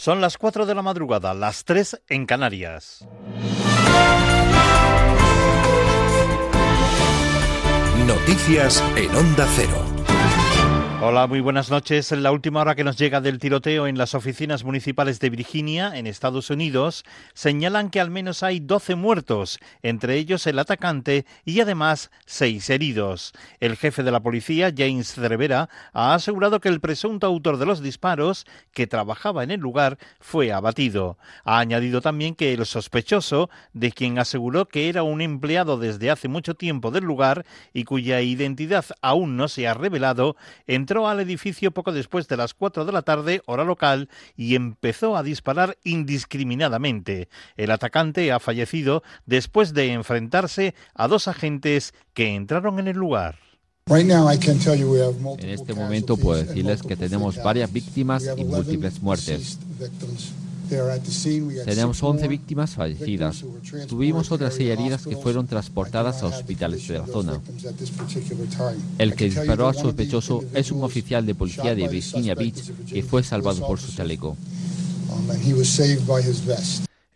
Son las 4 de la madrugada, las 3 en Canarias. Noticias en Onda Cero. Hola, muy buenas noches. La última hora que nos llega del tiroteo en las oficinas municipales de Virginia, en Estados Unidos, señalan que al menos hay 12 muertos, entre ellos el atacante y además seis heridos. El jefe de la policía, James Cervera, ha asegurado que el presunto autor de los disparos, que trabajaba en el lugar, fue abatido. Ha añadido también que el sospechoso, de quien aseguró que era un empleado desde hace mucho tiempo del lugar y cuya identidad aún no se ha revelado, entró al edificio poco después de las 4 de la tarde, hora local, y empezó a disparar indiscriminadamente. El atacante ha fallecido después de enfrentarse a dos agentes que entraron en el lugar. En este momento puedo decirles que tenemos varias víctimas y múltiples muertes. Tenemos 11 víctimas fallecidas. Tuvimos otras seis heridas que fueron transportadas a hospitales de la zona. El que disparó al sospechoso es un oficial de policía de Virginia Beach que fue salvado por su chaleco.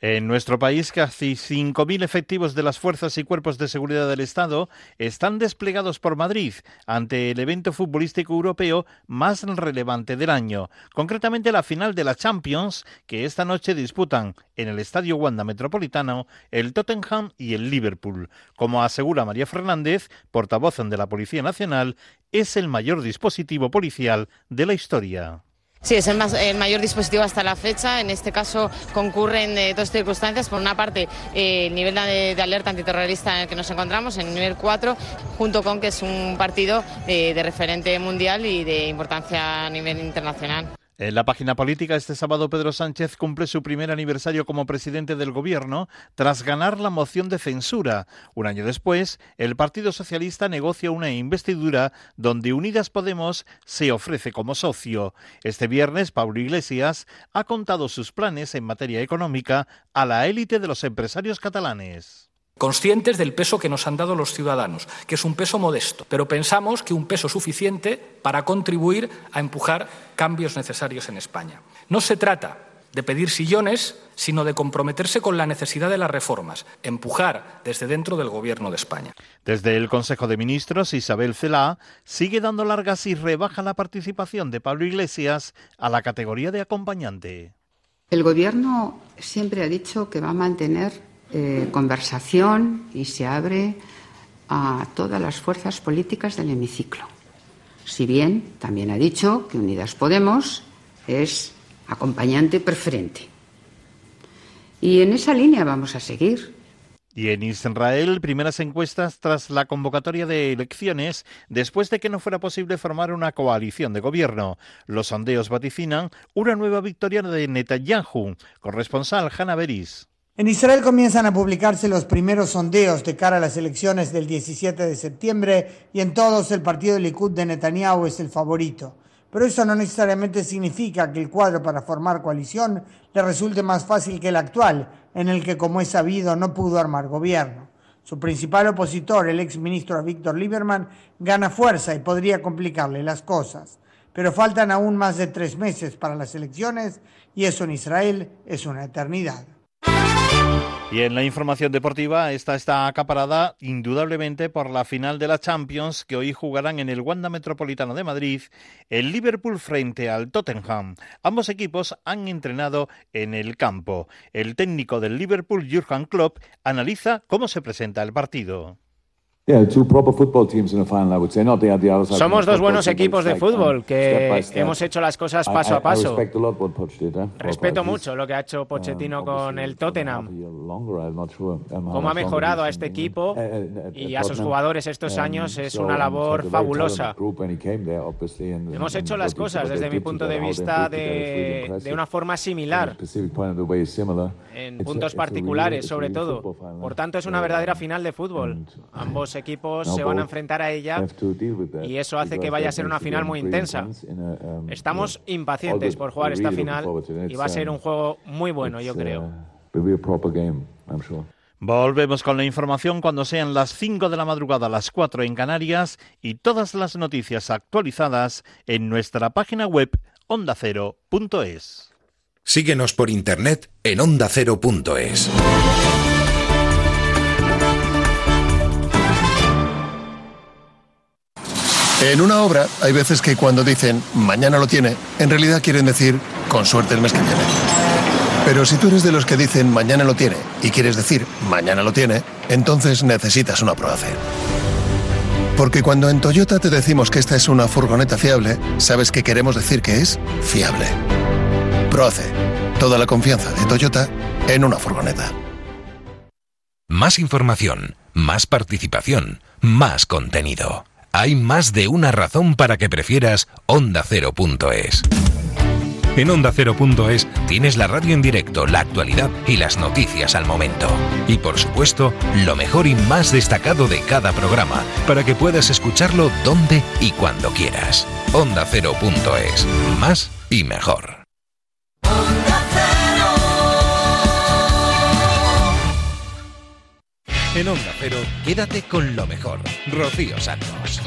En nuestro país, casi 5.000 efectivos de las fuerzas y cuerpos de seguridad del Estado están desplegados por Madrid ante el evento futbolístico europeo más relevante del año, concretamente la final de la Champions, que esta noche disputan en el Estadio Wanda Metropolitano el Tottenham y el Liverpool. Como asegura María Fernández, portavoz de la Policía Nacional, es el mayor dispositivo policial de la historia. Sí, es el, mayor dispositivo hasta la fecha. En este caso concurren eh, dos circunstancias. Por una parte, eh, el nivel de, alerta antiterrorista en el que nos encontramos, en el nivel 4, junto con que es un partido eh, de referente mundial y de importancia a nivel internacional. En la página política, este sábado Pedro Sánchez cumple su primer aniversario como presidente del gobierno tras ganar la moción de censura. Un año después, el Partido Socialista negocia una investidura donde Unidas Podemos se ofrece como socio. Este viernes, Pablo Iglesias ha contado sus planes en materia económica a la élite de los empresarios catalanes. Conscientes del peso que nos han dado los ciudadanos, que es un peso modesto, pero pensamos que un peso suficiente para contribuir a empujar cambios necesarios en España. No se trata de pedir sillones, sino de comprometerse con la necesidad de las reformas, empujar desde dentro del Gobierno de España. Desde el Consejo de Ministros, Isabel Celá sigue dando largas y rebaja la participación de Pablo Iglesias a la categoría de acompañante. El Gobierno siempre ha dicho que va a mantener eh, conversación y se abre a todas las fuerzas políticas del hemiciclo. Si bien también ha dicho que Unidas Podemos es acompañante preferente. Y en esa línea vamos a seguir. Y en Israel, primeras encuestas tras la convocatoria de elecciones, después de que no fuera posible formar una coalición de gobierno. Los sondeos vaticinan una nueva victoria de Netanyahu. Corresponsal Hanna Beris. En Israel comienzan a publicarse los primeros sondeos de cara a las elecciones del 17 de septiembre y en todos el partido Likud de Netanyahu es el favorito. Pero eso no necesariamente significa que el cuadro para formar coalición le resulte más fácil que el actual, en el que, como es sabido, no pudo armar gobierno. Su principal opositor, el ex ministro Víctor Lieberman, gana fuerza y podría complicarle las cosas. Pero faltan aún más de tres meses para las elecciones y eso en Israel es una eternidad. Y en la información deportiva, esta está acaparada indudablemente por la final de la Champions que hoy jugarán en el Wanda Metropolitano de Madrid el Liverpool frente al Tottenham. Ambos equipos han entrenado en el campo. El técnico del Liverpool, Jurgen Klopp, analiza cómo se presenta el partido. Somos dos buenos equipos de fútbol que hemos hecho las cosas paso a paso. Respeto mucho lo que ha hecho uh, Pochettino con el Tottenham, cómo ha mejorado a este equipo eh, eh, y a sus jugadores estos um, años es una labor fabulosa. Hemos hecho las cosas desde mi punto de vista de, de una forma similar, en puntos particulares sobre todo. Por tanto, es una verdadera final de fútbol. Ambos equipos se van a enfrentar a ella y eso hace que vaya a ser una final muy intensa. Um, Estamos impacientes por jugar esta final y va a ser un juego muy bueno, yo creo. Uh, Volvemos con la información cuando sean las 5 de la madrugada, las 4 en Canarias y todas las noticias actualizadas en nuestra página web ondacero.es. Síguenos por internet en ondacero.es. En una obra hay veces que cuando dicen mañana lo tiene, en realidad quieren decir con suerte el mes que viene. Pero si tú eres de los que dicen mañana lo tiene y quieres decir mañana lo tiene, entonces necesitas una Proace. Porque cuando en Toyota te decimos que esta es una furgoneta fiable, sabes que queremos decir que es fiable. Proace. Toda la confianza de Toyota en una furgoneta. Más información, más participación, más contenido. Hay más de una razón para que prefieras Onda Cero.es. En Onda Cero.es tienes la radio en directo, la actualidad y las noticias al momento. Y por supuesto, lo mejor y más destacado de cada programa, para que puedas escucharlo donde y cuando quieras. Onda Cero.es. Más y mejor. En Onda Cero, quédate con lo mejor. Rocío Santos.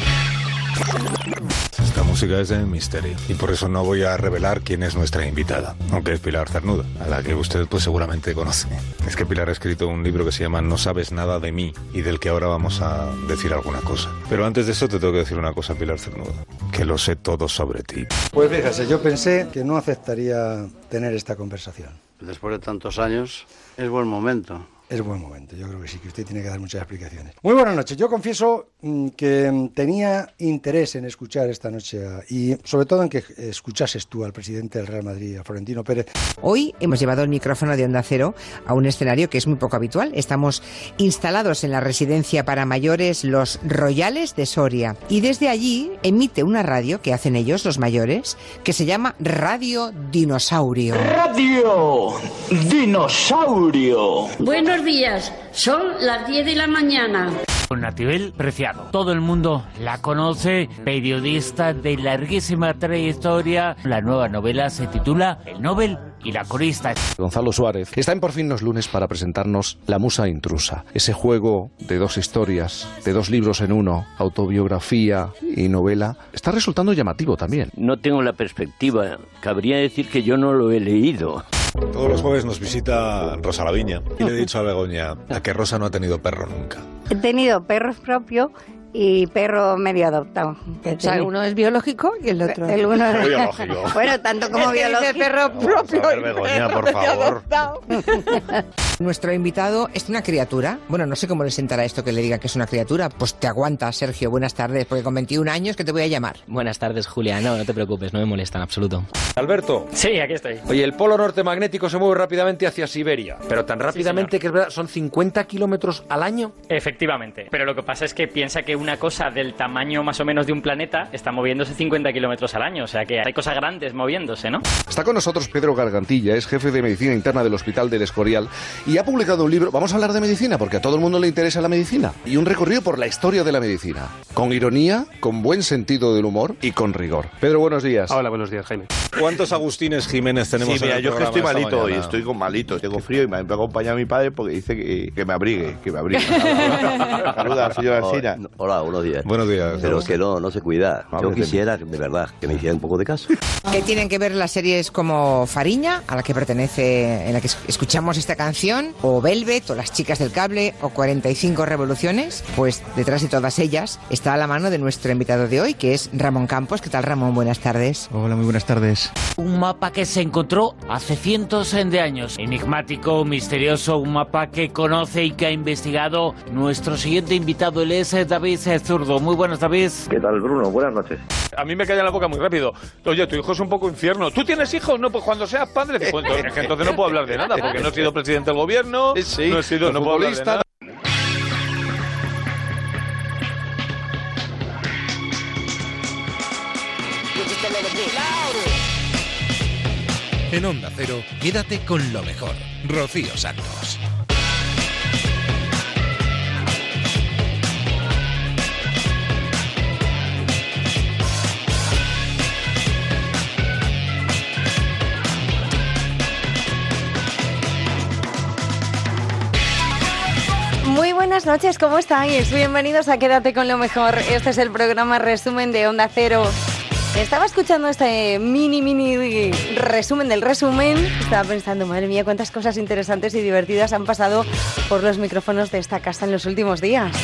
Esta música es de misterio y por eso no voy a revelar quién es nuestra invitada, aunque es Pilar Cernuda, a la que usted pues seguramente conoce. Es que Pilar ha escrito un libro que se llama No sabes nada de mí y del que ahora vamos a decir alguna cosa. Pero antes de eso te tengo que decir una cosa, Pilar Cernuda, que lo sé todo sobre ti. Pues fíjese, yo pensé que no aceptaría tener esta conversación. Después de tantos años, es buen momento es buen momento. Yo creo que sí, que usted tiene que dar muchas explicaciones. Muy buenas noches. Yo confieso mm, que tenía interés en escuchar esta noche y sobre todo en que escuchases tú al presidente del Real Madrid, a Florentino Pérez. Hoy hemos llevado el micrófono de Onda Cero a un escenario que es muy poco habitual. Estamos instalados en la residencia para mayores Los Royales de Soria y desde allí emite una radio que hacen ellos, los mayores, que se llama Radio Dinosaurio. Radio Dinosaurio. Bueno, Buenos días, son las 10 de la mañana. Natibel Preciado. Todo el mundo la conoce, periodista de larguísima trayectoria. La nueva novela se titula El Nobel y la corista. Gonzalo Suárez está en Por fin los lunes para presentarnos La Musa Intrusa, ese juego de dos historias, de dos libros en uno, autobiografía y novela. Está resultando llamativo también. No tengo la perspectiva, cabría decir que yo no lo he leído. Todos los jueves nos visita Rosa Laviña y le he dicho a Begoña a que Rosa no ha tenido perro nunca. He tenido perros propios y perro medio adoptado. O sea, uno es biológico y el otro el uno es biológico. Bueno, tanto como biológico. perro propio. A ver, Begoña, por favor. Nuestro invitado es una criatura. Bueno, no sé cómo le sentará esto que le diga que es una criatura. Pues te aguanta, Sergio. Buenas tardes, porque con 21 años que te voy a llamar. Buenas tardes, Julia. No, no te preocupes, no me molesta en absoluto. Alberto. Sí, aquí estoy. Oye, el polo norte magnético se mueve rápidamente hacia Siberia, pero tan rápidamente que es verdad, son 50 kilómetros al año. Efectivamente. Pero lo que pasa es que piensa que una cosa del tamaño más o menos de un planeta está moviéndose 50 kilómetros al año. O sea que hay cosas grandes moviéndose, ¿no? Está con nosotros Pedro Gargantilla, es jefe de medicina interna del Hospital del Escorial y ha publicado un libro. Vamos a hablar de medicina porque a todo el mundo le interesa la medicina. Y un recorrido por la historia de la medicina. Con ironía, con buen sentido del humor y con rigor. Pedro, buenos días. Hola, buenos días, Jaime. ¿Cuántos Agustines Jiménez tenemos sí, mira, en el yo que estoy malito y mañana? estoy con malito, tengo frío y me ha acompañado mi padre porque dice que, que me abrigue, que me abrigue. Saluda, señora Alcina. Hola, buenos días. Buenos días. Pero que no, no se cuida. Yo quisiera, de verdad, que me hiciera un poco de caso. ¿Qué tienen que ver las series como Fariña, a la que pertenece, en la que es- escuchamos esta canción, o Velvet, o Las chicas del cable, o 45 revoluciones? Pues detrás de todas ellas está a la mano de nuestro invitado de hoy, que es Ramón Campos. ¿Qué tal, Ramón? Buenas tardes. Hola, muy buenas tardes. Un mapa que se encontró hace cientos de años. Enigmático, misterioso, un mapa que conoce y que ha investigado nuestro siguiente invitado. Él es eh, David Zurdo. Muy buenos, David. ¿Qué tal, Bruno? Buenas noches. A mí me calla la boca muy rápido. Oye, tu hijo es un poco infierno. ¿Tú tienes hijos? No, pues cuando seas padre. Pues, es que entonces no puedo hablar de nada, porque no he sido presidente del gobierno, no he sido, no puedo hablar de nada. En Onda Cero, quédate con lo mejor. Rocío Santos. Muy buenas noches, ¿cómo estáis? Bienvenidos a Quédate con lo mejor. Este es el programa resumen de Onda Cero. Estaba escuchando este mini, mini resumen del resumen. Estaba pensando, madre mía, cuántas cosas interesantes y divertidas han pasado por los micrófonos de esta casa en los últimos días.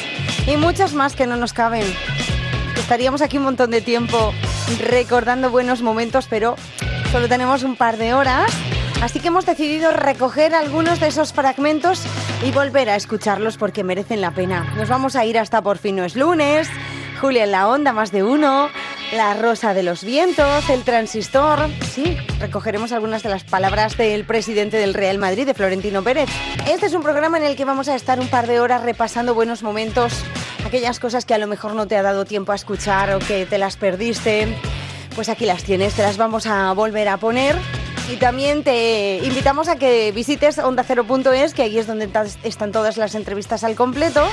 Y muchas más que no nos caben. Estaríamos aquí un montón de tiempo recordando buenos momentos, pero solo tenemos un par de horas. Así que hemos decidido recoger algunos de esos fragmentos y volver a escucharlos porque merecen la pena. Nos vamos a ir hasta por fin no es lunes, Julia en la onda, más de uno, la rosa de los vientos, el transistor. Sí, recogeremos algunas de las palabras del presidente del Real Madrid, de Florentino Pérez. Este es un programa en el que vamos a estar un par de horas repasando buenos momentos, aquellas cosas que a lo mejor no te ha dado tiempo a escuchar o que te las perdiste. Pues aquí las tienes, te las vamos a volver a poner. Y también te invitamos a que visites ondacero.es, que ahí es donde están todas las entrevistas al completo.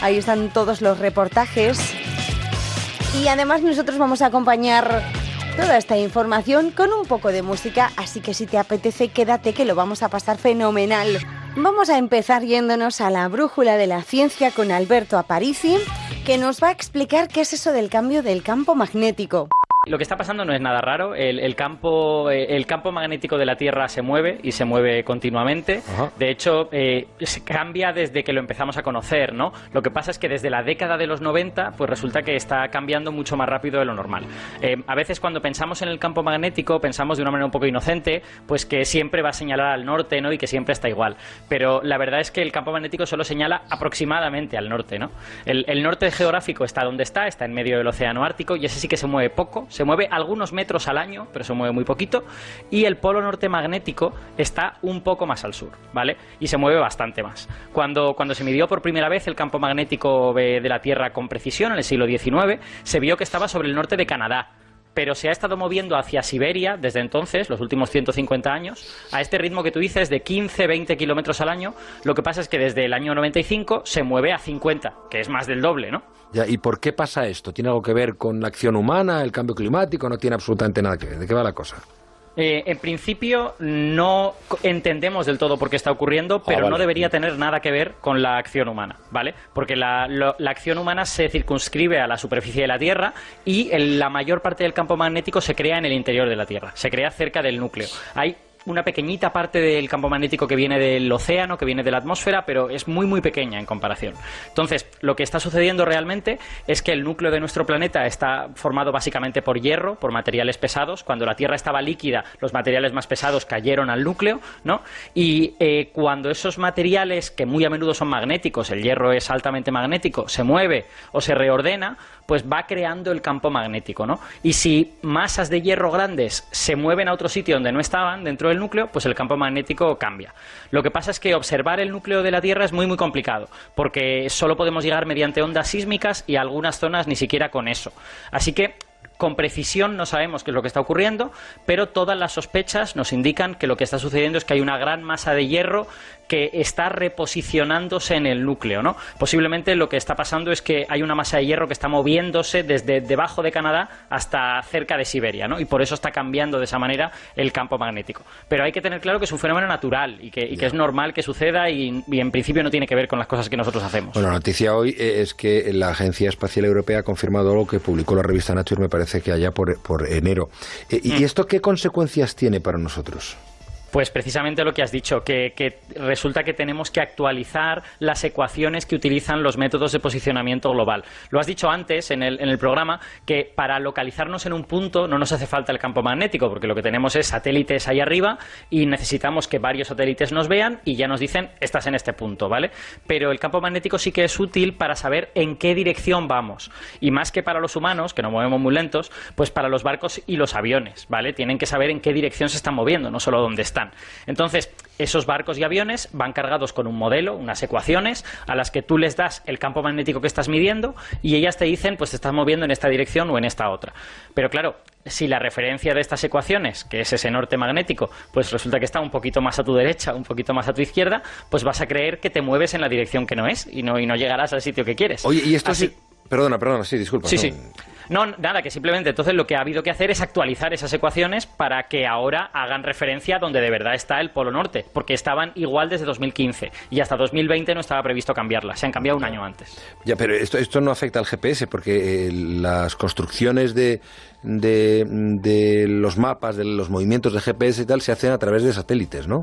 Ahí están todos los reportajes y además nosotros vamos a acompañar toda esta información con un poco de música, así que si te apetece quédate que lo vamos a pasar fenomenal. Vamos a empezar yéndonos a la brújula de la ciencia con Alberto Aparici, que nos va a explicar qué es eso del cambio del campo magnético. Lo que está pasando no es nada raro. El, campo, eh, el campo magnético de la Tierra se mueve y se mueve continuamente. De hecho, eh, se cambia desde que lo empezamos a conocer, ¿no? Lo que pasa es que desde la década de los 90, pues resulta que está cambiando mucho más rápido de lo normal. Eh, a veces cuando pensamos en el campo magnético, pensamos de una manera un poco inocente, pues que siempre va a señalar al norte, ¿no? Y que siempre está igual. Pero la verdad es que el campo magnético solo señala aproximadamente al norte, ¿no? El, el norte geográfico está donde está, está en medio del océano Ártico y ese sí que se mueve poco se mueve algunos metros al año, pero se mueve muy poquito, y el polo norte magnético está un poco más al sur, ¿vale? Y se mueve bastante más. Cuando, cuando se midió por primera vez el campo magnético de la Tierra con precisión, en el siglo XIX, se vio que estaba sobre el norte de Canadá, pero se ha estado moviendo hacia Siberia desde entonces, los últimos 150 años, a este ritmo que tú dices de 15, 20 kilómetros al año. Lo que pasa es que desde el año 95 se mueve a 50, que es más del doble, ¿no? ¿Y por qué pasa esto? ¿Tiene algo que ver con la acción humana, el cambio climático? ¿No tiene absolutamente nada que ver? ¿De qué va la cosa? Eh, en principio no entendemos del todo por qué está ocurriendo, ah, pero no debería tener nada que ver con la acción humana, ¿vale? Porque la, la, acción humana se circunscribe a la superficie de la Tierra y la mayor parte del campo magnético se crea en el interior de la Tierra, se crea cerca del núcleo. Hay una pequeñita parte del campo magnético que viene del océano, que viene de la atmósfera, pero es muy muy pequeña en comparación. Entonces, lo que está sucediendo realmente es que el núcleo de nuestro planeta está formado básicamente por hierro, por materiales pesados. Cuando la Tierra estaba líquida, los materiales más pesados cayeron al núcleo, ¿no? Y eh, cuando esos materiales, que muy a menudo son magnéticos, el hierro es altamente magnético, se mueve o se reordena, pues va creando el campo magnético, ¿no? Y si masas de hierro grandes se mueven a otro sitio donde no estaban, dentro del núcleo, pues el campo magnético cambia. Lo que pasa es que observar el núcleo de la Tierra es muy muy complicado, porque solo podemos llegar mediante ondas sísmicas y algunas zonas ni siquiera con eso. Así que con precisión no sabemos qué es lo que está ocurriendo, pero todas las sospechas nos indican que lo que está sucediendo es que hay una gran masa de hierro que está reposicionándose en el núcleo, ¿no? Posiblemente lo que está pasando es que hay una masa de hierro que está moviéndose desde debajo de Canadá hasta cerca de Siberia, ¿no? Y por eso está cambiando de esa manera el campo magnético. Pero hay que tener claro que es un fenómeno natural y que, es normal que suceda y, en principio no tiene que ver con las cosas que nosotros hacemos. Bueno, la noticia hoy es que la Agencia Espacial Europea ha confirmado algo que publicó la revista Nature, me parece que allá por, enero. Eh, ¿Y mm. esto qué consecuencias tiene para nosotros? Pues precisamente lo que has dicho, que, resulta que tenemos que actualizar las ecuaciones que utilizan los métodos de posicionamiento global. Lo has dicho antes en el, en el, programa, que para localizarnos en un punto no nos hace falta el campo magnético, porque lo que tenemos es satélites ahí arriba y necesitamos que varios satélites nos vean y ya nos dicen, estás en este punto, ¿vale? Pero el campo magnético sí que es útil para saber en qué dirección vamos. Y más que para los humanos, que nos movemos muy lentos, pues para los barcos y los aviones, ¿vale? Tienen que saber en qué dirección se están moviendo, no solo dónde están. Entonces, esos barcos y aviones van cargados con un modelo, unas ecuaciones, a las que tú les das el campo magnético que estás midiendo y ellas te dicen, pues te estás moviendo en esta dirección o en esta otra. Pero claro, si la referencia de estas ecuaciones, que es ese norte magnético, pues resulta que está un poquito más a tu derecha, un poquito más a tu izquierda, pues vas a creer que te mueves en la dirección que no es y no, y no llegarás al sitio que quieres. Oye, ¿y esto, Perdona, perdona, sí, disculpa. Sí, sí. No, nada, que simplemente entonces lo que ha habido que hacer es actualizar esas ecuaciones para que ahora hagan referencia a donde de verdad está el Polo Norte, porque estaban igual desde 2015 y hasta 2020 no estaba previsto cambiarlas, se han cambiado un año antes. Ya, pero esto, esto no afecta al GPS porque eh, las construcciones de, de, de los mapas, de los movimientos de GPS y tal se hacen a través de satélites, ¿no?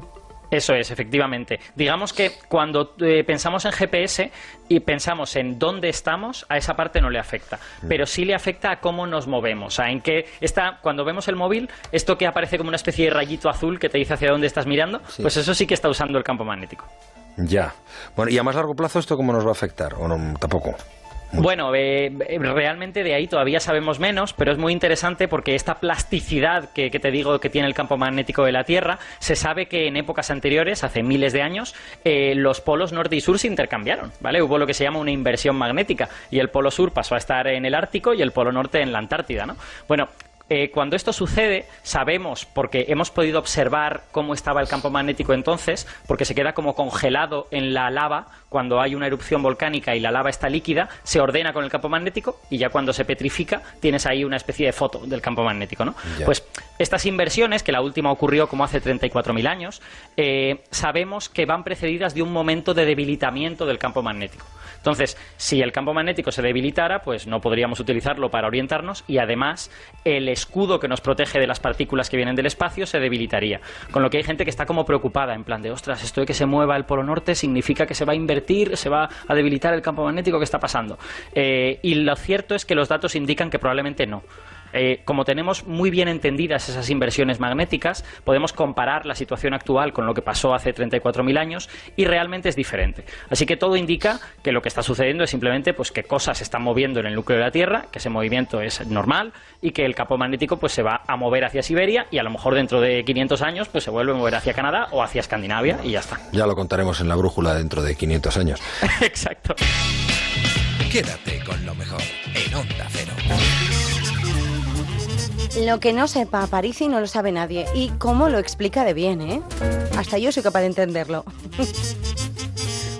Eso es, efectivamente. Digamos que cuando eh, pensamos en GPS y pensamos en dónde estamos, a esa parte no le afecta, mm. pero sí le afecta a cómo nos movemos, a en qué está, cuando vemos el móvil, esto que aparece como una especie de rayito azul que te dice hacia dónde estás mirando, pues eso sí que está usando el campo magnético. Ya. Bueno, ¿y a más largo plazo esto cómo nos va a afectar? ¿O no, tampoco? Bueno, eh, eh, realmente de ahí todavía sabemos menos, pero es muy interesante porque esta plasticidad que, te digo que tiene el campo magnético de la Tierra, se sabe que en épocas anteriores, hace miles de años, eh, los polos norte y sur se intercambiaron, ¿vale? Hubo lo que se llama una inversión magnética y el polo sur pasó a estar en el Ártico y el polo norte en la Antártida, ¿no? Bueno, eh, cuando esto sucede, sabemos, porque hemos podido observar cómo estaba el campo magnético entonces, porque se queda como congelado en la lava cuando hay una erupción volcánica y la lava está líquida, se ordena con el campo magnético y ya cuando se petrifica tienes ahí una especie de foto del campo magnético. ¿no? Pues estas inversiones, que la última ocurrió como hace 34.000 años, eh, sabemos que van precedidas de un momento de debilitamiento del campo magnético. Entonces, si el campo magnético se debilitara, pues no podríamos utilizarlo para orientarnos y además el escudo que nos protege de las partículas que vienen del espacio se debilitaría. Con lo que hay gente que está como preocupada, en plan de, ostras, esto de que se mueva el polo norte significa que se va a invertir, se va a debilitar el campo magnético que está pasando. Eh, y lo cierto es que los datos indican que probablemente no. Eh, como tenemos muy bien entendidas esas inversiones magnéticas, podemos comparar la situación actual con lo que pasó hace 34.000 años y realmente es diferente. Así que todo indica que lo que está sucediendo es simplemente pues, que cosas se están moviendo en el núcleo de la Tierra, que ese movimiento es normal y que el campo magnético pues, se va a mover hacia Siberia y a lo mejor dentro de 500 años pues, se vuelve a mover hacia Canadá o hacia Escandinavia y ya está. Ya lo contaremos en la brújula dentro de 500 años. Exacto. Quédate con lo mejor en Onda Cero. Lo que no sepa Parisi no lo sabe nadie. Y cómo lo explica de bien, ¿eh? Hasta yo soy capaz de entenderlo.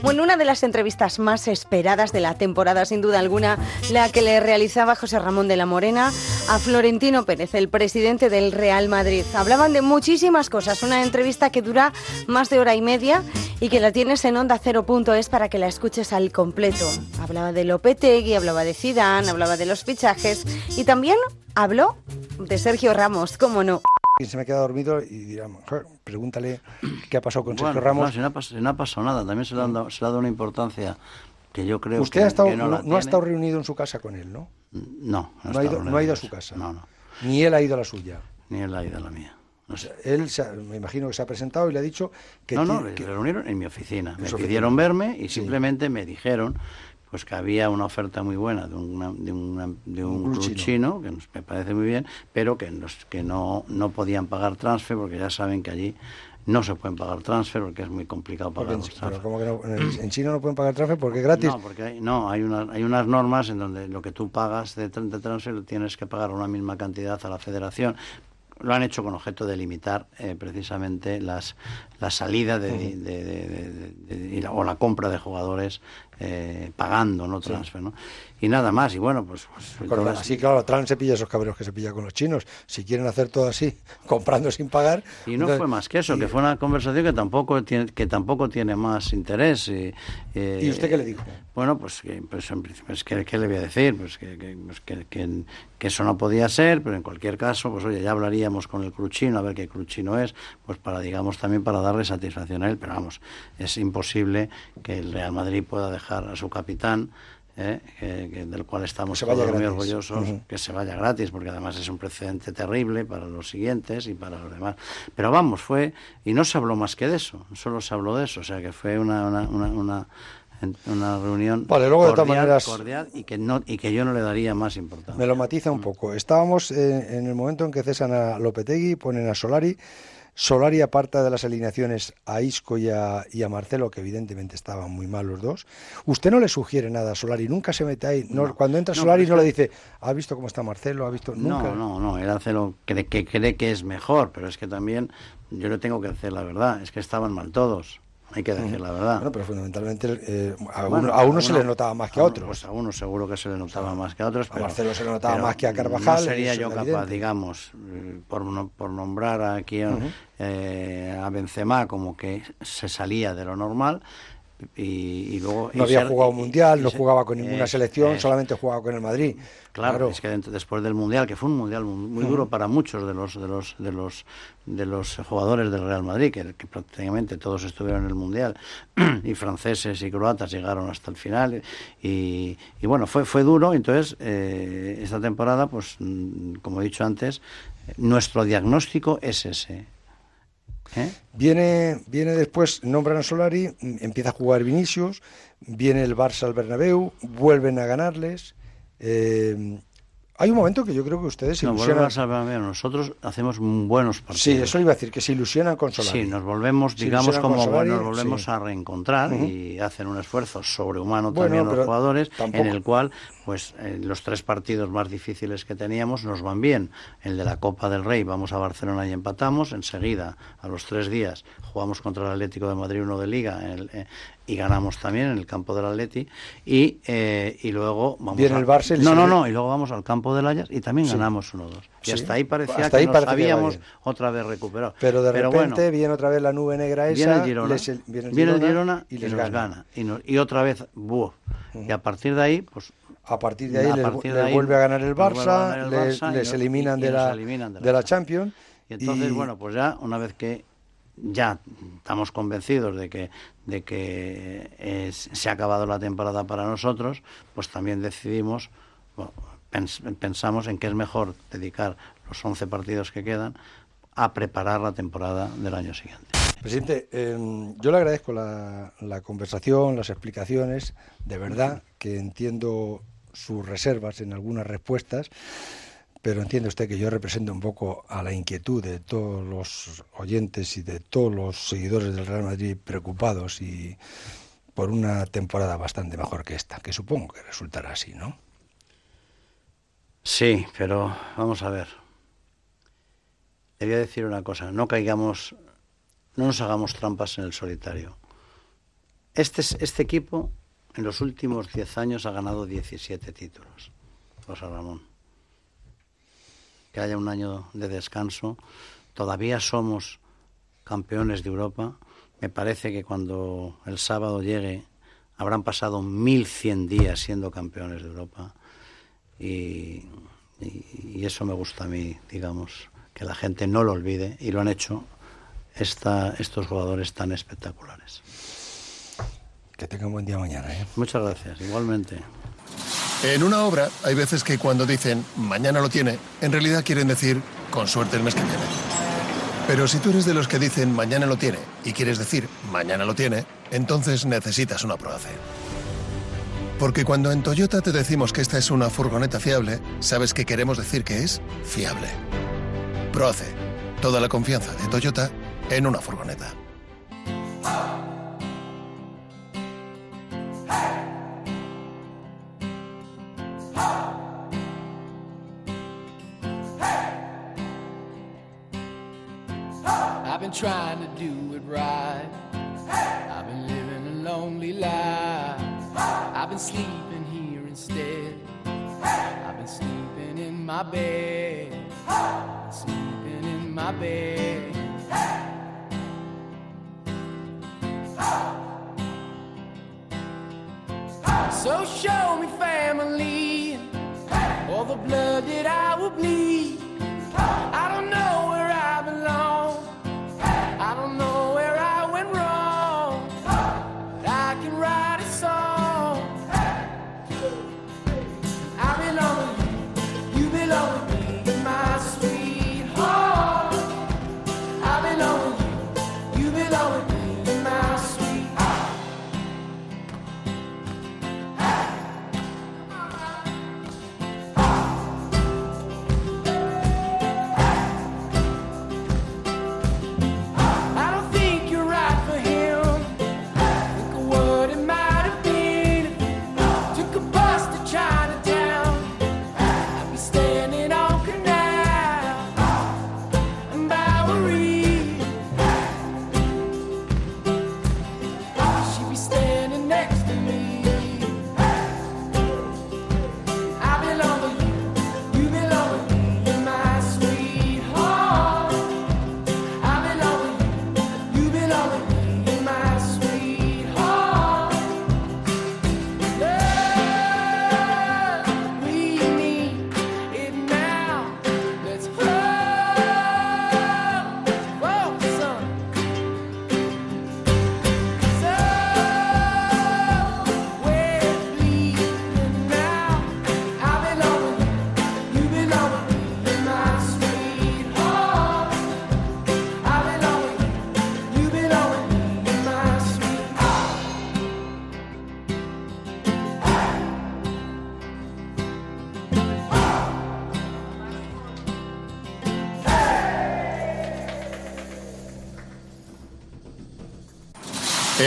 Bueno, una de las entrevistas más esperadas de la temporada, sin duda alguna, la que le realizaba José Ramón de la Morena a Florentino Pérez, el presidente del Real Madrid. Hablaban de muchísimas cosas, una entrevista que dura más de hora y media y que la tienes en onda es para que la escuches al completo. Hablaba de Lopetegui, hablaba de Zidane, hablaba de los fichajes y también habló de Sergio Ramos, cómo no. Se me ha quedado dormido y dirá, pregúntale qué ha pasado con Sergio Ramos. No, si no, ha pasado nada, también se le, ha dado, una importancia que yo creo Usted que, ha estado, no, no, ha estado reunido en su casa con él, ¿no? No, no, ha, ido, no ha ido a su casa. No, no. Ni él ha ido a la suya. Ni él ha ido a la mía. No sé. Él, me imagino que se ha presentado y le ha dicho que... No, no, que... reunieron en mi oficina. Me pidieron verme y simplemente me dijeron pues que había una oferta muy buena de, de, de un, club chino, que me parece muy bien, pero que, que no, no podían pagar transfer porque ya saben que allí no se pueden pagar transfer porque es muy complicado pagar en, que en, China no pueden pagar transfer porque es gratis. No, porque hay, no, hay, hay unas normas en donde lo que tú pagas de, de transfer tienes que pagar una misma cantidad a la federación. Lo han hecho con objeto de limitar eh, precisamente las, la salida de, o la compra de jugadores eh, pagando, no transfer, ¿no? Y nada más, y bueno, pues... pues así, claro, Trump se pilla esos cabreros que se pilla con los chinos. Si quieren hacer todo así, comprando sin pagar... Y no fue más que eso, que fue una conversación que tampoco tiene, que tampoco tiene más interés. Y, eh, ¿Y usted qué le dijo? Bueno, pues, pues en principio, pues, ¿qué, ¿qué, le voy a decir? Pues, pues que, que, que, eso no podía ser, pero en cualquier caso, pues oye, ya hablaríamos con el cruchino, a ver qué cruchino es, pues para, digamos, también para darle satisfacción a él, pero vamos, es imposible que el Real Madrid pueda dejar a su capitán ¿eh? del cual estamos muy orgullosos, que se vaya gratis, porque además es un precedente terrible para los siguientes y para los demás. Pero vamos, fue, y no se habló más que de eso, solo se habló de eso, o sea que fue una, una, una, una reunión cordial, y que no y que yo no le daría más importancia. Me lo matiza un poco. Estábamos eh, en el momento en que cesan a Lopetegui, ponen a Solari Solari aparta de las alineaciones a Isco y a, Marcelo, que evidentemente estaban muy mal los dos. Usted no le sugiere nada a Solari, nunca se mete ahí. cuando entra Solari no le dice, ¿ha visto cómo está Marcelo? ¿Ha visto? Nunca. No, no, no, él hace lo que cree que es mejor, pero es que también yo le tengo que hacer la verdad, es que estaban mal todos. Hay que decir la verdad. Bueno, pero fundamentalmente eh, a, uno, se le notaba más que a, otros. Pues a uno seguro que se le notaba más que a otros. A Marcelo se le notaba más que a Carvajal. No sería yo capaz, digamos, por, por nombrar aquí eh, a Benzema como que se salía de lo normal, y, luego no había jugado mundial, no jugaba con ninguna selección, solamente jugaba con el Madrid. Claro, es que después del mundial, que fue un mundial muy, duro para muchos de los de los de los de los jugadores del Real Madrid, que, prácticamente todos estuvieron en el mundial y franceses y croatas llegaron hasta el final y, bueno fue fue duro. Entonces eh, esta temporada, pues mm, como he dicho antes, nuestro diagnóstico es ese ¿Eh? Viene, viene después, nombran a Solari, empieza a jugar Vinicius, viene el Barça al Bernabéu, vuelven a ganarles. Eh, hay un momento que yo creo que ustedes se ilusionan. nosotros hacemos buenos partidos. Sí, eso iba a decir, que se ilusionan con Solari. Sí, nos volvemos, digamos, como nos volvemos a reencontrar y hacen un esfuerzo sobrehumano también los jugadores, en el cual, pues, eh, los tres partidos más difíciles que teníamos nos van bien. El de la Copa del Rey, vamos a Barcelona y empatamos. Enseguida, a los tres días, jugamos contra el Atlético de Madrid uno de Liga eh, y ganamos también en el campo del Atleti. Y, eh, y luego vamos Viene el Barça no no no y luego vamos al campo del Ajax y también ganamos 1-2 y hasta ahí parecía que nos habíamos otra vez recuperado. Pero de repente viene otra vez la nube negra esa viene el Girona, viene el Girona, y, les gana, Y, otra vez buh, y a partir de ahí pues a partir de ahí les, vuelve a ganar el Barça, les, eliminan, de la, de la Champions y entonces bueno pues ya una vez que ya estamos convencidos de que, de que se ha acabado la temporada para nosotros, pues también decidimos, pensamos en que es mejor dedicar los 11 partidos que quedan a preparar la temporada del año siguiente. Presidente, em, yo le agradezco la, la conversación, las explicaciones, de verdad que entiendo sus reservas en algunas respuestas pero entiende usted que yo represento un poco a la inquietud de todos los oyentes y de todos los seguidores del Real Madrid preocupados y por una temporada bastante mejor que esta, que supongo que resultará así, ¿no? Sí, pero vamos a ver. Le decir una cosa, no caigamos, no nos hagamos trampas en el solitario. Este, este equipo en los últimos 10 años ha ganado 17 títulos, José Ramón que haya un año de descanso. Todavía somos campeones de Europa. Me parece que cuando el sábado llegue habrán pasado 1.100 días siendo campeones de Europa. Y, eso me gusta a mí, digamos, que la gente no lo olvide y lo han hecho esta, estos jugadores tan espectaculares. Que tenga un buen día mañana. ¿eh? Muchas gracias, igualmente. En una obra hay veces que cuando dicen mañana lo tiene, en realidad quieren decir con suerte el mes que viene. Pero si tú eres de los que dicen mañana lo tiene y quieres decir mañana lo tiene, entonces necesitas una Proace. Porque cuando en Toyota te decimos que esta es una furgoneta fiable, sabes que queremos decir que es fiable. Proace. Toda la confianza de Toyota en una furgoneta.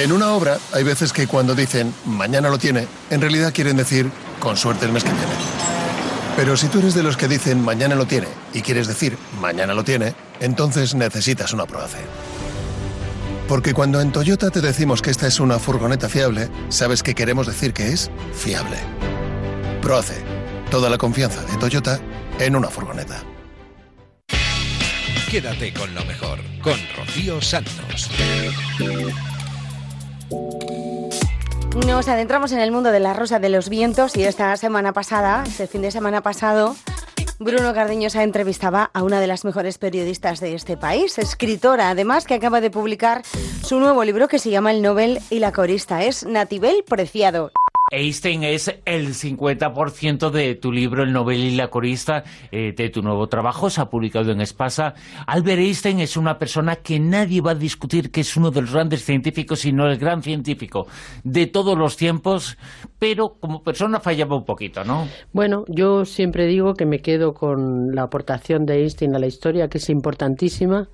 En una obra hay veces que cuando dicen mañana lo tiene, en realidad quieren decir con suerte el mes que viene. Pero si tú eres de los que dicen mañana lo tiene y quieres decir mañana lo tiene, entonces necesitas una Proace. Porque cuando en Toyota te decimos que esta es una furgoneta fiable, sabes que queremos decir que es fiable. Proace. Toda la confianza de Toyota en una furgoneta. Quédate con lo mejor, con Rocío Santos. Nos adentramos en el mundo de la rosa de los vientos y esta semana pasada, este fin de semana pasado, Bruno Cardeñosa entrevistaba a una de las mejores periodistas de este país, escritora, además que acaba de publicar su nuevo libro que se llama El Nobel y la corista. Es Natibel Preciado. Einstein es el 50% de tu libro, El Nobel y la corista, eh, de tu nuevo trabajo, se ha publicado en Espasa. Albert Einstein es una persona que nadie va a discutir que es uno de los grandes científicos, sino el gran científico de todos los tiempos, pero como persona fallaba un poquito, ¿no? Bueno, yo siempre digo que me quedo con la aportación de Einstein a la historia, que es importantísima,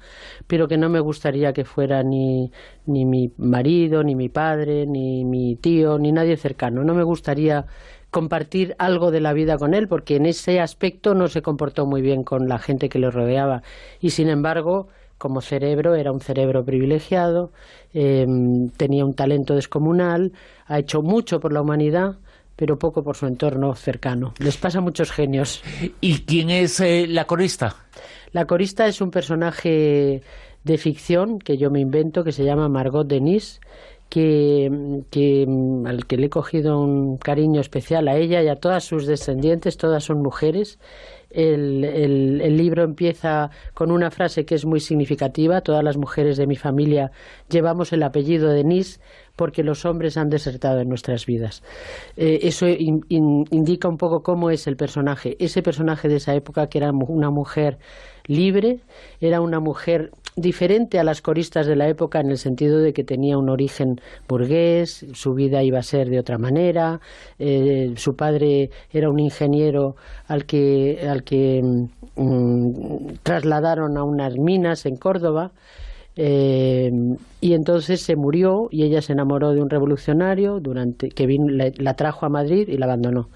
pero que no me gustaría que fuera ni, ni mi marido, ni mi padre, ni mi tío, ni nadie cercano. No me gustaría compartir algo de la vida con él, porque en ese aspecto no se comportó muy bien con la gente que le rodeaba. Y sin embargo, como cerebro, era un cerebro privilegiado, em, tenía un talento descomunal, ha hecho mucho por la humanidad, pero poco por su entorno cercano. Les pasa a muchos genios. ¿Y quién es eh, la corista? La corista es un personaje de ficción que yo me invento que se llama Margot Denis que, que, al que le he cogido un cariño especial a ella y a todas sus descendientes, todas son mujeres. El, el, libro empieza con una frase que es muy significativa. Todas las mujeres de mi familia llevamos el apellido de Denis porque los hombres han desertado en nuestras vidas. Eh, eso indica un poco cómo es el personaje. Ese personaje de esa época, que era una mujer libre, era una mujer diferente a las coristas de la época en el sentido de que tenía un origen burgués, su vida iba a ser de otra manera, eh, su padre era un ingeniero al que, al que mm, trasladaron a unas minas en Córdoba. Eh, y entonces se murió y ella se enamoró de un revolucionario durante que vino, la trajo a Madrid y la abandonó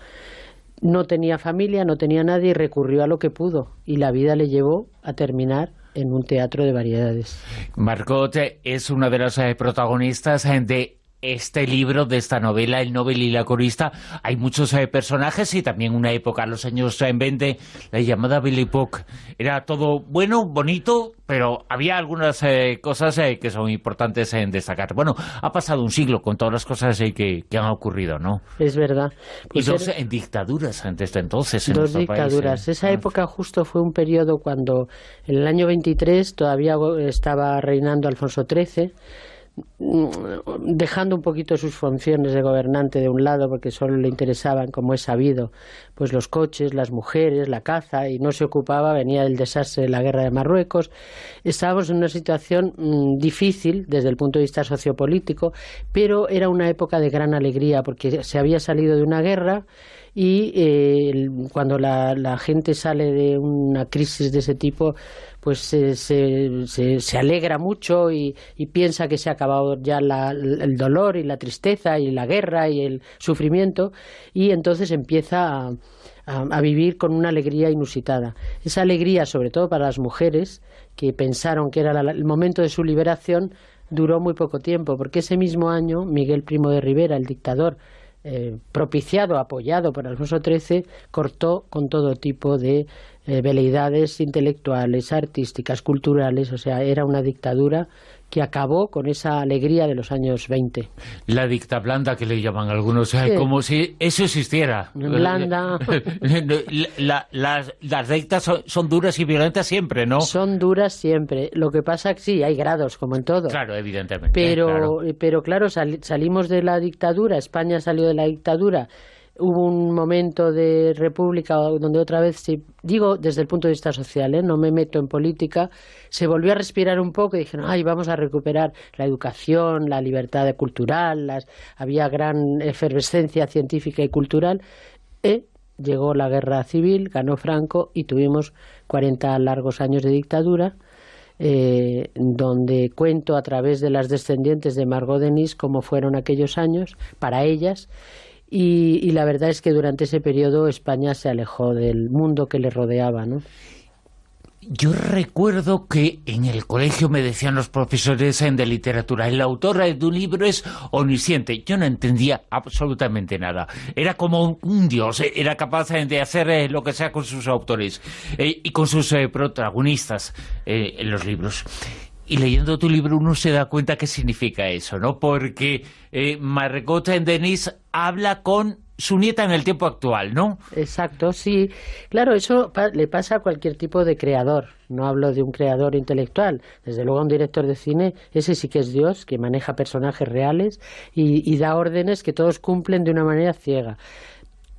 no tenía familia, no tenía nadie y recurrió a lo que pudo. Y la vida le llevó a terminar en un teatro de variedades. Margot es una de las eh, protagonistas eh, de este libro, de esta novela, El Nobel y la corista, hay muchos eh, personajes y también una época, los años 20, eh, la llamada Billy Epoch. Era todo bueno, bonito, pero había algunas eh, cosas que son importantes en destacar. Bueno, ha pasado un siglo con todas las cosas que, han ocurrido, ¿no? Es verdad. y dos en dictaduras antes de entonces. En dos dictaduras. Esa época justo fue un periodo cuando en el año 23 todavía estaba reinando Alfonso XIII dejando un poquito sus funciones de gobernante de un lado porque solo le interesaban, como es sabido, pues los coches, las mujeres, la caza y no se ocupaba, venía el desastre de la guerra de Marruecos. Estábamos en una situación mm, difícil desde el punto de vista sociopolítico, pero era una época de gran alegría porque se había salido de una guerra y eh, cuando la, gente sale de una crisis de ese tipo, pues se, se, alegra mucho y, piensa que se ha acabado ya el dolor y la tristeza y la guerra y el sufrimiento y entonces empieza a, vivir con una alegría inusitada. Esa alegría, sobre todo para las mujeres, que pensaron que era el momento de su liberación, duró muy poco tiempo, porque ese mismo año Miguel Primo de Rivera, el dictador, eh, propiciado, apoyado por Alfonso XIII, cortó con todo tipo de eh, veleidades intelectuales, artísticas, culturales, o sea, era una dictadura que acabó con esa alegría de los años 20. La dicta blanda que le llaman algunos, como si eso existiera. Blanda. las, dictas son, duras y violentas siempre, ¿no? Son duras siempre. Lo que pasa que sí, hay grados, como en todo. Claro, evidentemente. Pero claro, pero claro salimos de la dictadura, España salió de la dictadura hubo un momento de república donde otra vez, digo desde el punto de vista social, ¿eh? no me meto en política, se volvió a respirar un poco y dijeron, ay, vamos a recuperar la educación, la libertad cultural, las, había gran efervescencia científica y cultural. y llegó la guerra civil, ganó Franco y tuvimos 40 largos años de dictadura eh, donde cuento a través de las descendientes de Margot Denis cómo fueron aquellos años para ellas. Y, la verdad es que durante ese periodo España se alejó del mundo que le rodeaba, ¿no? Yo recuerdo que en el colegio me decían los profesores de literatura, el autor de un libro es omnisciente. Yo no entendía absolutamente nada. Era como un dios, eh, era capaz de hacer eh, lo que sea con sus autores eh, y con sus protagonistas en los libros. Y leyendo tu libro uno se da cuenta qué significa eso, ¿no? Porque Margot Denis habla con su nieta en el tiempo actual, ¿no? Exacto, sí. Claro, eso le pasa a cualquier tipo de creador. No hablo de un creador intelectual. Desde luego un director de cine, ese sí que es Dios, que maneja personajes reales y da órdenes que todos cumplen de una manera ciega.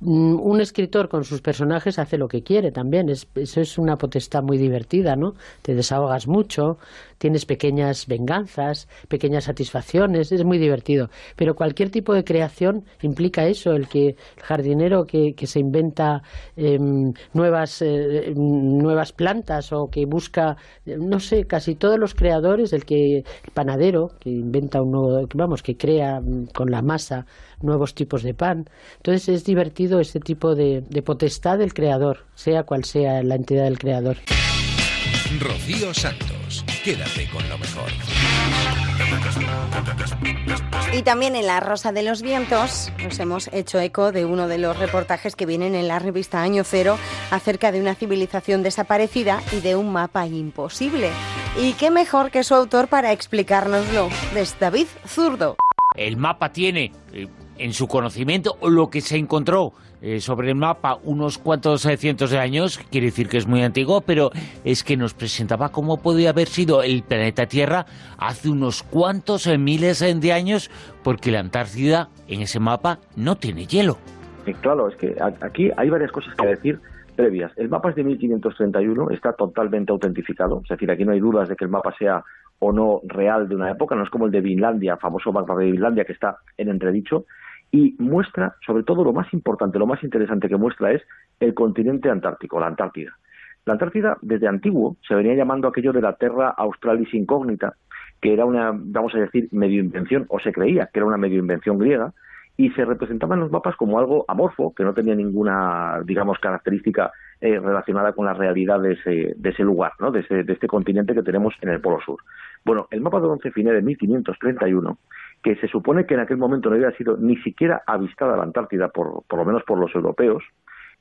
Mm, un escritor con sus personajes hace lo que quiere también. eso es una potestad muy divertida, ¿no? Te desahogas mucho, tienes pequeñas venganzas, pequeñas satisfacciones, es muy divertido. Pero cualquier tipo de creación implica eso, el que el jardinero que, se inventa em, nuevas, eh, nuevas plantas o que busca, no sé, casi todos los creadores, el que el panadero que inventa un nuevo, vamos, que crea con la masa nuevos tipos de pan. Entonces es divertido este tipo de, de potestad del creador, sea cual sea la entidad del creador. Rocío Santos, quédate con lo mejor. Y también en La Rosa de los Vientos nos hemos hecho eco de uno de los reportajes que vienen en la revista Año Cero acerca de una civilización desaparecida y de un mapa imposible. Y qué mejor que su autor para explicárnoslo, es David Zurdo. El mapa tiene eh, en su conocimiento lo que se encontró eh, sobre el mapa unos cuantos eh, cientos de años, quiere decir que es muy antiguo, pero es que nos presentaba cómo podía haber sido el planeta Tierra hace unos cuantos eh, miles de años, porque la Antártida en ese mapa no tiene hielo. claro, es que aquí hay varias cosas que decir previas. El mapa es de 1531, está totalmente autentificado, es decir, aquí no hay dudas de que el mapa sea o no real de una época, no es como el de Vinlandia, famoso mapa de Vinlandia que está en entredicho y muestra, sobre todo lo más importante, lo más interesante que muestra es el continente antártico, la Antártida. La Antártida, desde antiguo, se venía llamando aquello de la Terra Australis Incógnita, que era una, vamos a decir, medio invención, o se creía que era una medio invención griega, y se representaba en los mapas como algo amorfo, que no tenía ninguna, digamos, característica eh, relacionada con la realidad de ese, de ese lugar, ¿no? de, ese, de este continente que tenemos en el Polo Sur. Bueno, el mapa de Once Finé de 1531 que se supone que en aquel momento no había sido ni siquiera avistada la Antártida, por, por lo menos por los europeos,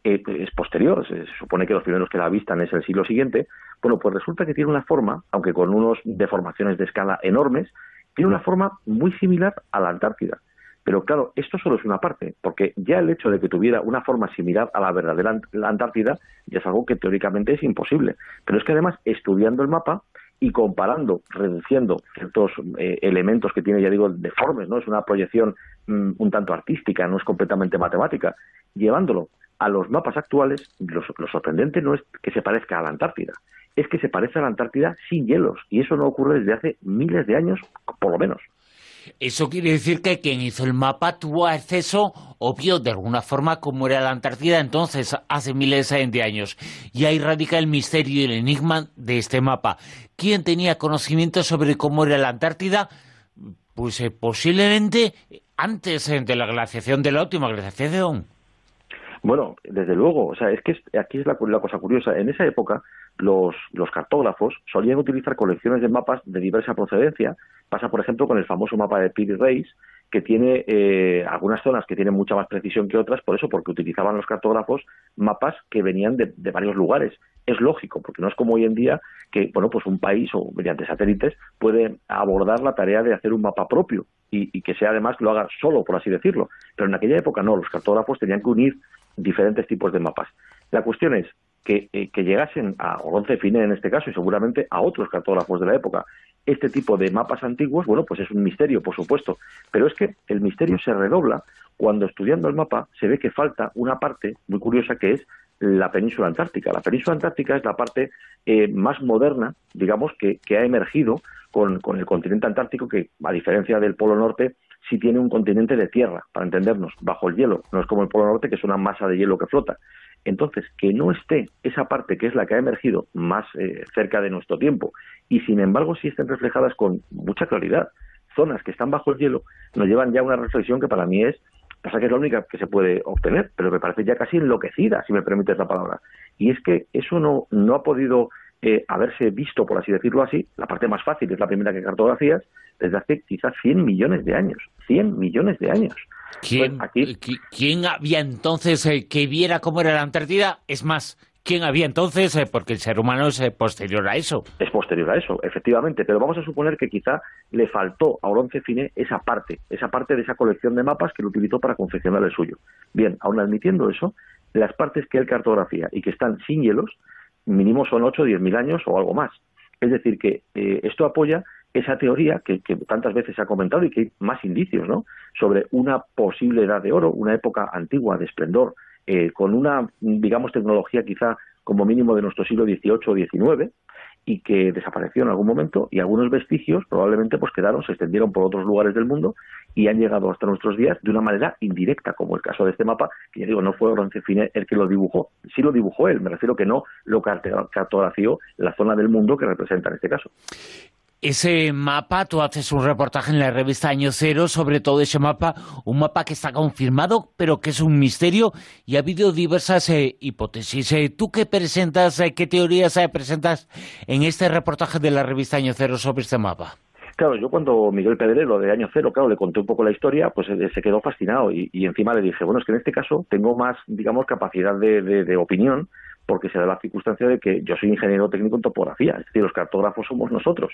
eh, es posterior, se, supone que los primeros que la avistan es el siglo siguiente, bueno, pues resulta que tiene una forma, aunque con unos deformaciones de escala enormes, tiene una forma muy similar a la Antártida. Pero claro, esto solo es una parte, porque ya el hecho de que tuviera una forma similar a la verdadera Antártida ya es algo que teóricamente es imposible. Pero es que además, estudiando el mapa, y comparando, reduciendo ciertos eh, elementos que tiene, ya digo, deformes, ¿no? Es una proyección mm, un tanto artística, no es completamente matemática, llevándolo a los mapas actuales, lo, sorprendente no es que se parezca a la Antártida, es que se parece a la Antártida sin hielos, y eso no ocurre desde hace miles de años, por lo menos. Eso quiere decir que quien hizo el mapa tuvo acceso, obvio, de alguna forma, como era la Antártida entonces, hace miles de años. Y ahí radica el misterio y el enigma de este mapa. ¿Quién tenía conocimiento sobre cómo era la Antártida? Pues eh, posiblemente antes eh, de la glaciación, de la última glaciación. Bueno, desde luego, o sea, es que aquí es la, cosa curiosa. En esa época, los, cartógrafos solían utilizar colecciones de mapas de diversa procedencia. Pasa, por ejemplo, con el famoso mapa de Piri Reis, que tiene eh, algunas zonas que tienen mucha más precisión que otras, por eso, porque utilizaban los cartógrafos mapas que venían de, de, varios lugares. Es lógico, porque no es como hoy en día que, bueno, pues un país o mediante satélites puede abordar la tarea de hacer un mapa propio y, y que sea además lo haga solo, por así decirlo. Pero en aquella época no, los cartógrafos tenían que unir diferentes tipos de mapas. La cuestión es que, eh, que llegasen a Oronce Fine en este caso y seguramente a otros cartógrafos de la época este tipo de mapas antiguos, bueno, pues es un misterio, por supuesto, pero es que el misterio se redobla cuando estudiando el mapa se ve que falta una parte muy curiosa que es la península antártica. La península antártica es la parte eh, más moderna, digamos, que, que ha emergido con, con, el continente antártico, que a diferencia del Polo Norte, sí tiene un continente de tierra, para entendernos, bajo el hielo. No es como el Polo Norte, que es una masa de hielo que flota. Entonces, que no esté esa parte que es la que ha emergido más eh, cerca de nuestro tiempo y sin embargo sí estén reflejadas con mucha claridad, zonas que están bajo el hielo, nos llevan ya a una reflexión que para mí es, pasa que es la única que se puede obtener, pero me parece ya casi enloquecida, si me permites la palabra. Y es que eso no, no ha podido eh, haberse visto, por así decirlo así, la parte más fácil es la primera que cartografías, desde hace quizás 100 millones de años. 100 millones de años. ¿Quién, Pues ¿quién había entonces eh, que viera cómo era la Antártida? Es más, ¿quién había entonces? Eh, porque el ser humano es eh, posterior a eso. Es posterior a eso, efectivamente, pero vamos a suponer que quizá le faltó a Oronce Fine esa parte, esa parte de esa colección de mapas que lo utilizó para confeccionar el suyo. Bien, aun admitiendo eso, las partes que él cartografía y que están sin hielos, mínimo son 8 o 10 mil años o algo más. Es decir, que eh, esto apoya esa teoría que, tantas veces se ha comentado y que hay más indicios, ¿no? Sobre una posible edad de oro, una época antigua de esplendor, eh, con una, digamos, tecnología quizá como mínimo de nuestro siglo XVIII o XIX, y que desapareció en algún momento y algunos vestigios probablemente pues quedaron, se extendieron por otros lugares del mundo y han llegado hasta nuestros días de una manera indirecta, como el caso de este mapa, que ya digo, no fue Roncefine el que lo dibujó, sí lo dibujó él, me refiero que no lo cartografió la zona del mundo que representa en este caso. Ese mapa, tú haces un reportaje en la revista Año Cero sobre todo ese mapa, un mapa que está confirmado, pero que es un misterio, y ha habido diversas eh, hipótesis. Eh, ¿Tú qué presentas, eh, qué teorías eh, presentas en este reportaje de la revista Año Cero sobre este mapa? Claro, yo cuando Miguel Pedrero de Año Cero, claro, le conté un poco la historia, pues eh, se quedó fascinado y, y, encima le dije, bueno, es que en este caso tengo más, digamos, capacidad de, de, de opinión porque se da la circunstancia de que yo soy ingeniero técnico en topografía, es decir, los cartógrafos somos nosotros.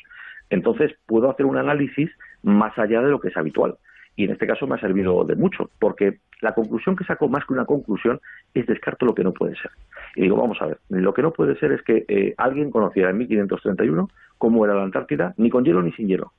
Entonces, puedo hacer un análisis más allá de lo que es habitual. Y en este caso me ha servido de mucho, porque la conclusión que saco, más que una conclusión, es descarto lo que no puede ser. Y digo, vamos a ver, lo que no puede ser es que eh, alguien conociera en 1531 cómo era la Antártida, ni con hielo ni sin hielo.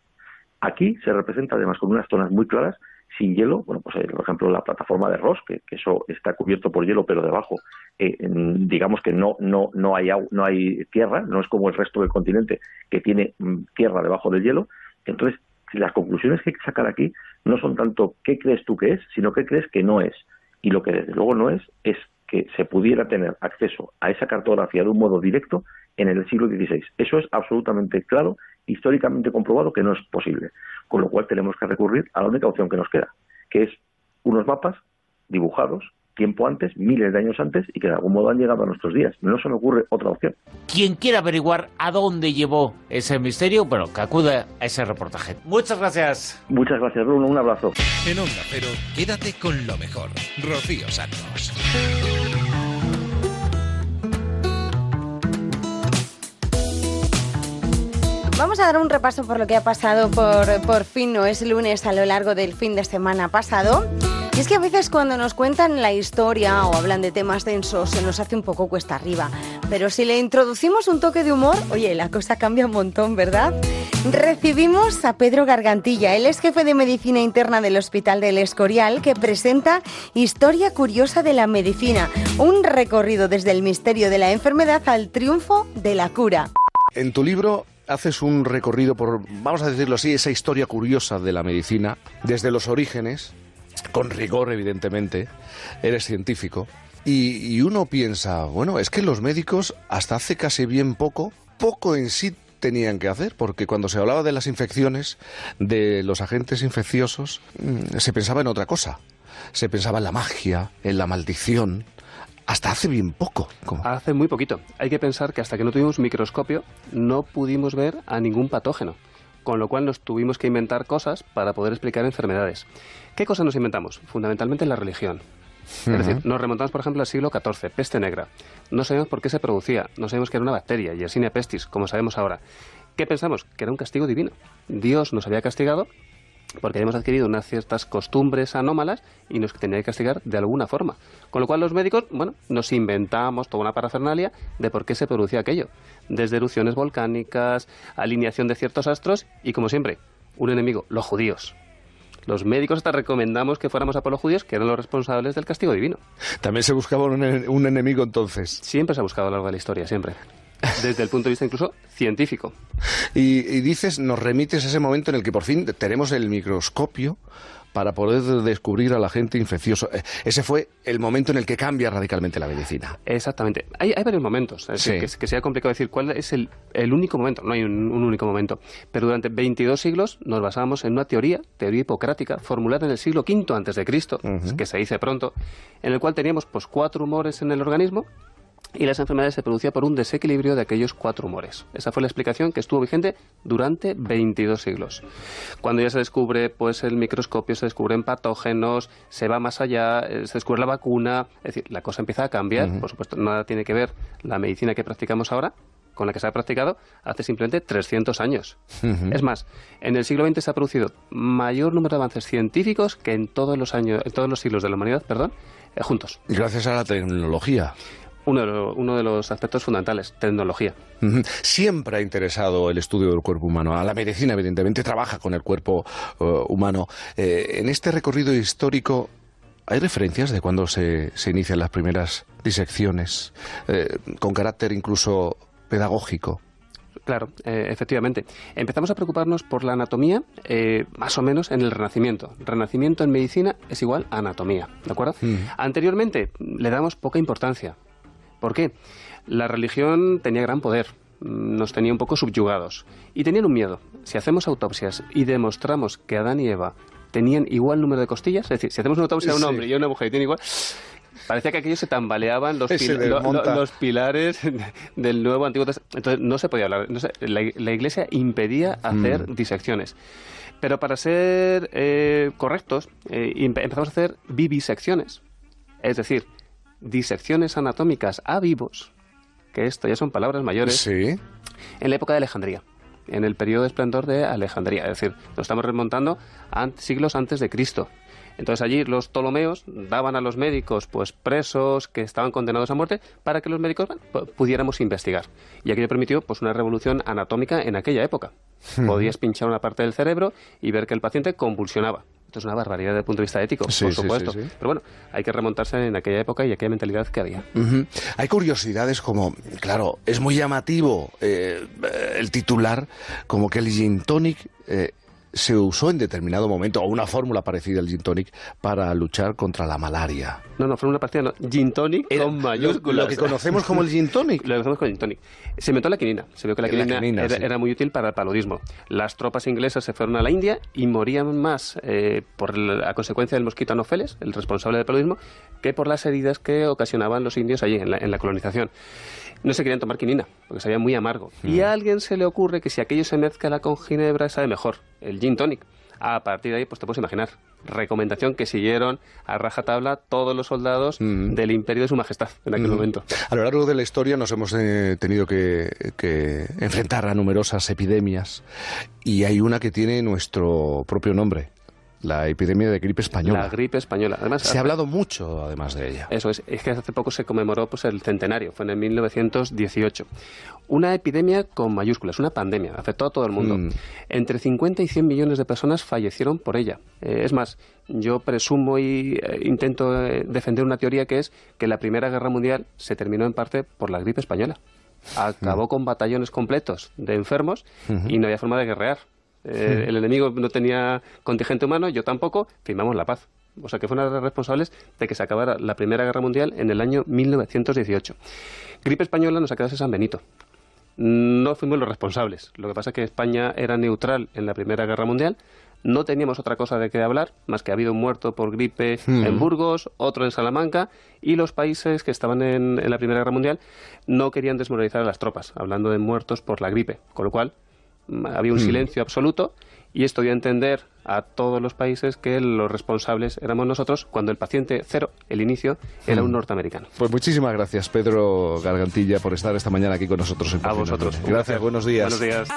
Aquí se representa además con unas zonas muy claras sin hielo, bueno, pues eh, por ejemplo la plataforma de Ross, que, eso está cubierto por hielo, pero debajo, eh, digamos que no, no, no, hay, no hay tierra, no es como el resto del continente que tiene mm, tierra debajo del hielo. Entonces, las conclusiones que hay que sacar aquí no son tanto qué crees tú que es, sino qué crees que no es. Y lo que desde luego no es, es que se pudiera tener acceso a esa cartografía de un modo directo en el siglo XVI. Eso es absolutamente claro, históricamente comprobado que no es posible. Con lo cual tenemos que recurrir a la única opción que nos queda, que es unos mapas dibujados tiempo antes, miles de años antes, y que de algún modo han llegado a nuestros días. No se me ocurre otra opción. Quien quiera averiguar a dónde llevó ese misterio, bueno, que acude a ese reportaje. Muchas gracias. Muchas gracias, Bruno. Un abrazo. En Onda Pero, quédate con lo mejor. Rocío Santos. Vamos a dar un repaso por lo que ha pasado por, por fin, no es lunes, a lo largo del fin de semana pasado. Y es que a veces cuando nos cuentan la historia o hablan de temas densos se nos hace un poco cuesta arriba. Pero si le introducimos un toque de humor, oye, la cosa cambia un montón, ¿verdad? Recibimos a Pedro Gargantilla. Él es jefe de medicina interna del Hospital del Escorial que presenta Historia Curiosa de la Medicina, un recorrido desde el misterio de la enfermedad al triunfo de la cura. En tu libro haces un recorrido por, vamos a decirlo así, esa historia curiosa de la medicina, desde los orígenes, con rigor evidentemente, eres científico, y, uno piensa, bueno, es que los médicos hasta hace casi bien poco, poco en sí tenían que hacer, porque cuando se hablaba de las infecciones, de los agentes infecciosos, se pensaba en otra cosa, se pensaba en la magia, en la maldición, hasta hace bien poco. ¿Cómo? Hace muy poquito. Hay que pensar que hasta que no tuvimos microscopio no pudimos ver a ningún patógeno, con lo cual nos tuvimos que inventar cosas para poder explicar enfermedades. ¿Qué cosas nos inventamos? Fundamentalmente la religión. Uh -huh. Es decir, nos remontamos, por ejemplo, al siglo XIV, peste negra. No sabemos por qué se producía, no sabemos que era una bacteria, Yersinia pestis, como sabemos ahora. ¿Qué pensamos? Que era un castigo divino. Dios nos había castigado porque habíamos adquirido unas ciertas costumbres anómalas y nos tenía que castigar de alguna forma. Con lo cual los médicos, bueno, nos inventamos toda una parafernalia de por qué se producía aquello. Desde erupciones volcánicas, alineación de ciertos astros y, como siempre, un enemigo, los judíos. Los médicos hasta recomendamos que fuéramos a por los judíos, que eran los responsables del castigo divino. También se buscaba un, un enemigo entonces. Siempre se ha buscado a lo largo de la historia, siempre. Desde el punto de vista incluso científico. Y, y dices, nos remites a ese momento en el que por fin tenemos el microscopio para poder descubrir al agente infeccioso. Eh, Ese fue el momento en el que cambia radicalmente la medicina. Exactamente. Hay, hay varios momentos. Es Sí. decir, que, que sea complicado decir cuál es el, el único momento. No hay un, un único momento. Pero durante 22 siglos nos basábamos en una teoría, teoría hipocrática, formulada en el siglo V antes de Cristo, que se dice pronto, en el cual teníamos pues cuatro humores en el organismo y las enfermedades se producían por un desequilibrio de aquellos cuatro humores. Esa fue la explicación que estuvo vigente durante 22 siglos. Cuando ya se descubre pues el microscopio, se descubren patógenos, se va más allá, eh, se descubre la vacuna, es decir, la cosa empieza a cambiar. Por supuesto, nada tiene que ver la medicina que practicamos ahora con la que se ha practicado hace simplemente 300 años. Es más, en el siglo XX se ha producido mayor número de avances científicos que en todos los años, en todos los siglos de la humanidad, perdón, eh, juntos. Gracias a la tecnología. Uno de, lo- uno de los aspectos fundamentales, tecnología. Siempre ha interesado el estudio del cuerpo humano. A la medicina, evidentemente, trabaja con el cuerpo eh, humano. Eh, en este recorrido histórico, ¿hay referencias de cuando se, se inician las primeras disecciones, eh, con carácter incluso pedagógico? Claro, eh, efectivamente. Empezamos a preocuparnos por la anatomía eh, más o menos en el Renacimiento. Renacimiento en medicina es igual a anatomía, ¿de acuerdo? Anteriormente le damos poca importancia. ¿Por qué? La religión tenía gran poder, nos tenía un poco subyugados y tenían un miedo. Si hacemos autopsias y demostramos que Adán y Eva tenían igual número de costillas, es decir, si hacemos una autopsia a un Sí. hombre y a una mujer y tienen igual, parecía que aquellos se tambaleaban los, Se pil- lo- lo- desmonta. los pilares del nuevo antiguo Testamento. Entonces no se podía hablar. no se- la, la Iglesia impedía hacer Mm. disecciones. Pero para ser eh, correctos, eh, empe- empezamos a hacer vivisecciones. Es decir, disecciones anatómicas a vivos, que esto ya son palabras mayores, en la época de Alejandría, en el periodo de esplendor de Alejandría. Es decir, nos estamos remontando a siglos antes de Cristo. Entonces allí los Ptolomeos daban a los médicos pues presos que estaban condenados a muerte para que los médicos bueno, pudiéramos investigar. Y aquello permitió pues una revolución anatómica en aquella época. Hmm. Podías pinchar una parte del cerebro y ver que el paciente convulsionaba. Esto es una barbaridad desde el punto de vista ético, Sí, por supuesto. sí, sí. Pero bueno, hay que remontarse en aquella época y aquella mentalidad que había. Hay curiosidades como, claro, es muy llamativo eh, el titular, como que el gin tonic eh, se usó en determinado momento, o una fórmula parecida al gin tonic, para luchar contra la malaria. No, no, fue una partida, no. Gin tonic con mayúsculas. lo que conocemos como el gin tonic. Lo que conocemos como gin tonic. Se inventó la quinina. Se vio que la La quinina, quinina, era, sí. era muy útil para el paludismo. Las tropas inglesas se fueron a la India y morían más eh, por la, a consecuencia del mosquito anopheles, el responsable del paludismo, que por las heridas que ocasionaban los indios allí en la, en la colonización. No se querían tomar quinina, porque sabía muy amargo. Y a alguien se le ocurre que si aquello se mezcla con ginebra sabe mejor, el gin tonic. A partir de ahí, pues te puedes imaginar. Recomendación que siguieron a rajatabla todos los soldados del imperio de su majestad en aquel Mm. momento. A lo largo de la historia nos hemos eh, tenido que, que enfrentar a numerosas epidemias y hay una que tiene nuestro propio nombre, la epidemia de gripe española. La gripe española. Además, Se ha hablado mucho, además de ella. Eso es, es que hace poco se conmemoró pues, el centenario, fue en el 1918. Una epidemia con mayúsculas, una pandemia, afectó a todo el mundo. Mm. Entre 50 y 100 millones de personas fallecieron por ella. Eh, es más, yo presumo y eh, intento eh, defender una teoría que es que la Primera Guerra Mundial se terminó en parte por la gripe española. Acabó con batallones completos de enfermos y no había forma de guerrear. Eh. El enemigo no tenía contingente humano, yo tampoco, firmamos la paz. O sea que fueron los responsables de que se acabara la Primera Guerra Mundial en el año 1918. Gripe española nos ha quedado San Benito. No fuimos los responsables. Lo que pasa es que España era neutral en la Primera Guerra Mundial. No teníamos otra cosa de qué hablar, más que ha habido un muerto por gripe Hmm. en Burgos, otro en Salamanca, y los países que estaban en, en la Primera Guerra Mundial no querían desmoralizar a las tropas, hablando de muertos por la gripe. Con lo cual, había un Hmm. silencio absoluto y esto dio a entender a todos los países que los responsables éramos nosotros cuando el paciente cero, el inicio, era un Hmm. norteamericano. Pues muchísimas gracias, Pedro Gargantilla, por estar esta mañana aquí con nosotros en A vosotros. Gracias, buenos días. Buenos días.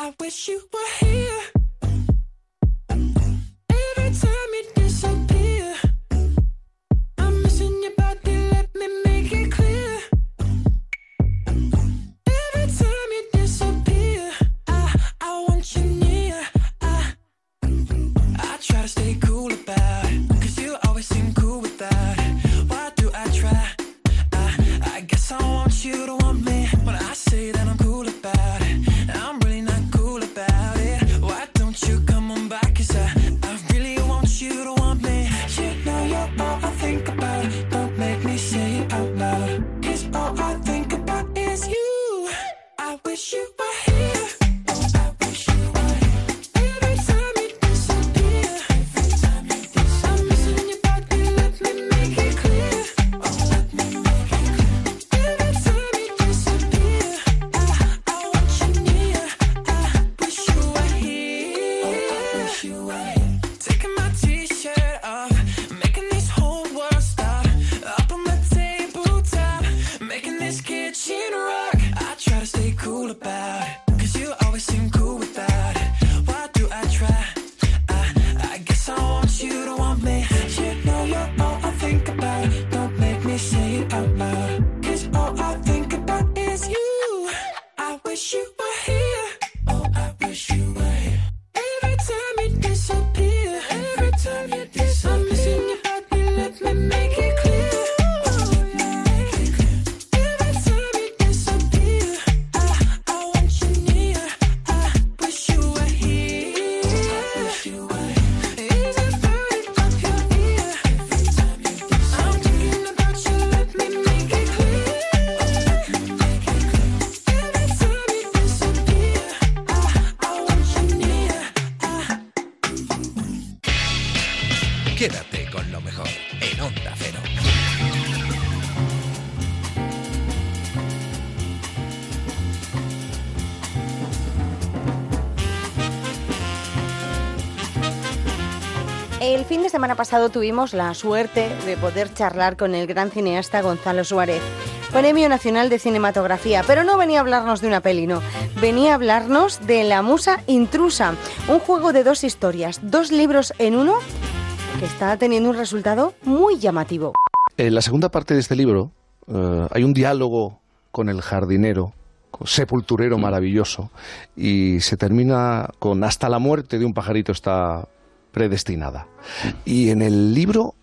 Fin de semana pasado tuvimos la suerte de poder charlar con el gran cineasta Gonzalo Suárez, Premio Nacional de Cinematografía, pero no venía a hablarnos de una peli, no, venía a hablarnos de La Musa Intrusa, un juego de dos historias, dos libros en uno, que está teniendo un resultado muy llamativo. En la segunda parte de este libro eh, hay un diálogo con el jardinero, sepulturero maravilloso, y se termina con hasta la muerte de un pajarito está predestinada. Y en el libro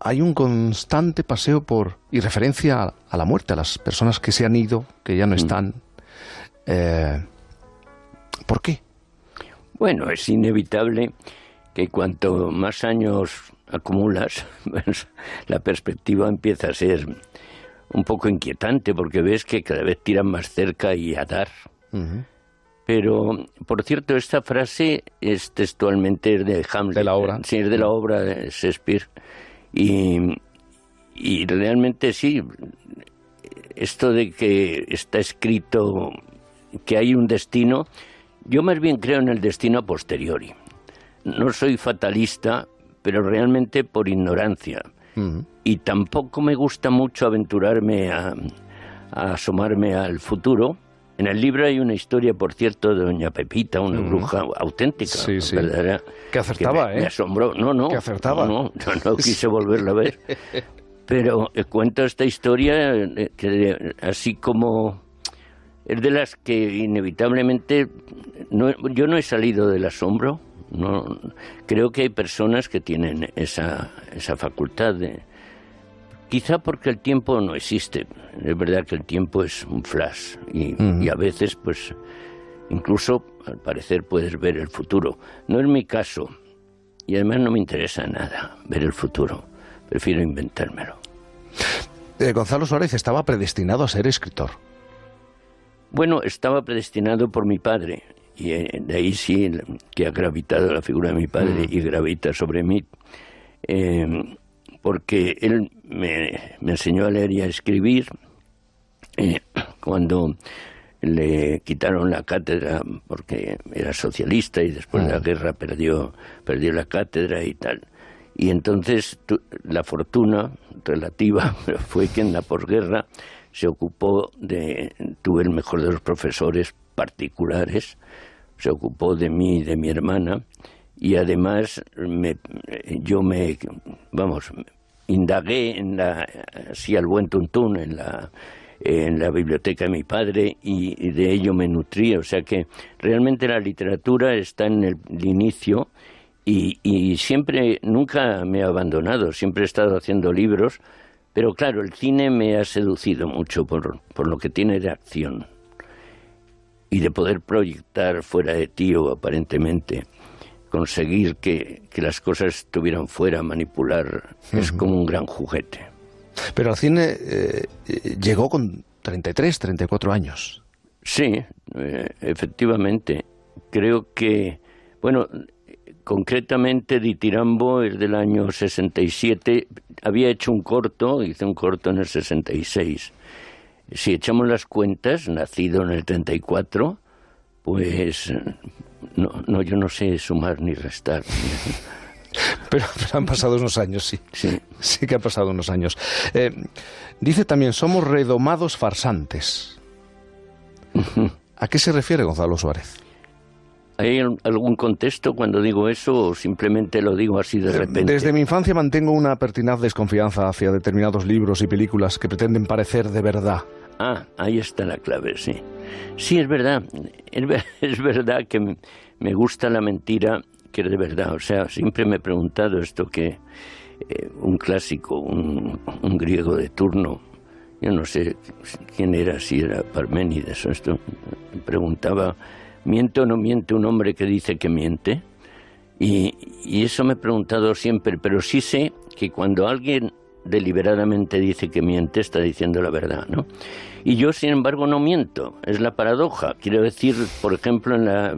hay un constante paseo por y referencia a, a la muerte, a las personas que se han ido, que ya no están. Eh, ¿Por qué? Bueno, es inevitable que cuanto más años acumulas, pues, la perspectiva empieza a ser un poco inquietante porque ves que cada vez tiran más cerca y a dar. Pero, por cierto, esta frase es textualmente de Hamlet. De la obra. Sí, es de la obra de Shakespeare. Y, y realmente sí, esto de que está escrito que hay un destino, yo más bien creo en el destino a posteriori. No soy fatalista, pero realmente por ignorancia. Y tampoco me gusta mucho aventurarme a, a asomarme al futuro. En el libro hay una historia, por cierto, de Doña Pepita, una bruja auténtica, Sí, sí. verdadera, Que acertaba, me, ¿eh? me asombró. No, no. Que acertaba. No, no, quise volverla a ver. Pero eh, cuento esta historia eh, que así como es de las que inevitablemente no, yo no he salido del asombro. No, creo que hay personas que tienen esa, esa facultad de quizá porque el tiempo no existe. Es verdad que el tiempo es un flash y, a veces pues incluso al parecer puedes ver el futuro. No es mi caso y además no me interesa nada ver el futuro. Prefiero inventármelo. Eh, Gonzalo Suárez estaba predestinado a ser escritor. Bueno, estaba predestinado por mi padre, y eh, de ahí sí que ha gravitado la figura de mi padre y gravita sobre mí, eh, porque él me, me enseñó a leer y a escribir eh, cuando le quitaron la cátedra porque era socialista y después de la guerra perdió, perdió la cátedra y tal. Y entonces tu- la fortuna relativa fue que en la posguerra se ocupó de, tuve el mejor de los profesores particulares, se ocupó de mí y de mi hermana, y además me, yo me, vamos, indagué en la, así al buen tuntún, en la, en la biblioteca de mi padre y, de ello me nutrí, o sea que realmente la literatura está en el, el inicio y, y siempre, nunca me he abandonado, siempre he estado haciendo libros, pero claro, el cine me ha seducido mucho por, por lo que tiene de acción y de poder proyectar fuera de ti o aparentemente conseguir que, que las cosas estuvieran fuera, manipular, es como un gran juguete. Pero al cine eh, eh, llegó con 33, 34 años. Sí, eh, efectivamente. Creo que, bueno, concretamente Ditirambo es del año 67. Había hecho un corto, hice un corto en el 66. Si echamos las cuentas, nacido en el 34, pues no, no yo no sé sumar ni restar. Pero, pero han pasado unos años, sí. Sí, que han pasado unos años. Eh, dice también, somos redomados farsantes. ¿A qué se refiere Gonzalo Suárez? ¿Hay al- algún contexto cuando digo eso o simplemente lo digo así de repente? Desde mi infancia mantengo una pertinaz desconfianza hacia determinados libros y películas que pretenden parecer de verdad. Ah, ahí está la clave, sí. Sí, es verdad. Es, ver- es verdad que me gusta la mentira que es de verdad. O sea, siempre me he preguntado esto que eh, un clásico, un, griego de turno, yo no sé quién era, si era Parménides o esto, preguntaba, ¿miente o no miente un hombre que dice que miente? Y, y eso me he preguntado siempre, pero sí sé que cuando alguien deliberadamente dice que miente, está diciendo la verdad, ¿no? Y yo, sin embargo, no miento. Es la paradoja. Quiero decir, por ejemplo, en la,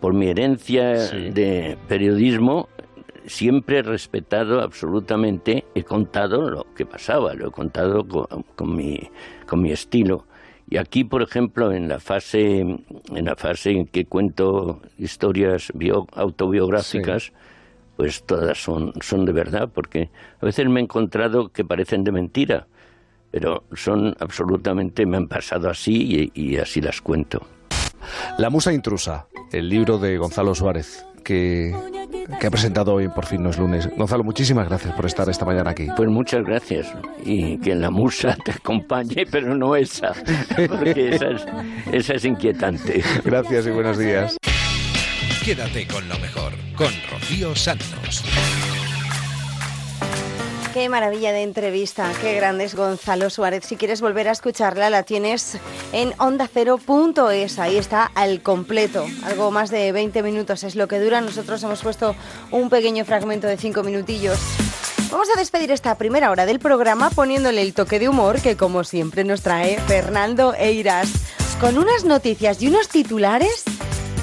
por mi herencia de periodismo, siempre he respetado absolutamente, he contado lo que pasaba, lo he contado con, con mi, con mi estilo. Y aquí, por ejemplo, en la fase, en la fase en que cuento historias bio- autobiográficas, pues todas son, son de verdad, porque a veces me he encontrado que parecen de mentira, pero son absolutamente, me han pasado así y, y así las cuento. La Musa Intrusa, el libro de Gonzalo Suárez, que, que ha presentado hoy por fin no es lunes. Gonzalo, muchísimas gracias por estar esta mañana aquí. Pues muchas gracias y que la musa te acompañe, pero no esa, porque esa es, esa es inquietante. Gracias y buenos días. Quédate con lo mejor, con Rocío Santos. Qué maravilla de entrevista, qué grande es Gonzalo Suárez. Si quieres volver a escucharla, la tienes en ondacero.es. Ahí está al completo. Algo más de 20 minutos es lo que dura. Nosotros hemos puesto un pequeño fragmento de 5 minutillos. Vamos a despedir esta primera hora del programa poniéndole el toque de humor que, como siempre, nos trae Fernando Eiras. Con unas noticias y unos titulares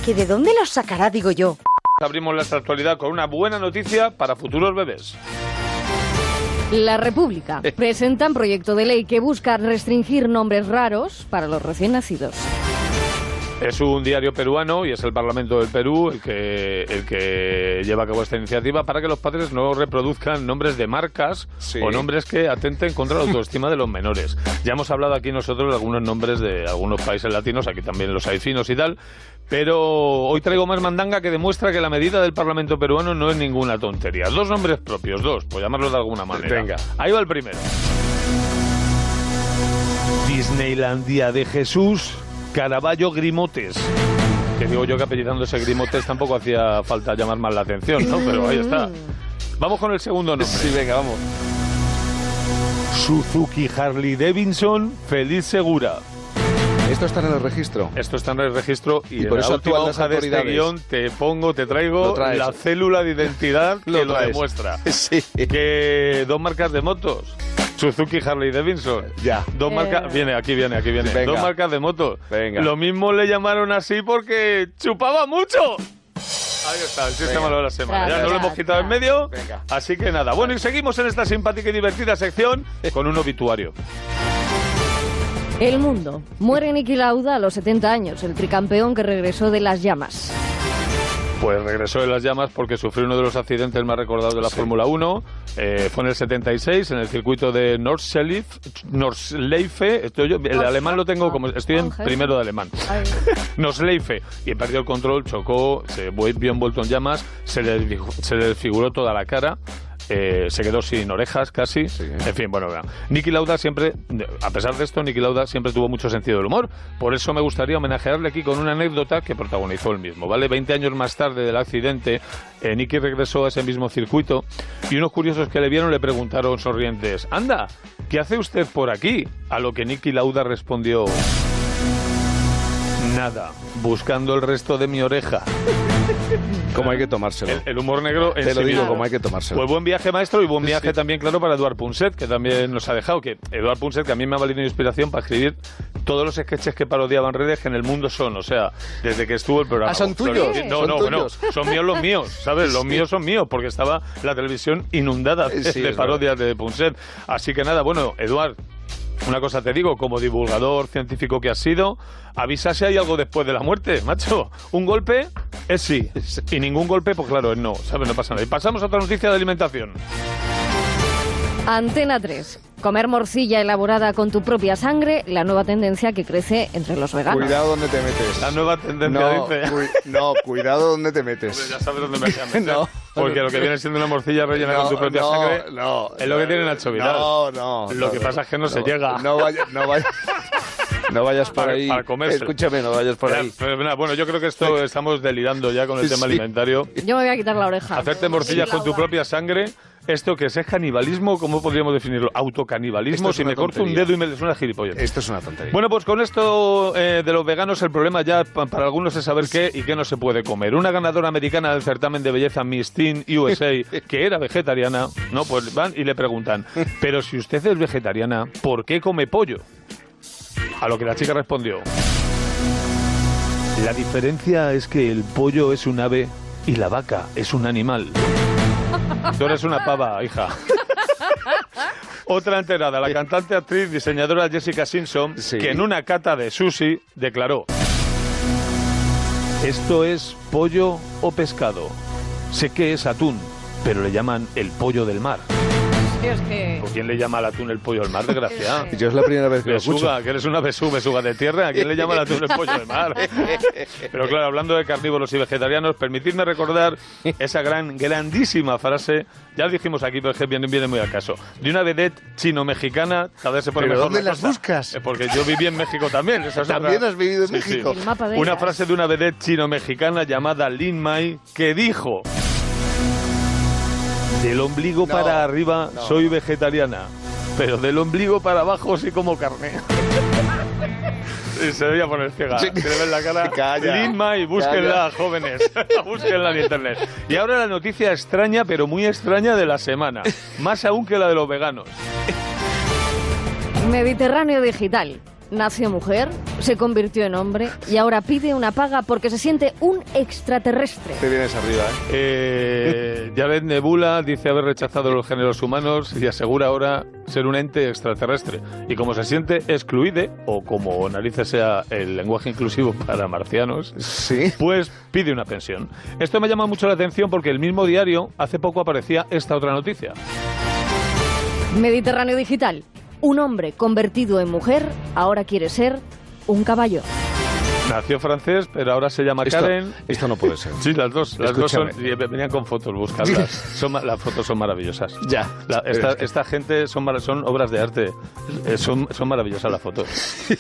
que de dónde los sacará, digo yo. Abrimos la actualidad con una buena noticia para futuros bebés. La República presenta un proyecto de ley que busca restringir nombres raros para los recién nacidos. Es un diario peruano y es el Parlamento del Perú el que, el que lleva a cabo esta iniciativa para que los padres no reproduzcan nombres de marcas o nombres que atenten contra la autoestima de los menores. Ya hemos hablado aquí nosotros de algunos nombres de algunos países latinos, aquí también los hay finos y tal, pero hoy traigo más mandanga que demuestra que la medida del Parlamento peruano no es ninguna tontería. Dos nombres propios, dos, por llamarlos de alguna manera. Venga. Ahí va el primero. Disneylandia de Jesús Caraballo Grimotes. Que digo yo que apellidándose Grimotes tampoco hacía falta llamar más la atención, ¿no? Pero ahí está. Vamos con el segundo nombre. Sí, venga, vamos. Suzuki Harley Davidson Feliz Segura. Esto está en el registro. Esto está en el registro y, Y por en eso la última hoja de este guion te pongo, te traigo la célula de identidad que Lo demuestra. Sí. Que dos marcas de motos. Suzuki Harley Davidson. Ya. Dos Eh. marcas. Viene, aquí viene, aquí viene. Venga. Dos marcas de motos. Venga. Lo mismo le llamaron así porque chupaba mucho. Ahí está, el sistema Venga. de la semana. Ya no lo hemos quitado en medio. Venga. Así que nada. Bueno, y seguimos en esta simpática y divertida sección con un obituario. El mundo. Muere Niki Lauda a los 70 años, el tricampeón que regresó de las llamas. Pues regresó de las llamas porque sufrió uno de los accidentes más recordados de la Fórmula 1. Eh, fue en el 76 en el circuito de Nordschleife. Estoy yo- el alemán lo tengo como. Estoy en primero de alemán. Nordschleife. Y perdió el control, chocó, se vio envuelto en llamas, se le, se le desfiguró toda la cara. Eh, se quedó sin orejas casi. En fin, bueno, vean. Niki Lauda siempre, a pesar de esto, Niki Lauda siempre tuvo mucho sentido del humor. Por eso me gustaría homenajearle aquí con una anécdota que protagonizó él mismo. ¿Vale? 20 años más tarde del accidente, eh, Niki regresó a ese mismo circuito y unos curiosos que le vieron le preguntaron sonrientes: Anda, ¿qué hace usted por aquí? A lo que Niki Lauda respondió: Nada, buscando el resto de mi oreja. Como hay que tomárselo. El, el humor negro en Te lo sí digo mismo. como hay que tomárselo. Pues buen viaje, maestro, y buen viaje también, claro, para Eduard Punset, que también nos ha dejado. Que Eduard Punset, que a mí me ha valido inspiración para escribir todos los sketches que parodiaban redes que en el mundo son. O sea, desde que estuvo el programa. Ah, ¿son tuyos? No, ¿Son no, bueno, tuyos? son míos los míos, ¿sabes? Los míos son míos, porque estaba la televisión inundada de, Sí, de parodias de Punset. Así que nada, bueno, Eduard. Una cosa te digo, como divulgador científico que has sido, avisa si hay algo después de la muerte, macho. Un golpe es sí, y ningún golpe, pues claro, es no, ¿sabes? No pasa nada. Y pasamos a otra noticia de alimentación. Antena 3. Comer morcilla elaborada con tu propia sangre, la nueva tendencia que crece entre los veganos. Cuidado donde te metes. La nueva tendencia, no, dice. no, cuidado donde te metes. Ya sabes dónde me voy a meter. No. Porque lo que viene siendo una morcilla rellena No, con tu propia no, sangre no. es lo que tiene Nacho Vidal. No, no. Lo no, que pasa es que no, se llega. No vayas, no vayas. No vayas por Para- ahí. para comerse. Escúchame, no vayas por ahí. nada, bueno, yo creo que esto estamos delirando ya con el tema Sí. alimentario. Yo me voy a quitar la oreja. Hacerte morcillas con tu propia sangre. ¿Esto que es? ¿Es canibalismo? ¿Cómo podríamos definirlo? ¿Autocanibalismo? Es Si una me corto un dedo y me suena gilipollas. Esto es una tontería. Bueno, pues con esto eh, de los veganos, el problema ya pa- para algunos es saber qué y qué no se puede comer. Una ganadora americana del certamen de belleza Miss Teen USA, que era vegetariana, no, pues van y le preguntan, pero si usted es vegetariana, ¿por qué come pollo? A lo que la chica respondió, la diferencia es que el pollo es un ave y la vaca es un animal. Tú eres una pava, hija. Otra enterada, la cantante, actriz, diseñadora Jessica Simpson, que en una cata de sushi declaró: Esto es pollo o pescado. Sé que es atún, pero le llaman el pollo del mar. Es que... ¿O quién le llama al atún el pollo del mar, desgraciada? Yo es la primera vez que lo escucho. Besuga, que eres una besú, besuga de tierra. ¿A quién le llama el atún el pollo del mar? Pero claro, hablando de carnívoros y vegetarianos, permitidme recordar esa gran, grandísima frase, ya lo dijimos aquí, pero es que viene, viene muy al caso, de una vedette chino-mexicana, cada vez se pone ¿Pero mejor dónde la las cosa. buscas? Eh, Porque yo viví en México también. esa es ¿También otra- has vivido en Sí, México? sí. El mapa de Una ellas. frase de una vedette chino-mexicana llamada Lin Mai, que dijo... Del ombligo No, para arriba no. soy vegetariana, pero del ombligo para abajo sí como carne. Y se debía poner ciega. Sí. Tiene ver la cara. Calla, Lin Mai, búsquenla, calla. jóvenes. búsquenla en internet. Y ahora la noticia extraña, pero muy extraña de la semana. Más aún que la de los veganos. Mediterráneo Digital. Nació mujer, se convirtió en hombre y ahora pide una paga porque se siente un extraterrestre. Te vienes arriba, ¿eh? Eh, Jared Nebula dice haber rechazado los géneros humanos y asegura ahora ser un ente extraterrestre. Y como se siente excluide, o como narices sea el lenguaje inclusivo para marcianos, pues pide una pensión. Esto me llama mucho la atención porque el mismo diario hace poco aparecía esta otra noticia. Mediterráneo Digital. Un hombre convertido en mujer ahora quiere ser un caballo. Nació francés, pero ahora se llama Esto- Karen. esto no puede ser. Sí, las dos. Las dos son. Venían con fotos, buscarlas. Son, las fotos son maravillosas. Ya. La- esta, es que- esta gente son, obras de arte. Eh, son, son maravillosas las fotos.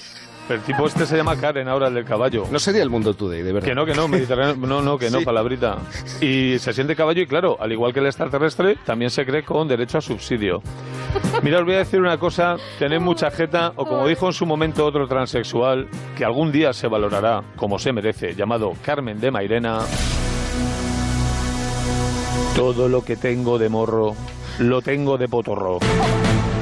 El tipo este se llama Karen ahora, el del caballo. No sería el mundo today, de verdad. Que no, que no, Mediterráneo, no, no, que no, Sí. palabrita. Y se siente caballo y claro, al igual que el extraterrestre, también se cree con derecho a subsidio. Mira, os voy a decir una cosa, tened mucha jeta, o como dijo en su momento otro transexual, que algún día se valorará como se merece, llamado Carmen de Mairena. Todo lo que tengo de morro, lo tengo de potorro.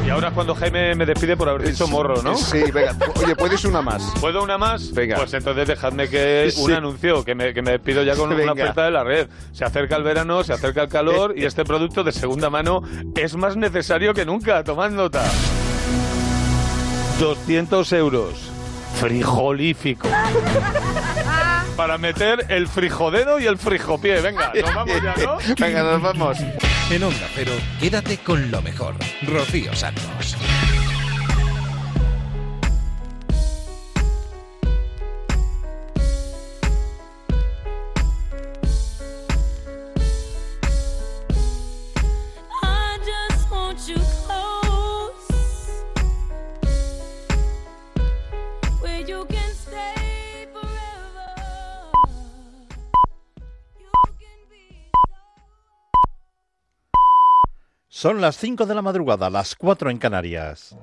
Y ahora es cuando Jaime me despide por haber dicho morro, ¿no? Sí, venga. Oye, ¿puedes una más? ¿Puedo una más? Venga. Pues entonces dejadme que Sí. un anuncio, que me, que me despido ya con Venga. una oferta de la red. Se acerca el verano, se acerca el calor y este producto de segunda mano es más necesario que nunca. Tomad nota. 200 euros. Frijolífico. Para meter el frijodedo y el frijopié. Venga, nos vamos ya, ¿no? Venga, nos vamos. En Onda Cero, quédate con lo mejor. Rocío Santos. Son las 5 de la madrugada, las 4 en Canarias.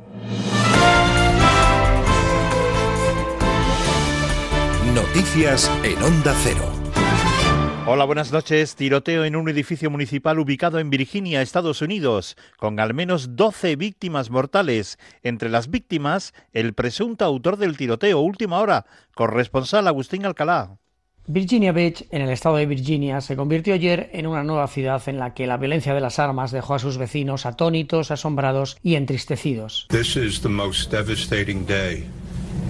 Noticias en Onda Cero. Hola, buenas noches. Tiroteo en un edificio municipal ubicado en Virginia, Estados Unidos, con al menos 12 víctimas mortales. Entre las víctimas, el presunto autor del tiroteo. Última hora, corresponsal Agustín Alcalá. Virginia Beach, en el estado de Virginia, se convirtió ayer en una nueva ciudad en la que la violencia de las armas dejó a sus vecinos atónitos, asombrados y entristecidos. This is the most devastating day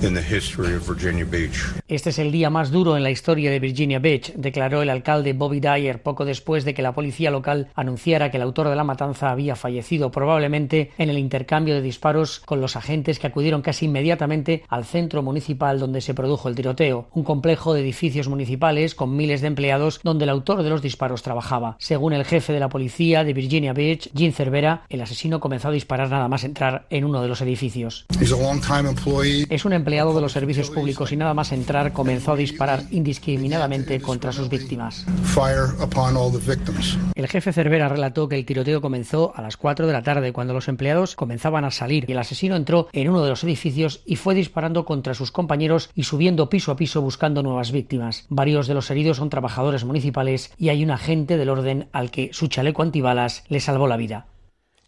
in the history of Virginia Beach. Este es el día más duro en la historia de Virginia Beach, declaró el alcalde Bobby Dyer poco después de que la policía local anunciara que el autor de la matanza había fallecido probablemente en el intercambio de disparos con los agentes que acudieron casi inmediatamente al centro municipal donde se produjo el tiroteo, un complejo de edificios municipales con miles de empleados donde el autor de los disparos trabajaba. Según el jefe de la policía de Virginia Beach, Jim Cervera, el asesino comenzó a disparar nada más entrar en uno de los edificios. He's a long-time employee. Es un empleado de los servicios públicos y nada más entrar comenzó a disparar indiscriminadamente contra sus víctimas. El jefe Cervera relató que el tiroteo comenzó a las 4 de la tarde cuando los empleados comenzaban a salir y el asesino entró en uno de los edificios y fue disparando contra sus compañeros y subiendo piso a piso buscando nuevas víctimas. Varios de los heridos son trabajadores municipales y hay un agente del orden al que su chaleco antibalas le salvó la vida.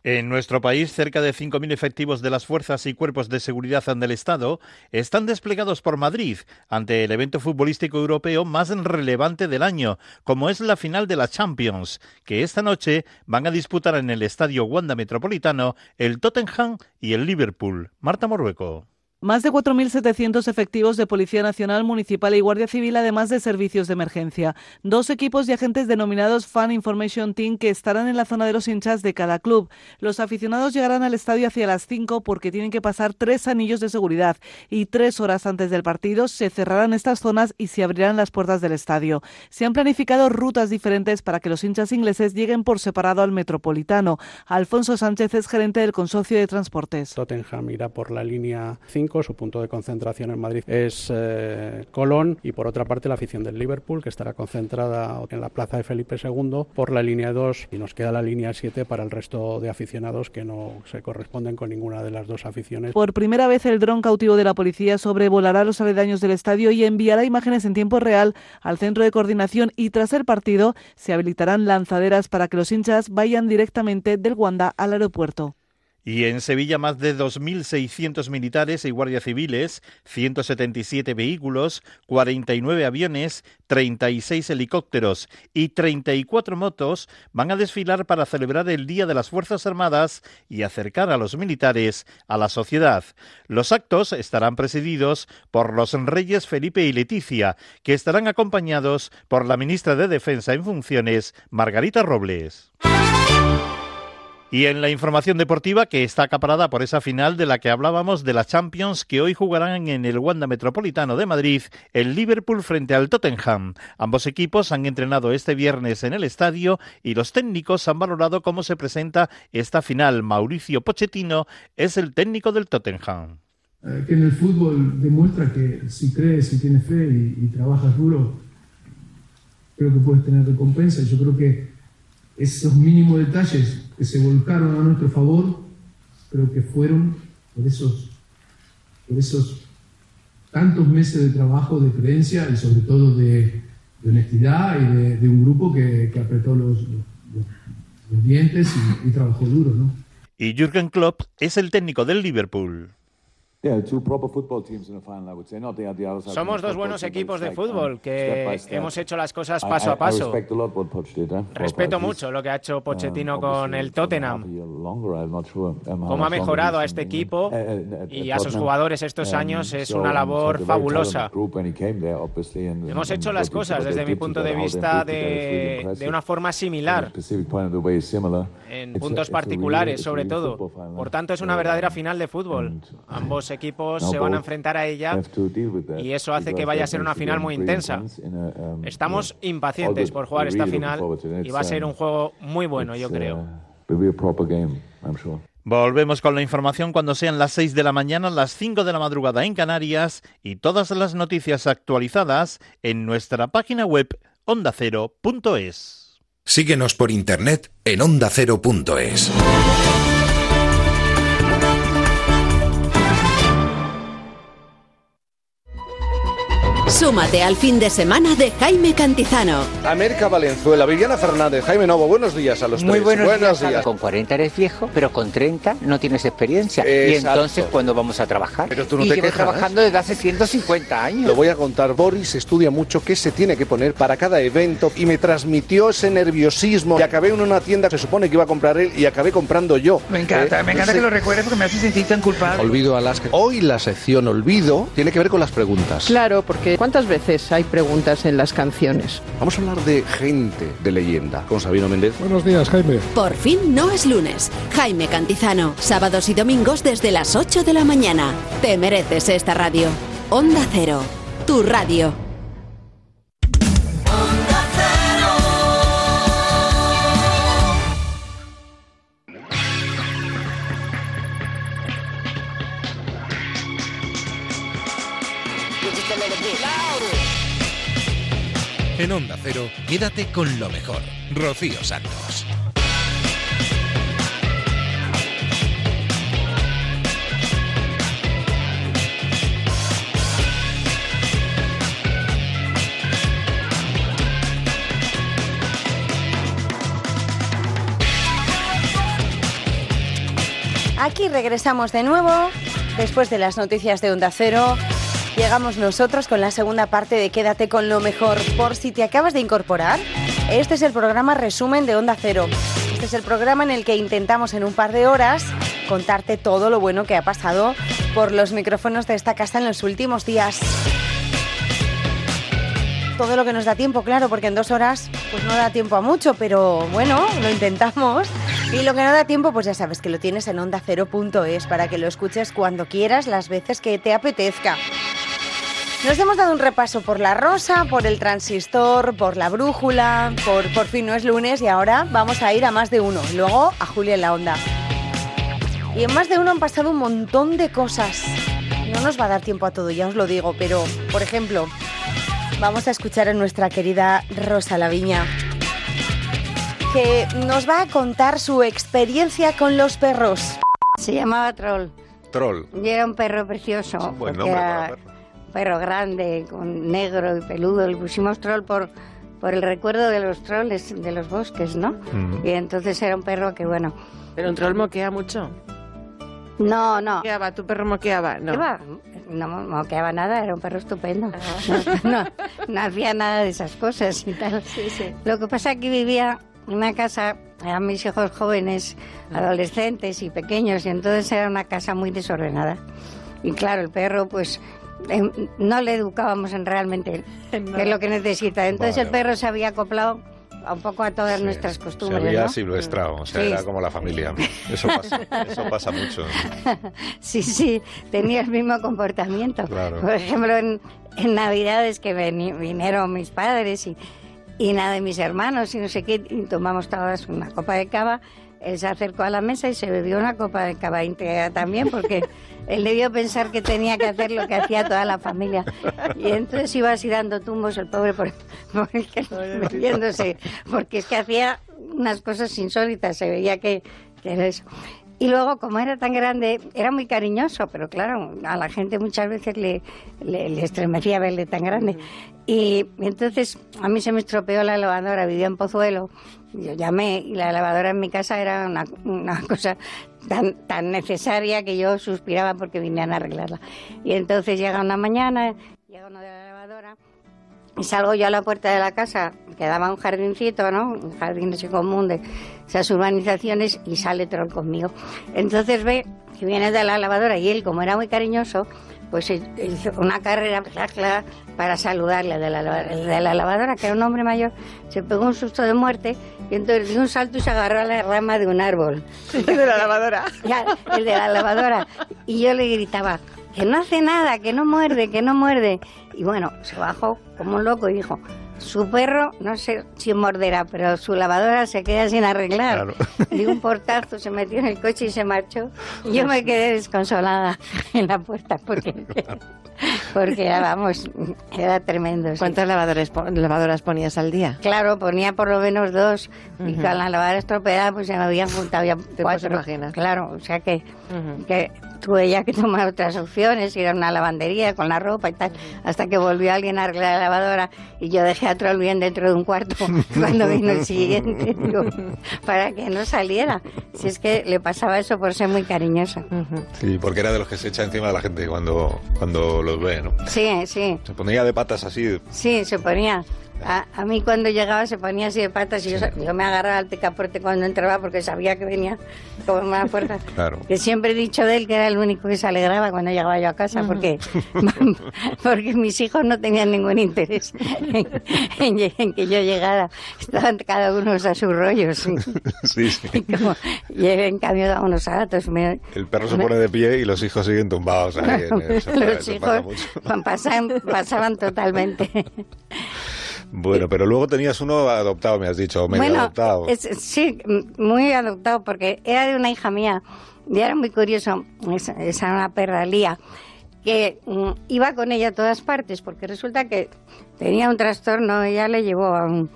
En nuestro país, cerca de 5.000 efectivos de las fuerzas y cuerpos de seguridad del Estado están desplegados por Madrid ante el evento futbolístico europeo más relevante del año, como es la final de la Champions, que esta noche van a disputar en el Estadio Wanda Metropolitano el Tottenham y el Liverpool. Marta Morueco. Más de 4.700 efectivos de Policía Nacional, Municipal y Guardia Civil, además de servicios de emergencia. Dos equipos de agentes denominados Fan Information Team que estarán en la zona de los hinchas de cada club. Los aficionados llegarán al estadio hacia las 5 porque tienen que pasar tres anillos de seguridad y tres horas antes del partido se cerrarán estas zonas y se abrirán las puertas del estadio. Se han planificado rutas diferentes para que los hinchas ingleses lleguen por separado al Metropolitano. Alfonso Sánchez es gerente del Consorcio de Transportes. Tottenham irá por la línea 5 su punto de concentración en Madrid es eh, Colón y por otra parte la afición del Liverpool que estará concentrada en la plaza de Felipe II por la línea 2 y nos queda la línea 7 para el resto de aficionados que no se corresponden con ninguna de las dos aficiones. Por primera vez el dron cautivo de la policía sobrevolará los aledaños del estadio y enviará imágenes en tiempo real al centro de coordinación y tras el partido se habilitarán lanzaderas para que los hinchas vayan directamente del Wanda al aeropuerto. Y en Sevilla más de 2.600 militares y guardias civiles, 177 vehículos, 49 aviones, 36 helicópteros y 34 motos van a desfilar para celebrar el Día de las Fuerzas Armadas y acercar a los militares a la sociedad. Los actos estarán presididos por los reyes Felipe y Leticia, que estarán acompañados por la ministra de Defensa en funciones, Margarita Robles. Y en la información deportiva que está acaparada por esa final de la que hablábamos de la Champions que hoy jugarán en el Wanda Metropolitano de Madrid el Liverpool frente al Tottenham. Ambos equipos han entrenado este viernes en el estadio y los técnicos han valorado cómo se presenta esta final. Mauricio Pochettino es el técnico del Tottenham. Eh, que en el fútbol demuestra que si crees, si tienes fe y, y trabajas duro, creo que puedes tener recompensa. Yo creo que esos mínimos detalles que se volcaron a nuestro favor, creo que fueron por esos, por esos tantos meses de trabajo, de creencia y sobre todo de, de honestidad y de, de un grupo que, que apretó los, los, los dientes y, y trabajó duro, ¿no? Y Jürgen Klopp es el técnico del Liverpool. Somos dos buenos equipos de fútbol que hemos hecho las cosas paso a paso. Respeto mucho lo que ha hecho Pochettino con el Tottenham, cómo ha mejorado a este equipo y a sus jugadores estos años es una labor fabulosa. Hemos hecho las cosas desde mi punto de vista de, de una forma similar, en puntos particulares sobre todo. Por tanto, es una verdadera final de fútbol. Ambos equipos se van a enfrentar a ella y eso hace que vaya a ser una final muy intensa. Estamos impacientes por jugar esta final y va a ser un juego muy bueno, yo creo. Volvemos con la información cuando sean las 6 de la mañana, las 5 de la madrugada en Canarias y todas las noticias actualizadas en nuestra página web ondacero.es. Síguenos por internet en ondacero.es. Súmate al fin de semana de Jaime Cantizano. América Valenzuela, Viviana Fernández, Jaime Novo, buenos días a los Muy tres. buenos, días. Con 40 eres viejo, pero con 30 no tienes experiencia. Y entonces, ¿cuándo vamos a trabajar? Pero tú no y te llevo quejas. trabajando desde hace 150 años. Lo voy a contar. Boris estudia mucho qué se tiene que poner para cada evento y me transmitió ese nerviosismo. Y acabé en una tienda que se supone que iba a comprar él y acabé comprando yo. Me encanta, Eh, me encanta ese- que lo recuerdes porque me hace sentir tan culpable. Olvido Alaska. Hoy la sección Olvido tiene que ver con las preguntas. Claro, porque ¿cuántas veces hay preguntas en las canciones? Vamos a hablar de gente de leyenda con Sabino Méndez. Buenos días, Jaime. Por fin no es lunes. Jaime Cantizano, sábados y domingos desde las 8 de la mañana. Te mereces esta radio. Onda Cero, tu radio. En Onda Cero, quédate con lo mejor. Rocío Santos. Aquí regresamos de nuevo, después de las noticias de Onda Cero. Llegamos nosotros con la segunda parte de Quédate con lo mejor. Por si te acabas de incorporar, este es el programa resumen de Onda Cero. Este es el programa en el que intentamos en un par de horas contarte todo lo bueno que ha pasado por los micrófonos de esta casa en los últimos días. Todo lo que nos da tiempo, claro, porque en dos horas pues no da tiempo a mucho, pero bueno, lo intentamos. Y lo que no da tiempo, pues ya sabes que lo tienes en onda0.es para que lo escuches cuando quieras, las veces que te apetezca. Nos hemos dado un repaso por la rosa, por el transistor, por la brújula, por por fin no es lunes y ahora vamos a ir a más de uno, luego a Julia en la onda. Y en más de uno han pasado un montón de cosas. No nos va a dar tiempo a todo, ya os lo digo, pero por ejemplo, vamos a escuchar a nuestra querida Rosa Laviña, que nos va a contar su experiencia con los perros. Se llamaba Troll Troll. y era un perro precioso. buen nombre era para perro. Perro grande, con negro y peludo. Le pusimos Troll por, por el recuerdo de los trolls de los bosques, ¿no? Mm. Y entonces era un perro que, bueno. Pero un troll moquea mucho. No, no. Moqueaba, tu perro moqueaba. No. ¿Qué va? No mo- moqueaba nada, era un perro estupendo. No, no, no hacía nada de esas cosas y tal. Lo que pasa es que vivía en una casa, eran mis hijos jóvenes, adolescentes y pequeños, y entonces era una casa muy desordenada. Y claro, el perro, pues, no le educábamos en realmente qué es lo que necesita. Entonces el Vale, perro se había acoplado a un poco a todas nuestras Se costumbres. había ¿no? silvestrado, o sea, Sí. era como la familia. Eso pasa, eso pasa mucho. Sí, sí, tenía el mismo comportamiento. Claro. Por ejemplo, en, en Navidades que veni- vinieron mis padres y, y nada de mis hermanos y no sé qué, y tomamos todas una copa de cava, él se acercó a la mesa y se bebió una copa de cava íntegra también porque él debió pensar que tenía que hacer lo que hacía toda la familia. Y entonces iba así dando tumbos el pobre por, por el que- bebiéndose, porque es que hacía unas cosas insólitas, se veía que, que era eso. Y luego, como era tan grande, era muy cariñoso, pero claro, a la gente muchas veces le, le, le estremecía verle tan grande. Y entonces a mí se me estropeó la lavadora, vivía en Pozuelo, yo llamé y la lavadora en mi casa era una, una cosa tan, tan necesaria que yo suspiraba porque vinieran a arreglarla. Y entonces llega una mañana, llega uno de la lavadora y salgo yo a la puerta de la casa, que daba un jardincito, ¿no? Un jardín así común de esas urbanizaciones y sale Troll conmigo. Entonces ve que viene de la lavadora y él, como era muy cariñoso, pues hi- hizo una carrera para saludarle de la, el de la lavadora, que era un hombre mayor, se pegó un susto de muerte y entonces dio un salto y se agarró a la rama de un árbol. de la lavadora. Ya, el de la lavadora. Y yo le gritaba, que no hace nada, que no muerde, que no muerde. Y bueno, se bajó como un loco y dijo, su perro, no sé si morderá, pero su lavadora se queda sin arreglar. Dio un portazo, se metió en el coche y se marchó. Y yo me quedé desconsolada en la puerta porque, porque era, vamos, era tremendo. sí. ¿Cuántas lavadoras, po- lavadoras ponías al día? Claro, ponía por lo menos dos y con la lavadora estropeada pues se me habían juntado ya puedes cuatro. imaginar. Claro, o sea que, que tuve ya que tomar otras opciones, ir a una lavandería con la ropa y tal, hasta que volvió alguien a arreglar la lavadora y yo dejé a Troll bien dentro de un cuarto cuando vino el siguiente, digo, para que no saliera. Si es que le pasaba eso por ser muy cariñosa. Sí, porque era de los que se echa encima de la gente cuando, cuando los ve, ¿no? Sí, sí, Se ponía de patas así. sí, se ponía. A, a mí cuando llegaba se ponía así de patas y yo, yo me agarraba al picaporte cuando entraba porque sabía que venía como una puerta. Claro. Que siempre he dicho de él que era el único que se alegraba cuando llegaba yo a casa, porque, porque mis hijos no tenían ningún interés en, en- en que yo llegara. Estaban cada uno a sus rollos. sí. Sí. Y, como, y él, en cambio, daba unos saltos. Me, El perro se me- pone de pie y los hijos siguen tumbados. ahí, los pasa hijos pasaban, pasaban totalmente. Bueno, pero luego tenías uno adoptado, me has dicho, o medio bueno, adoptado. es- sí, muy adoptado, porque era de una hija mía, y era muy curioso, esa, esa era una perra Lía, que mm, iba con ella a todas partes, porque resulta que tenía un trastorno, ella le llevó a un,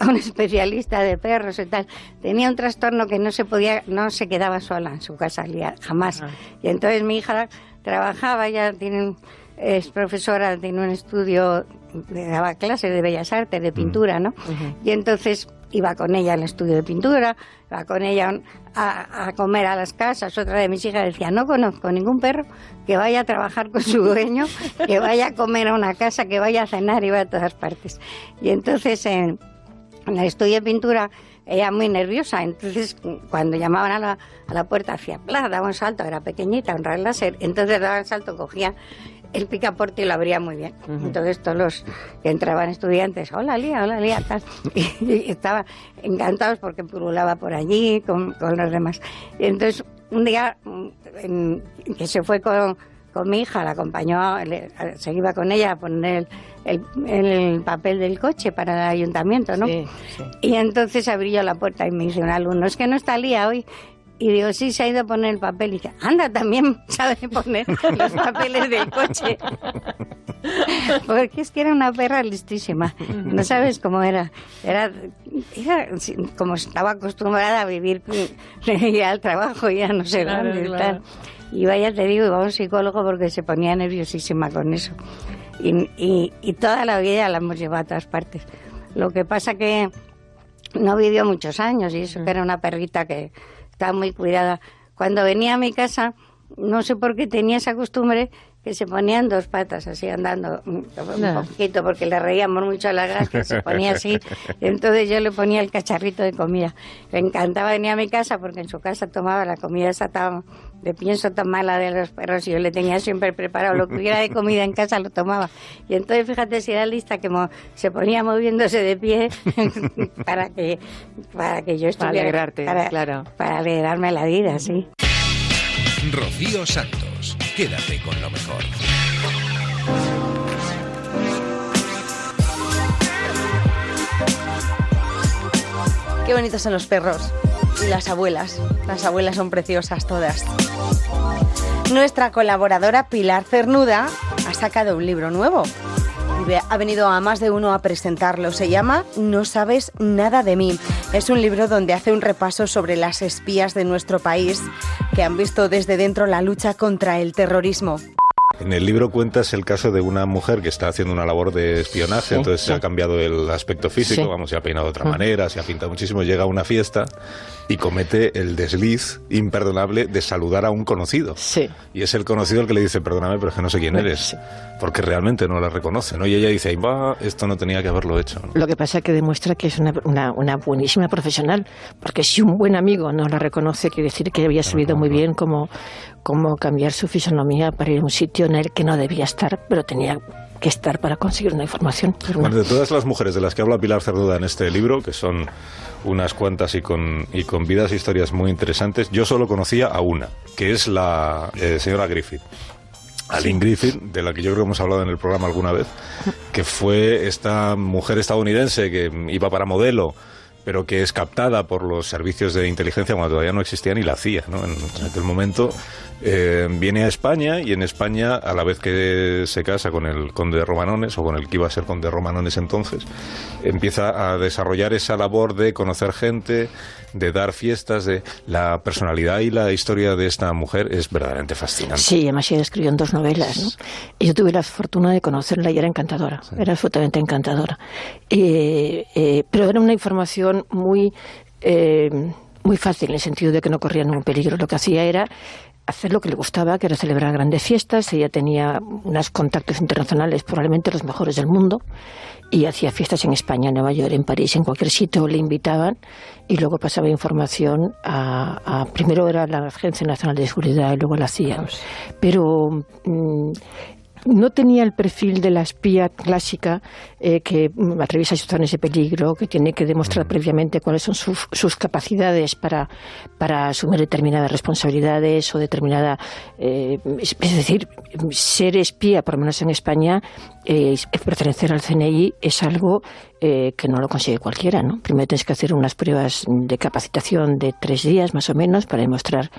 a un especialista de perros y tal, tenía un trastorno que no se podía, no se quedaba sola en su casa, Lía, jamás. Y entonces mi hija trabajaba, ya tiene es profesora, tiene un estudio, daba clases de bellas artes, de pintura, ¿no? Y entonces iba con ella al estudio de pintura, iba con ella a, a comer a las casas. Otra de mis hijas decía, no conozco ningún perro que vaya a trabajar con su dueño, que vaya a comer a una casa, que vaya a cenar va a todas partes. Y entonces en, en el estudio de pintura ella muy nerviosa, entonces cuando llamaban a la, a la puerta hacía pla, daba un salto, era pequeñita, un láser, entonces daba el salto, cogía el picaporte lo abría muy bien. Entonces todos los que entraban estudiantes, hola Lía, hola Lía, tal, y, y estaban encantados porque pululaba por allí con, con los demás. Y entonces un día mm, en- que se fue con, con mi hija, la acompañó, le- se iba con ella a poner el, el- el papel del coche para el ayuntamiento, ¿no? Y entonces abrí yo la puerta y me dice un alumno, es que no está Lía hoy. Y digo, sí, se ha ido a poner el papel. Y dice, anda, también sabe poner los papeles del coche. Porque es que era una perra listísima. No sabes cómo era. Era, era como estaba acostumbrada a vivir y al trabajo y a no sé Claro, dónde claro. tal. Y vaya, te digo, iba a un psicólogo porque se ponía nerviosísima con eso. Y, y, y toda la vida la hemos llevado a todas partes. Lo que pasa que no vivió muchos años y eso que era una perrita que estaba muy cuidada. Cuando venía a mi casa, no sé por qué tenía esa costumbre que se ponía en dos patas, así andando un un poquito, porque le reíamos mucho a la gracia, se ponía así. Entonces yo le ponía el cacharrito de comida. Le encantaba venir a mi casa porque en su casa tomaba la comida esa de pienso tan mala de los perros y yo le tenía siempre preparado lo que hubiera de comida en casa lo tomaba. Y entonces fíjate si era lista que mo- se ponía moviéndose de pie para que para que yo Para estuviera alegrarte, para, claro. para alegrarme la vida, sí. Rocío Santos, quédate con lo mejor. Qué bonitos son los perros. Y las abuelas. Las abuelas son preciosas todas. Nuestra colaboradora Pilar Cernuda ha sacado un libro nuevo. Ha venido a más de uno a presentarlo. Se llama No sabes nada de mí. Es un libro donde hace un repaso sobre las espías de nuestro país que han visto desde dentro la lucha contra el terrorismo. En el libro cuentas el caso de una mujer que está haciendo una labor de espionaje, Sí, entonces se sí. ha cambiado el aspecto físico, Sí. vamos, se ha peinado de otra Mm. manera, se ha pintado muchísimo, llega a una fiesta y comete el desliz imperdonable de saludar a un conocido. Y es el conocido el que le dice, perdóname, pero es que no sé quién eres, porque realmente no la reconoce, ¿no? Y ella dice, "Ay, va, esto no tenía que haberlo hecho. ¿no? Lo que pasa es que demuestra que es una, una, una buenísima profesional, porque si un buen amigo no la reconoce, quiere decir que había sabido muy bien cómo, cómo cambiar su fisonomía para ir a un sitio en el que no debía estar, pero tenía que estar para conseguir una información. Bueno, de todas las mujeres de las que habla Pilar Cernuda en este libro, que son unas cuantas y con, y con vidas e historias muy interesantes, yo solo conocía a una, que es la eh, señora Griffith. Aline Griffith, de la que yo creo que hemos hablado en el programa alguna vez, que fue esta mujer estadounidense que iba para modelo pero que es captada por los servicios de inteligencia cuando todavía no existía ni la CIA. ¿no? En, en aquel momento eh, viene a España y en España, a la vez que se casa con el conde de Romanones, o con el que iba a ser conde de Romanones entonces, empieza a desarrollar esa labor de conocer gente, de dar fiestas, de la personalidad y la historia de esta mujer es verdaderamente fascinante. Sí, además ella escribió en dos novelas. ¿no? Y yo tuve la fortuna de conocerla y era encantadora, era absolutamente encantadora. Eh, eh, pero era una información muy, eh, muy fácil en el sentido de que no corría ningún peligro. Lo que hacía era hacer lo que le gustaba, que era celebrar grandes fiestas. Ella tenía unos contactos internacionales, probablemente los mejores del mundo, y hacía fiestas en España, en Nueva York, en París, en cualquier sitio le invitaban y luego pasaba información a, a- primero era la Agencia Nacional de Seguridad y luego la CIA. Pero mm, no tenía el perfil de la espía clásica eh, que atraviesa situaciones de peligro, que tiene que demostrar previamente cuáles son sus, sus capacidades para, para asumir determinadas responsabilidades o determinada... eh, es, es decir, ser espía, por lo menos en España, eh, pertenecer al CNI es algo eh, que no lo consigue cualquiera. ¿no? Primero tienes que hacer unas pruebas de capacitación de tres días más o menos para demostrar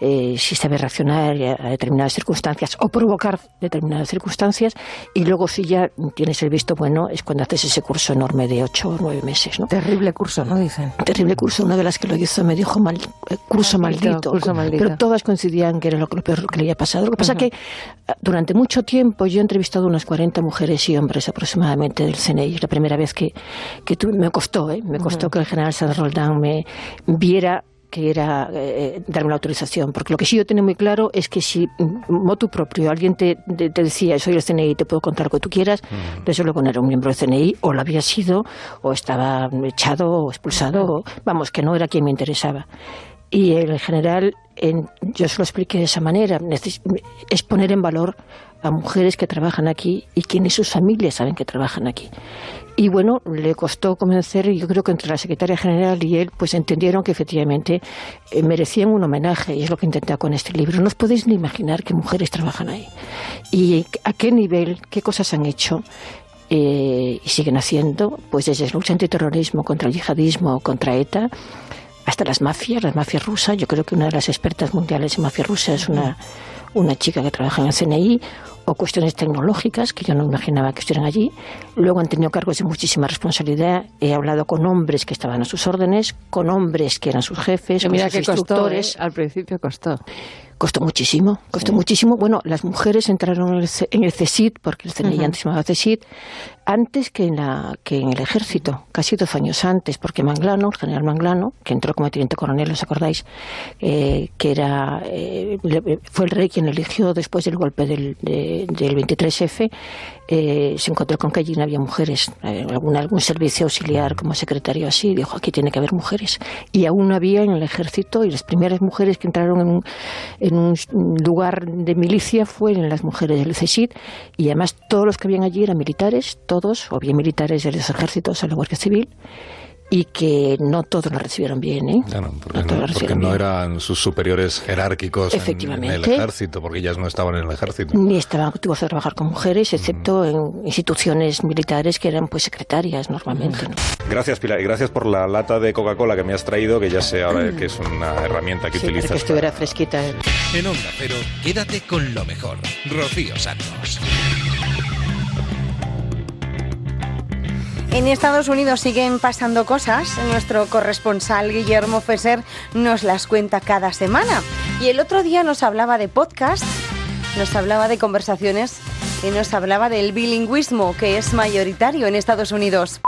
eh, si sabes reaccionar a determinadas circunstancias o provocar determinadas circunstancias y luego si ya tienes el visto bueno es cuando haces ese curso enorme de ocho o nueve meses. ¿no? Terrible curso, ¿no? Dicen. Terrible curso. Una de las que lo hizo me dijo mal, eh, curso Maldito, maldito, curso maldito. Pero todas coincidían que era lo, lo peor que le había pasado. Lo que pasa que eh, durante mucho tiempo yo he entrevistado unas 40 mujeres y hombres aproximadamente del CNI. Es la primera vez que, que tuve- me costó, ¿eh? me costó que el general Sanz Roldán me viera que era eh, darme la autorización, porque lo que sí yo tenía muy claro es que si mm, motu propio alguien te, te- te decía soy el CNI, te puedo contar lo que tú quieras, desde luego no era un miembro del CNI, o lo había sido, o estaba echado o expulsado, o- vamos, que no era quien me interesaba. Y el general, en- yo se lo expliqué de esa manera, es poner en valor a mujeres que trabajan aquí y quienes sus familias saben que trabajan aquí. Y bueno, le costó convencer, y yo creo que entre la secretaria general y él, pues entendieron que efectivamente eh, merecían un homenaje, y es lo que intenté con este libro. No os podéis ni imaginar qué mujeres trabajan ahí. Y a qué nivel, qué cosas han hecho. eh, y siguen haciendo, pues desde la lucha antiterrorismo, contra el yihadismo, contra ETA, hasta las mafias, las mafias rusas. Yo creo que una de las expertas mundiales en mafia rusa es una, una chica que trabaja en el CNI, o cuestiones tecnológicas que yo no imaginaba que estuvieran allí. Luego han tenido cargos de muchísima responsabilidad. He hablado con hombres que estaban a sus órdenes, con hombres que eran sus jefes, Que con mira sus que costó, instructores. ¿eh? Al principio costó. Costó muchísimo, costó muchísimo. Bueno, las mujeres entraron en el, CSID, porque el CNI Ujú. antes se llamaba CSID, antes que en, la, que en el ejército, casi dos años antes, porque Manglano, el general Manglano, que entró como teniente coronel, ¿os acordáis? Eh, que era eh, fue el rey quien eligió después del golpe del, de- del 23F, eh, se encontró con que allí no había mujeres, eh, algún, servicio auxiliar como secretario así, dijo, aquí tiene que haber mujeres. Y aún no había en el ejército, y las primeras mujeres que entraron en un, lugar de milicia fueron las mujeres del CSID, y además todos los que habían allí eran militares, o bien militares de los ejércitos o la Guardia Civil, y que no todos lo recibieron bien, ¿eh? Claro, porque, No no, todos porque no eran sus superiores jerárquicos en- en, el Efectivamente. ejército, porque ellas no estaban en el ejército. Ni estaban activos a trabajar con mujeres, excepto en instituciones militares que eran pues secretarias normalmente. ¿no? Gracias, Pilar, y gracias por la lata de Coca-Cola que me has traído, que ya sé ahora que es una herramienta que Sí, para que utilizas. estuviera fresquita. ¿eh? En Onda Cero, quédate con lo mejor. Rocío Santos. En Estados Unidos siguen pasando cosas. Nuestro corresponsal Guillermo Fesser nos las cuenta cada semana. Y el otro día nos hablaba de podcast, nos hablaba de conversaciones y nos hablaba del bilingüismo que es mayoritario en Estados Unidos.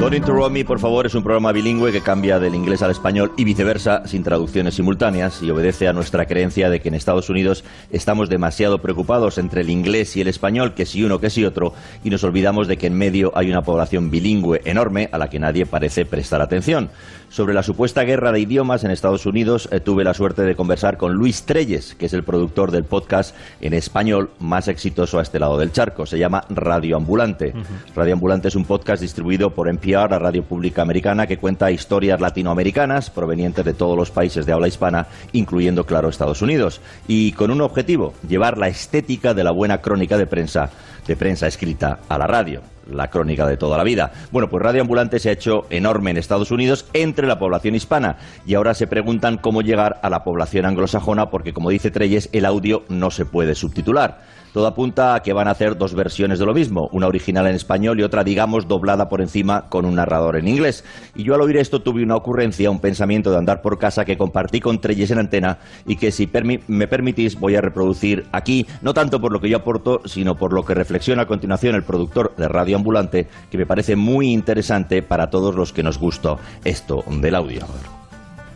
Don't Interrupt Me, por favor, es un programa bilingüe que cambia del inglés al español y viceversa, sin traducciones simultáneas, y obedece a nuestra creencia de que en Estados Unidos estamos demasiado preocupados entre el inglés y el español, que si uno, que si otro, y nos olvidamos de que en medio hay una población bilingüe enorme a la que nadie parece prestar atención. Sobre la supuesta guerra de idiomas en Estados Unidos, eh, tuve la suerte de conversar con Luis Treyes, que es el productor del podcast en español más exitoso a este lado del charco. Se llama Radio Ambulante. Radio Ambulante es un podcast distribuido por NPR, la radio pública americana, que cuenta historias latinoamericanas provenientes de todos los países de habla hispana, incluyendo, claro, Estados Unidos. Y con un objetivo, llevar la estética de la buena crónica de prensa de prensa escrita a la radio la crónica de toda la vida. Bueno, pues Radio Ambulante se ha hecho enorme en Estados Unidos entre la población hispana y ahora se preguntan cómo llegar a la población anglosajona porque, como dice Treyes, el audio no se puede subtitular. Todo apunta a que van a hacer dos versiones de lo mismo, una original en español y otra, digamos, doblada por encima con un narrador en inglés. Y yo al oír esto tuve una ocurrencia, un pensamiento de andar por casa que compartí con Treyes en antena y que si me permitís voy a reproducir aquí, no tanto por lo que yo aporto, sino por lo que reflexiona a continuación el productor de Radio Que me parece muy interesante para todos los que nos gusta esto del audio.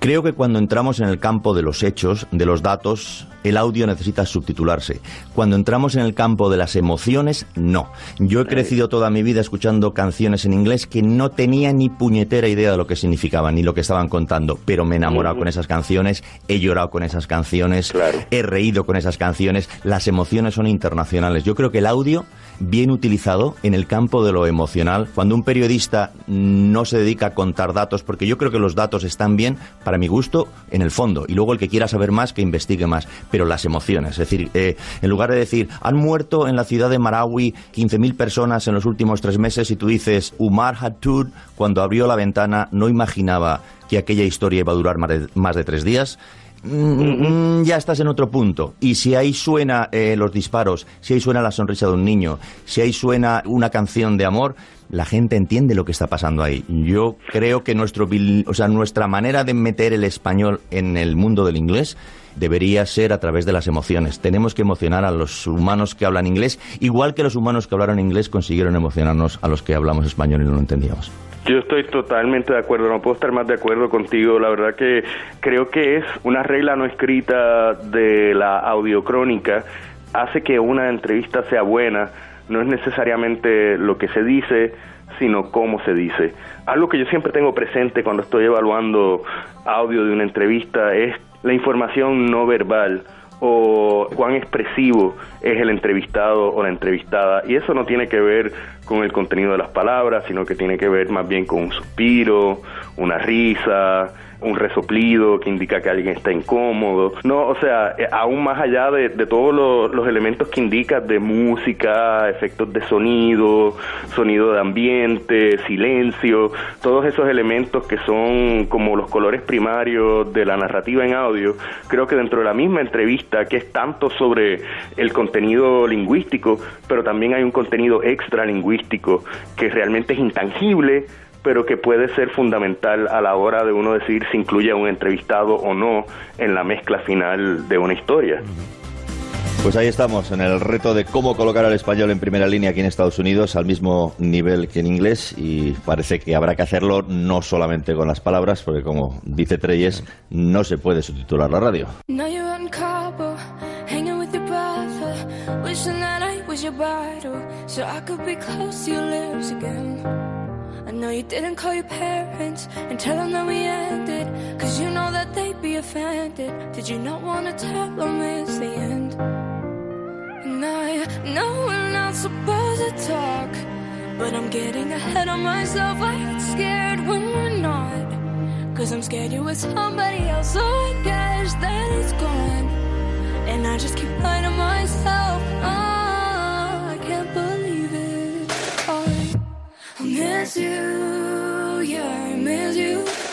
Creo que cuando entramos en el campo de los hechos, de los datos, el audio necesita subtitularse. Cuando entramos en el campo de las emociones, no. Yo he crecido toda mi vida escuchando canciones en inglés que no tenía ni puñetera idea de lo que significaban ni lo que estaban contando, pero me he enamorado con esas canciones, he llorado con esas canciones, he reído con esas canciones. Las emociones son internacionales. Yo creo que el audio bien utilizado en el campo de lo emocional, cuando un periodista no se dedica a contar datos, porque yo creo que los datos están bien, para mi gusto, en el fondo, y luego el que quiera saber más, que investigue más, pero las emociones, es decir, eh, en lugar de decir, han muerto en la ciudad de Marawi 15.000 personas en los últimos tres meses, y tú dices, Umar Hatud, cuando abrió la ventana, no imaginaba que aquella historia iba a durar más de tres días, Mm, ya estás en otro punto. Y si ahí suena eh, los disparos, si ahí suena la sonrisa de un niño, si ahí suena una canción de amor, la gente entiende lo que está pasando ahí. Yo creo que nuestro, o sea, nuestra manera de meter el español en el mundo del inglés debería ser a través de las emociones. Tenemos que emocionar a los humanos que hablan inglés, igual que los humanos que hablaron inglés consiguieron emocionarnos a los que hablamos español y no lo entendíamos. Yo estoy totalmente de acuerdo, no puedo estar más de acuerdo contigo. La verdad que creo que es una regla no escrita de la audiocrónica, hace que una entrevista sea buena, no es necesariamente lo que se dice, sino cómo se dice. Algo que yo siempre tengo presente cuando estoy evaluando audio de una entrevista es la información no verbal o cuán expresivo es el entrevistado o la entrevistada. Y eso no tiene que ver con el contenido de las palabras, sino que tiene que ver más bien con un suspiro, una risa, un resoplido que indica que alguien está incómodo. No, o sea, eh, aún más allá de, todos los, elementos que indica de música, efectos de sonido, sonido de ambiente, silencio, todos esos elementos que son como los colores primarios de la narrativa en audio, creo que dentro de la misma entrevista, que es tanto sobre el contenido lingüístico, pero también hay un contenido extra lingüístico que realmente es intangible, pero que puede ser fundamental a la hora de uno decir si incluye a un entrevistado o no en la mezcla final de una historia. Pues ahí estamos, en el reto de cómo colocar al español en primera línea aquí en Estados Unidos al mismo nivel que en inglés y parece que habrá que hacerlo no solamente con las palabras, porque como dice Treyes, no se puede subtitular la radio. Know you didn't call your parents and tell them that we ended. Cause you know that they'd be offended. Did you not want to tell them it's the end? And I know we're not supposed to talk. But I'm getting ahead of myself. I get scared when we're not. Cause I'm scared you're with somebody else. So I guess that it's gone. And I just keep lying to myself. Oh. Miss you, yeah, I miss you.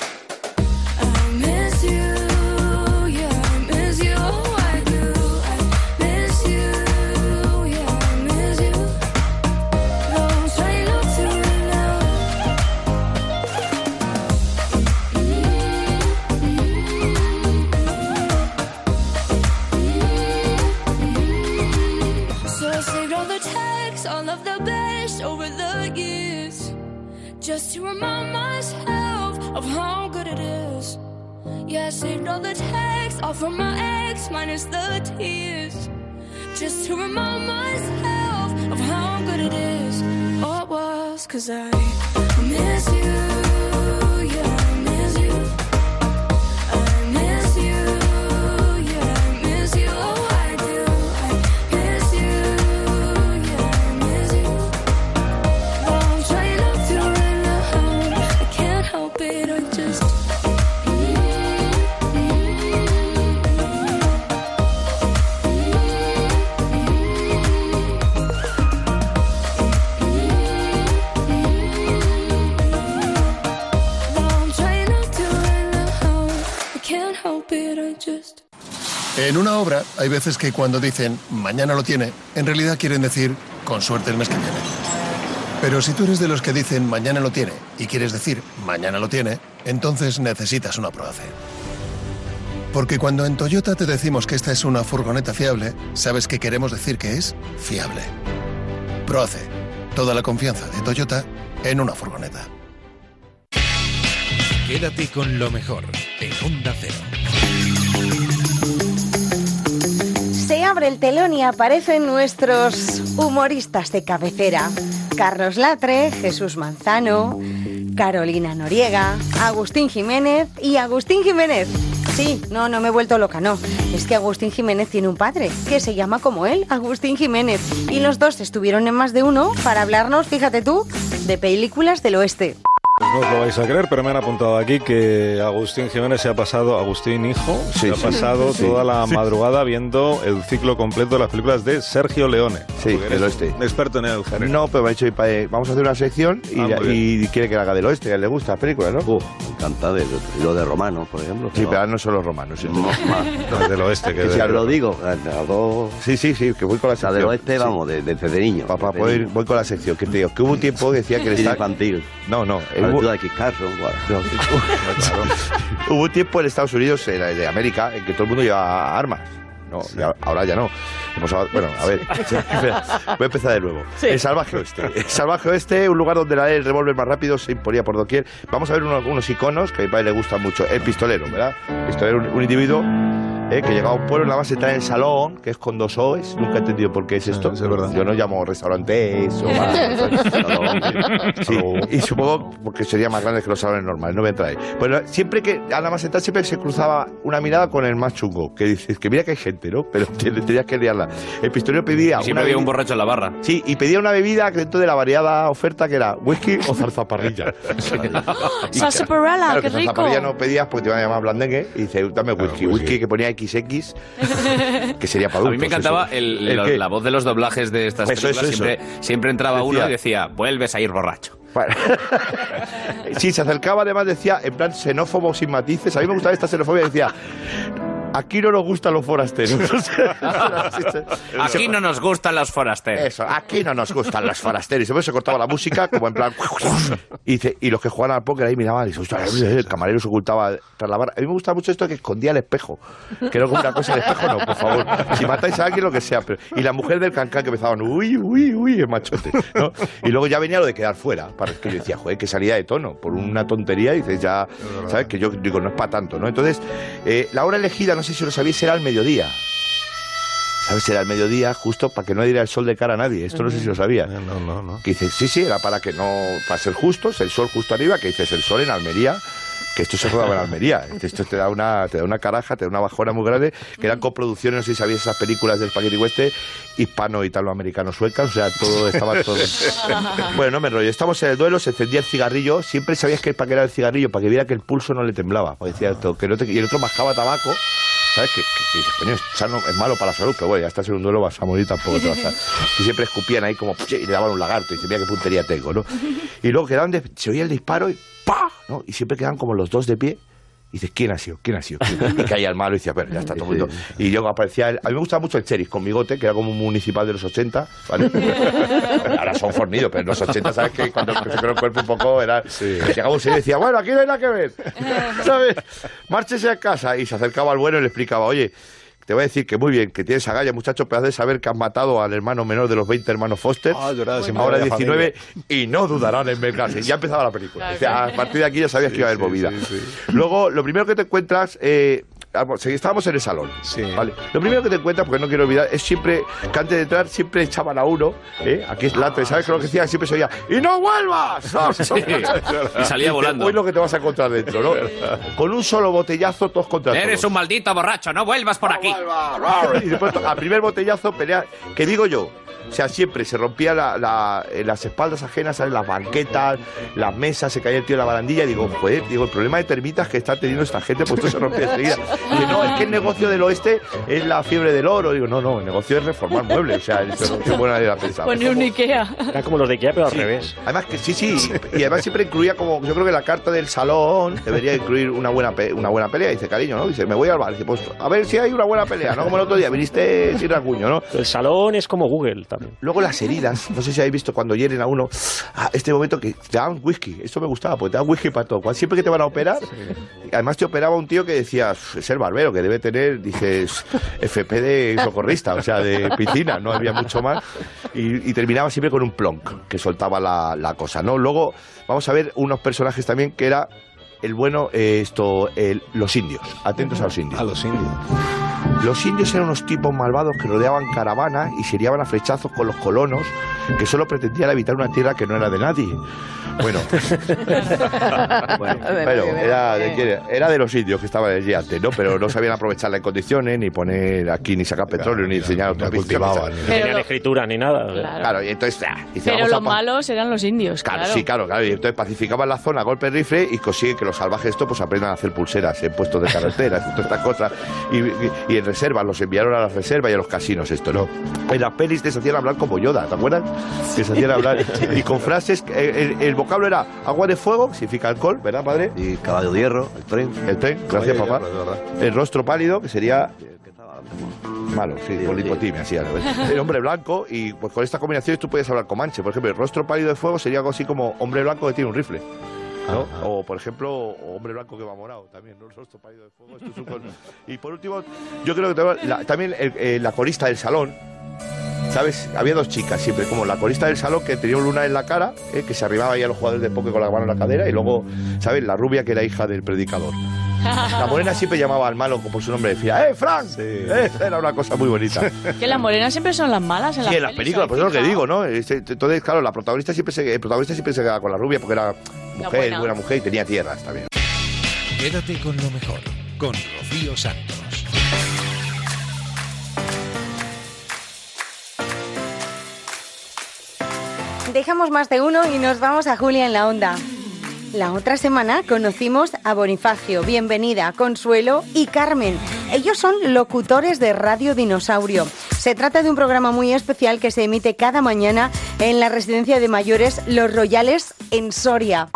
Just to remind myself of how good it is. Yeah, I saved all the texts, all from my ex, minus the tears. Just to remind myself of how good it is. Oh, it was, cause I miss you. En una obra hay veces que cuando dicen mañana lo tiene, en realidad quieren decir con suerte el mes que viene. Pero si tú eres de los que dicen mañana lo tiene y quieres decir mañana lo tiene, entonces necesitas una Proace. Porque cuando en Toyota te decimos que esta es una furgoneta fiable, sabes que queremos decir que es fiable. Proace, toda la confianza de Toyota en una furgoneta. Quédate con lo mejor en Onda Cero. Abre el telón y aparecen nuestros humoristas de cabecera. Carlos Latre, Jesús Manzano, Carolina Noriega, Agustín Jiménez y Agustín Jiménez. Sí, no, no me he vuelto loca, no. Es que Agustín Jiménez tiene un padre que se llama como él, Agustín Jiménez. Y los dos estuvieron en más de uno para hablarnos, fíjate tú, de películas del oeste. No os lo vais a creer, pero me han apuntado aquí que Agustín Jiménez se ha pasado, Agustín hijo, se ha pasado sí, toda la sí. madrugada viendo el ciclo completo de las películas de Sergio Leone. Sí, del oeste. un Experto en el género. No, pero me ha dicho, "Oye, vamos a hacer una sección y, Ah, y quiere que la haga del oeste, a él le gusta la película, ¿no? Uf, encanta de lo de Romano, por ejemplo. Sí, pero no son los romanos. sí. No, del oeste, que a lo digo, a- a dos- Sí, sí, sí, que voy con la La sección. del oeste, vamos, de- desde de niño. Papá, desde voy, niño. voy con la sección. Que te digo, que hubo un tiempo que decía que está... infantil. No, no. Hubo- de Carson, guau. Hubo un tiempo en Estados Unidos, en, de América, en que todo el mundo llevaba armas. No, ya- ahora ya no. Hemos bueno, a ver, espera, voy a empezar de nuevo. El Salvaje Oeste. El Salvaje Oeste, un lugar donde la el revólver más rápido se imponía por doquier. Vamos a ver unos, unos iconos que a mi padre le gustan mucho. El pistolero, ¿verdad? El pistolero, un, un individuo eh, que llega a un pueblo, nada más está en el salón, que es con dos O's. Nunca he entendido por qué es esto. Yo no llamo restaurantes o más. Sí, y supongo porque sería más grande que los salones normales, no voy a entrar ahí. Bueno, siempre que, nada más entrar, siempre se cruzaba una mirada con el más chungo, que dices, que mira que hay gente, ¿no? Pero te- tenías que liarla. El pistolero pedía Y siempre había un borracho en la barra. Sí, y pedía una bebida dentro de la variada oferta que era whisky o zarzaparrilla. Y Sarsaparilla, claro, qué rico. zarzaparrilla no pedías porque te iban a llamar blandengue y dice, dame whisky. whisky que ponía XX, que sería para A adultos. mí me encantaba la voz de los doblajes de estas Eso, películas. eso, eso. siempre, siempre entraba Decía- uno y decía, vuelves a ir borracho. Sí, se acercaba además, decía, en plan xenófobo sin matices. A mí me gustaba esta xenofobia, decía, aquí no nos gustan los forasteros. Aquí no nos gustan los forasteros. Eso, aquí no nos gustan los forasteros. Y siempre se cortaba la música, como en plan. Y, dice, y los que jugaban al póker ahí miraban y dice, "Ostras, el camarero se ocultaba tras la barra. A mí me gusta mucho esto que escondía el espejo. Que no como una cosa, el espejo no, por favor. Si matáis a alguien, lo que sea. Pero, y la mujer del cancán que empezaban, uy, uy, uy, el machote. ¿no? Y luego ya venía lo de quedar fuera. Para que yo decía, joder, que salía de tono. Por una tontería, y dices, ya, ¿sabes? Que yo digo, no es para tanto, ¿no? Entonces, eh, la hora elegida, no sé si lo sabéis, era al mediodía. ¿Sabes? Era al mediodía, justo para que no diera el sol de cara a nadie. Esto no sé si lo sabía. No, no, no. Que dices, sí, sí, era para que no, para ser justos, el sol justo arriba, que dices, el sol en Almería, que esto se rodaba en Almería. Esto te da una, te da una caraja, te da una bajona muy grande, que eran coproducciones, no sé si sabías esas películas del Spaghetti Western, hispano, italoamericano, suecas, o sea, todo estaba todo. bueno, no me enrollo. Estamos en el duelo, se encendía el cigarrillo, siempre sabías que para qué era el cigarrillo, para que viera que el pulso no le temblaba. Porque decía esto, que no te- y el otro mascaba tabaco. ¿Sabes? Dices, coño, es sano, es malo para la salud, pero bueno, ya estás en un duelo, vas a morir tampoco te vas a... Y siempre escupían ahí como, y le daban un lagarto, y dice, mira qué puntería tengo, ¿no? Y luego quedaban, de- se oía el disparo y ¡pa! ¿no? Y siempre quedaban como los dos de pie. Y dices, ¿quién ha sido? ¿Quién ha sido? ¿Quién? Y caía el malo y decía, pero ya está todo el mundo. Y luego aparecía, el- a mí me gustaba mucho el Cheris con bigote, que era como un municipal de los 80, ¿vale? Ahora son fornidos, pero en los 80, ¿sabes? Que cuando se creó el cuerpo un poco era... Llegaba un señor y decía, bueno, aquí no hay nada que ver, ¿sabes? Márchese a casa. Y se acercaba al bueno y le explicaba, oye, te voy a decir que muy bien, que tienes agallas, muchacho, pero has de saber que has matado al hermano menor de los 20 hermanos Foster, Ah, siempre ahora de la 19, y no dudarán en vengarse. Ya empezaba la película. O sea, a partir de aquí ya sabías que iba a haber movida. Luego, lo primero que te encuentras... Eh, estábamos en el salón. ¿vale? Lo primero que te encuentras, porque no quiero olvidar, es siempre que antes de entrar siempre echaban a uno. ¿eh? Aquí es latre, ¿sabes? Que lo que decía siempre se oía ¡Y no vuelvas! Sí. Y salía volando. Hoy lo que te vas a encontrar dentro, ¿no? Con un solo botellazo, todos contra todos. Eres un maldito borracho, no vuelvas por aquí. Y después, a primer botellazo, pelea. Que digo yo, o sea, siempre se rompía la, la- en las espaldas ajenas, ¿sabes? las banquetas, las mesas, se caía el tío en la barandilla. Y digo, joder, digo, el problema de termitas que está teniendo esta gente, pues todo se rompía enseguida. Dice, no, es que el negocio del oeste es la fiebre del oro. Digo, no, no, el negocio es reformar muebles. O sea, eso qué buena idea pensar. Pone un Ikea. Era como los de Ikea, pero al revés. Además que sí, sí, y además siempre incluía como, yo creo que la carta del salón debería incluir una buena pe- una buena pelea. Dice, cariño, ¿no? Dice, me voy al bar. Dice, pues a ver si hay una buena pelea, ¿no? Como el otro día, viniste sin rasguño, ¿no? El salón es como Google también. Luego las heridas, no sé si habéis visto cuando hieren a uno, ah, este momento que te dan whisky, esto me gustaba, porque te dan whisky para todo. Siempre que te van a operar, además te operaba un tío que decía, es el barbero, que debe tener, dices, FP de socorrista, o sea, de piscina, no había mucho más. Y, y terminaba siempre con un plonk, que soltaba la, la cosa, ¿no? Luego vamos a ver unos personajes también que era el bueno, eh, esto, el- los indios, atentos a los indios. A los indios. Los indios eran unos tipos malvados que rodeaban caravanas y se liaban a flechazos con los colonos que solo pretendían habitar una tierra que no era de nadie. Bueno, bueno, pero era de, quién era? De los indios que estaban allí antes, ¿no? Pero no sabían aprovecharla en condiciones, ni poner aquí, ni sacar petróleo, ni diseñar autopistas. cultivaban, No tenían escritura ni nada. Claro, y entonces... ah, dice, Pero los malos eran los indios, Claro, claro. sí, claro, claro. Y entonces pacificaban la zona a golpe de rifle y consiguen que los salvajes esto pues aprendan a hacer pulseras en puestos de carreteras y todas estas cosas. Y, y- y en reservas, los enviaron a las reservas y a los casinos esto, ¿no? En las pelis te hacían hablar como Yoda, ¿te acuerdas? Que se hacían hablar y con frases, eh, el, el vocablo era agua de fuego, significa alcohol, ¿verdad, padre? Y caballo de hierro, el tren. El tren, gracias Caballo papá. hierro. El rostro pálido, que sería malo, sí, con lipotimia, así. El hombre blanco, y pues con estas combinaciones tú puedes hablar comanche. Por ejemplo, el rostro pálido de fuego sería algo así como hombre blanco que tiene un rifle. ¿No? O, por ejemplo, hombre blanco que va morado también, ¿no? De fuego. esto Y por último, yo creo que también la, también el- eh, la corista del salón, ¿Sabes? Había dos chicas siempre, como la corista del salón que tenía un luna en la cara, ¿eh? que se arribaba ahí a los jugadores de póker con la mano en la cadera, y luego, ¿sabes? La rubia que era hija del predicador. La morena siempre llamaba al malo por su nombre, decía, ¡eh, Frank! Eh, Era una cosa muy bonita. Que las morenas siempre son las malas en Sí, en las películas, ¿os pues es lo que digo, ¿no? Este, Entonces, claro, la protagonista siempre se, el protagonista siempre se quedaba con la rubia porque era mujer, buena. buena mujer y tenía tierras también. Quédate con lo mejor, con Rocío Santos. Dejamos más de uno y nos vamos a Julia en la onda. La otra semana conocimos a Bonifacio, Bienvenida, Consuelo y Carmen. Ellos son locutores de Radio Dinosaurio. Se trata de un programa muy especial que se emite cada mañana en la residencia de mayores Los Royales en Soria.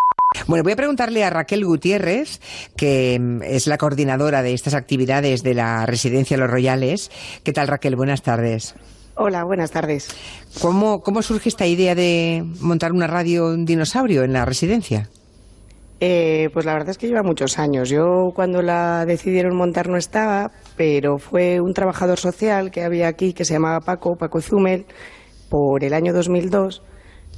Bueno, voy a preguntarle a Raquel Gutiérrez, que mm, es la coordinadora de estas actividades de la residencia Los Royales. ¿Qué tal, Raquel? Buenas tardes. Hola, buenas tardes. ¿Cómo, cómo surge esta idea de montar una radio un dinosaurio en la residencia? Eh, pues la verdad es que lleva muchos años. Yo cuando la decidieron montar no estaba, pero fue un trabajador social que había aquí que se llamaba Paco, Paco Zumel, por el año 2002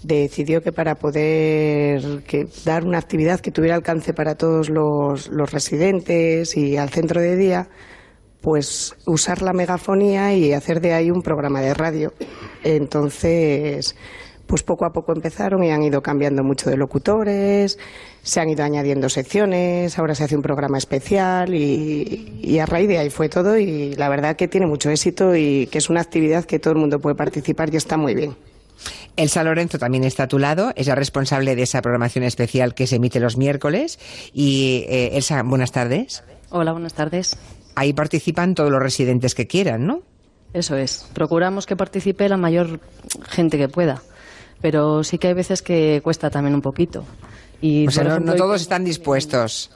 decidió que para poder que dar una actividad que tuviera alcance para todos los, los residentes y al centro de día, pues usar la megafonía y hacer de ahí un programa de radio. Entonces, pues poco a poco empezaron y han ido cambiando mucho de locutores, se han ido añadiendo secciones, ahora se hace un programa especial y, y a raíz de ahí fue todo y la verdad que tiene mucho éxito y que es una actividad que todo el mundo puede participar y está muy bien. Elsa Lorenzo también está a tu lado, es la responsable de esa programación especial que se emite los miércoles. Y eh, Elsa, buenas tardes. Hola, buenas tardes. Ahí participan todos los residentes que quieran, ¿no? Eso es. Procuramos que participe la mayor gente que pueda. Pero sí que hay veces que cuesta también un poquito. Y, O sea, no, ejemplo, no hay- todos están dispuestos.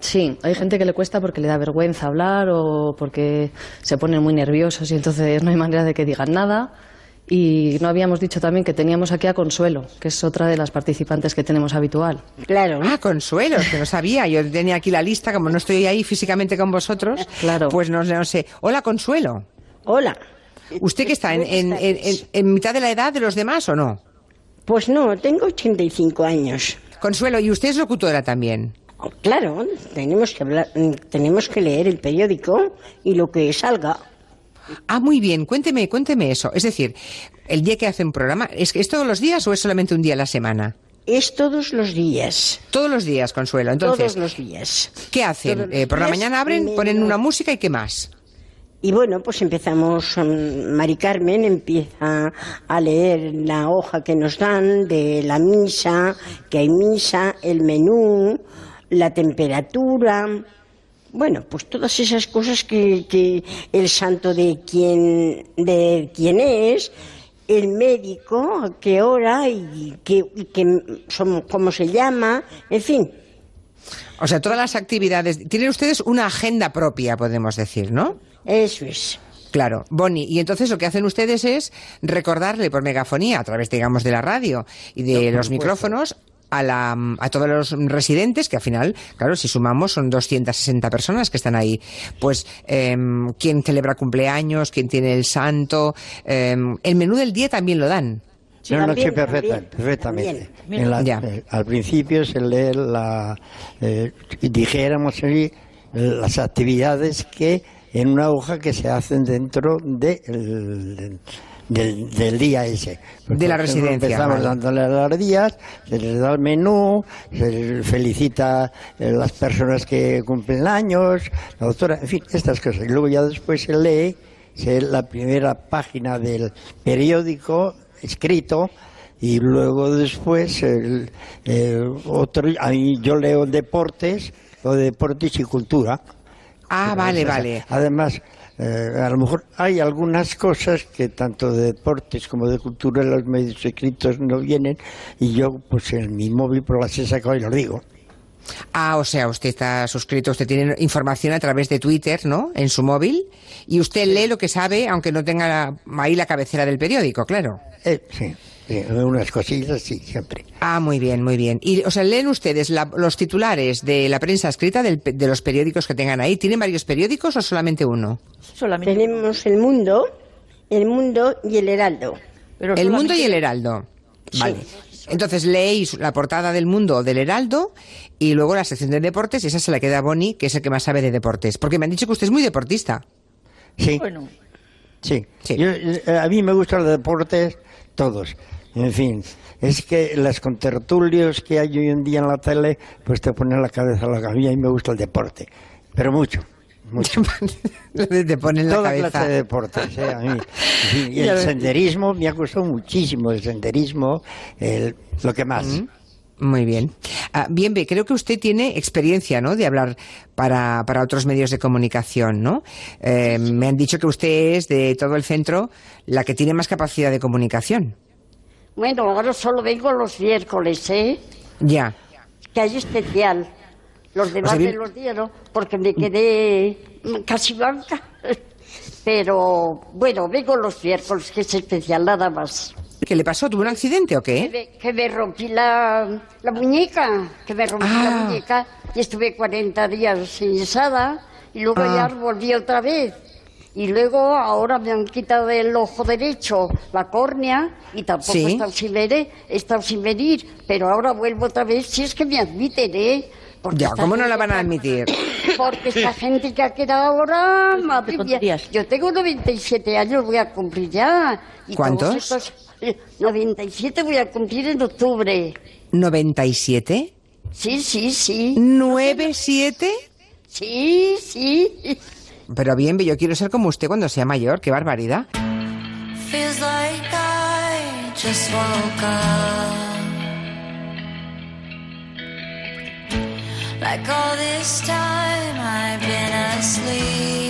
Sí, hay gente que le cuesta porque le da vergüenza hablar o porque se ponen muy nerviosos y entonces no hay manera de que digan nada. Y no habíamos dicho también que teníamos aquí a Consuelo, que es otra de las participantes que tenemos habitual. Claro. Ah, Consuelo, que no sabía. Yo tenía aquí la lista, como no estoy ahí físicamente con vosotros. Claro. Pues no, no sé. Hola, Consuelo. Hola. ¿Usted que está en, en- en- en- en mitad de la edad de los demás o no? Pues no, tengo 85 años. Consuelo, ¿y usted es locutora también? Claro, tenemos que hablar, mm, tenemos que leer el periódico y lo que salga. Ah, muy bien. Cuénteme, cuénteme eso. Es decir, el día que hace un programa, ¿es, ¿es todos los días o es solamente un día a la semana? Es todos los días. Todos los días, Consuelo. Entonces, todos los días. ¿qué hacen? Eh, por la mañana abren, menos- ponen una música y ¿qué más? Y bueno, pues empezamos, mm, Mari Carmen empieza a leer la hoja que nos dan de la misa, que hay misa, el menú, la temperatura, Bueno, pues todas esas cosas que, que el santo de quién, de quién es, el médico, a qué hora y, qué, y cómo se llama, en fin. O sea, todas las actividades. Tienen ustedes una agenda propia, podemos decir, ¿no? Eso es. Claro, Bonnie. Y entonces lo que hacen ustedes es recordarle por megafonía, a través, digamos, de la radio y de No, los micrófonos, a, la, a todos los residentes, que al final, claro, si sumamos son 260 personas que están ahí. Pues, em, quién celebra cumpleaños, quién tiene el santo. em, el menú del día también lo dan. no, no, sí, perfecta, perfectamente. En la- Ya. eh, al principio se lee la, eh, dijéramos así, las actividades que en una hoja que se hacen dentro de el- del, del día ese. De la residencia, Empezamos vale. dándole los días, se les da el menú, se les felicita a las personas que cumplen años, la doctora, en fin, estas cosas. Y luego ya después se lee, se la primera página del periódico escrito y luego después el, el otro, ahí yo leo deportes, o deportes y cultura. Ah, vale, vale. Además, eh, a lo mejor hay algunas cosas que tanto de deportes como de cultura en los medios escritos no vienen y yo pues en mi móvil pues las he sacado y lo digo. Ah, o sea, usted está suscrito, usted tiene información a través de Twitter, ¿no? En su móvil. Y usted lee lo que sabe, aunque no tenga ahí la cabecera del periódico, claro. Eh, sí, unas cosillas sí, siempre. Ah, muy bien, muy bien. Y, o sea, leen ustedes la- los titulares de la prensa escrita del de los periódicos que tengan ahí. ¿Tienen varios periódicos o solamente uno? Tenemos El Mundo, El Mundo y El Heraldo. el Mundo y el Heraldo. Vale. Entonces leéis la portada del Mundo o del Heraldo y luego la sección de deportes y esa se la queda a Bonnie, que es el que más sabe de deportes. Porque me han dicho que usted es muy deportista. Sí. Sí. Yo, eh, a mí me gustan los deportes todos. En fin, es que las contertulios que hay hoy en día en la tele, pues te ponen la cabeza a la cabilla y me gusta el deporte. Pero mucho. Mucho. te ponen la Toda cabeza. clase de deportes, eh, a mí. Y el senderismo me ha gustado muchísimo, el senderismo, el- lo que más. Mm. Muy bien. Ah, bien, creo que usted tiene experiencia, ¿no? De hablar para, para otros medios de comunicación, ¿no? Eh, me han dicho que usted es de todo el centro la que tiene más capacidad de comunicación. Bueno, ahora solo vengo los miércoles, ¿eh? Ya. Que hay especial. Los demás sea, me bien- los dieron porque me quedé casi blanca. Pero bueno, vengo los miércoles, que es especial, nada más. ¿Qué le pasó? ¿Tuvo un accidente o Que qué? me, que me rompí la, la muñeca, que me rompí Ah. la muñeca y estuve 40 días enyesada y luego Ah. ya volví otra vez. Y luego ahora me han quitado el ojo derecho, la córnea, y tampoco Sí. he, estado sin ver, he estado sin venir. Pero ahora vuelvo otra vez, si es que me admiten, ¿eh? Porque Ya, ¿cómo no la van a admitir? Porque esta gente que ha quedado ahora, madre mía, yo tengo 97 años, voy a cumplir ya. Y ¿Cuántos? estos- eh, 97 voy a cumplir en octubre. ¿97? Sí, sí, sí. ¿Nueve, siete? Sí, sí. Pero bien, yo quiero ser como usted cuando sea mayor. ¡Qué barbaridad! Feels like I just woke up. Like all this time I've been asleep.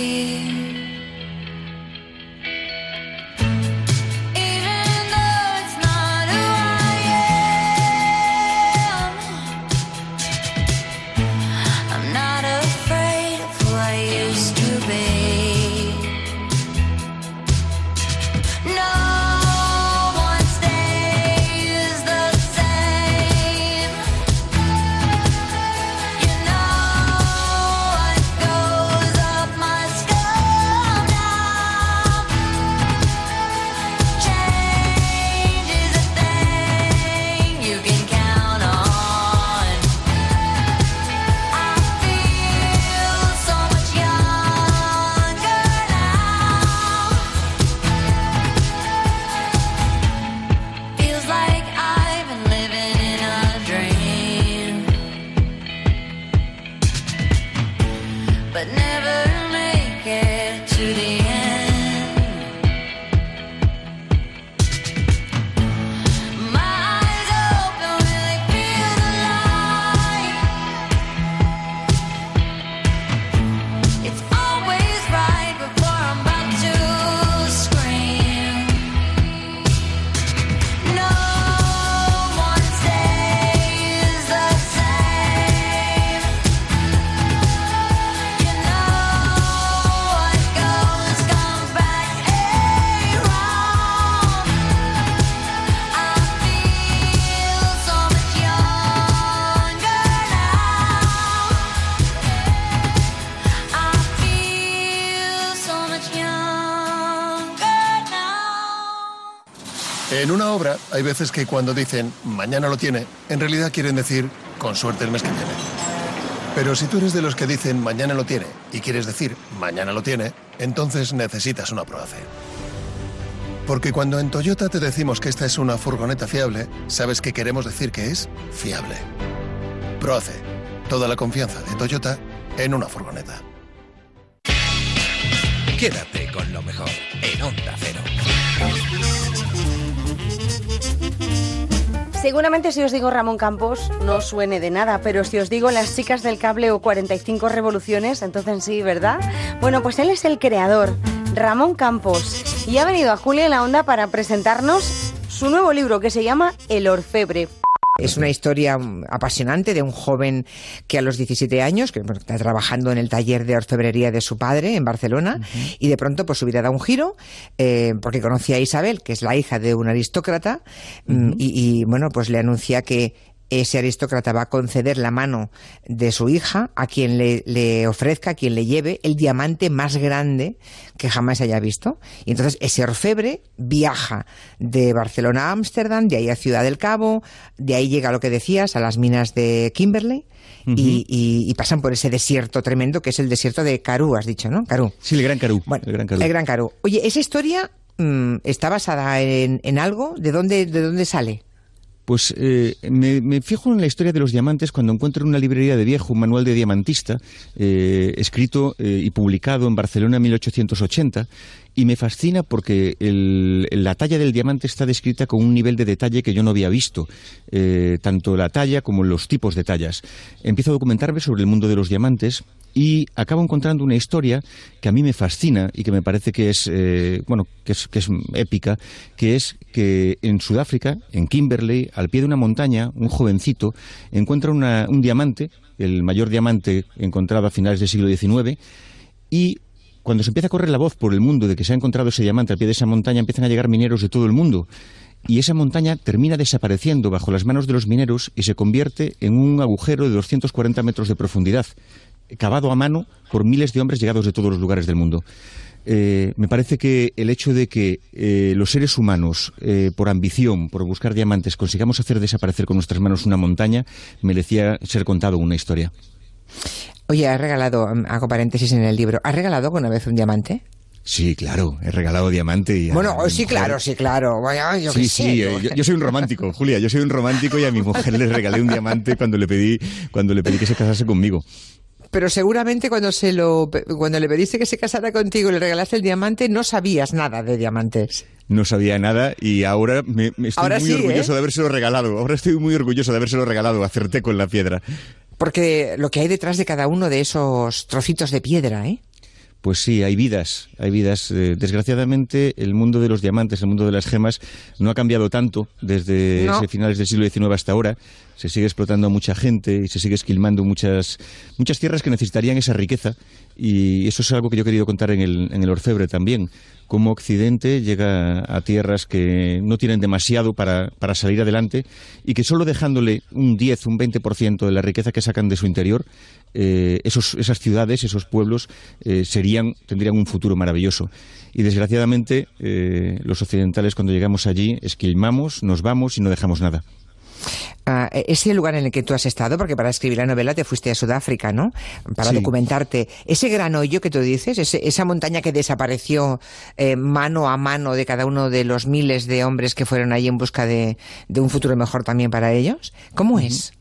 En una obra hay veces que cuando dicen mañana lo tiene, en realidad quieren decir con suerte el mes que viene. Pero si tú eres de los que dicen mañana lo tiene y quieres decir mañana lo tiene, entonces necesitas una Proace. Porque cuando en Toyota te decimos que esta es una furgoneta fiable, sabes que queremos decir que es fiable. Proace. Toda la confianza de Toyota en una furgoneta. Quédate con lo mejor en Onda Cero. Seguramente si os digo Ramón Campos no suene de nada, pero si os digo Las chicas del cable o 45 revoluciones, entonces sí, ¿verdad? Bueno, pues él es el creador, Ramón Campos, y ha venido a Julia en la Onda para presentarnos su nuevo libro que se llama El Orfebre. Es una historia mm, apasionante de un joven que a los 17 años, que está trabajando en el taller de orfebrería de su padre en Barcelona, y de pronto pues su vida da un giro, eh, porque conoce a Isabel, que es la hija de un aristócrata, mm, y, y, bueno, pues le anuncia que ese aristócrata va a conceder la mano de su hija a quien le, le ofrezca, a quien le lleve el diamante más grande que jamás haya visto. Y entonces ese orfebre viaja de Barcelona a Ámsterdam, de ahí a Ciudad del Cabo, de ahí llega lo que decías, a las minas de Kimberley. y, y- y pasan por ese desierto tremendo que es el desierto de Karoo, has dicho, ¿no? Karoo. Sí, el Gran Carú. Bueno, el Gran Carú. El Gran. Oye, esa historia mm, está basada en, en algo. ¿De dónde, de dónde sale? Pues eh, me, fijo en la historia de los diamantes cuando encuentro en una librería de viejo un manual de diamantista eh, escrito eh, y publicado en Barcelona en 1880 y me fascina porque la talla del diamante está descrita con un nivel de detalle que yo no había visto, tanto la talla como los tipos de tallas. Empiezo a documentarme sobre el mundo de los diamantes y acabo encontrando una historia que a mí me fascina y que me parece que es eh, bueno que es, que es épica que es que en Sudáfrica en Kimberley al pie de una montaña un jovencito encuentra una- un diamante el mayor diamante encontrado a finales del siglo XIX y cuando se empieza a correr la voz por el mundo de que se ha encontrado ese diamante al pie de esa montaña, empiezan a llegar mineros de todo el mundo. Y esa montaña termina desapareciendo bajo las manos de los mineros y se convierte en un agujero de 240 metros de profundidad, cavado a mano por miles de hombres llegados de todos los lugares del mundo. Eh, me parece que el hecho de que eh, los seres humanos, eh, por ambición, por buscar diamantes, consigamos hacer desaparecer con nuestras manos una montaña, merecía ser contado una historia. Oye, has regalado, mm, hago paréntesis en el libro, ¿has regalado alguna vez un diamante? Sí, claro, he regalado diamante y... Bueno, sí, mujer- claro, sí, claro. Yo sí, sí, yo, yo soy un romántico, Julia, yo soy un romántico y a mi mujer le regalé un diamante cuando le pedí, cuando le pedí que se casase conmigo. Pero seguramente cuando se lo, cuando le pediste que se casara contigo y le regalaste el diamante, no sabías nada de diamantes. No sabía nada y ahora me, me estoy Ahora muy sí, orgulloso ¿eh? de habérselo regalado. Ahora estoy muy orgulloso de habérselo regalado. Acerté con la piedra. Porque lo que hay detrás de cada uno de esos trocitos de piedra, ¿eh? Pues sí, hay vidas, hay vidas. Eh, desgraciadamente, el mundo de los diamantes, el mundo de las gemas, no ha cambiado tanto desde No. ese finales del siglo XIX hasta ahora. Se sigue explotando a mucha gente y se sigue esquilmando muchas, muchas tierras que necesitarían esa riqueza. Y eso es algo que yo he querido contar en el, en el Orfebre también. Cómo Occidente llega a tierras que no tienen demasiado para, para salir adelante y que solo dejándole un 10, un 20% de la riqueza que sacan de su interior, eh, esos, esas ciudades, esos pueblos, eh, serían, tendrían un futuro maravilloso. Y desgraciadamente, eh, los occidentales, cuando llegamos allí, esquilmamos, nos vamos y no dejamos nada. Ah, ese lugar en el que tú has estado, porque para escribir la novela te fuiste a Sudáfrica, ¿no? Para Sí. documentarte. Ese gran hoyo que tú dices, ese- esa montaña que desapareció eh, mano a mano de cada uno de los miles de hombres que fueron allí en busca de, de un futuro mejor también para ellos, ¿cómo es?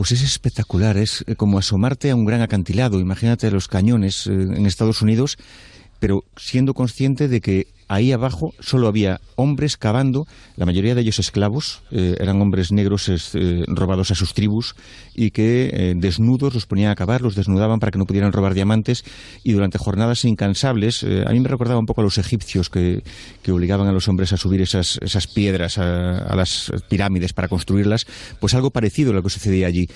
Pues es espectacular, es eh, como asomarte a un gran acantilado. Imagínate los cañones eh, en Estados Unidos, pero siendo consciente de que ahí abajo solo había hombres cavando, la mayoría de ellos esclavos, eh, eran hombres negros eh, robados a sus tribus y que eh, desnudos los ponían a cavar, los desnudaban para que no pudieran robar diamantes y durante jornadas incansables, a mí me recordaba un poco a los egipcios que, que obligaban a los hombres a subir esas, esas piedras a, a las pirámides para construirlas, pues algo parecido a lo que sucedía allí.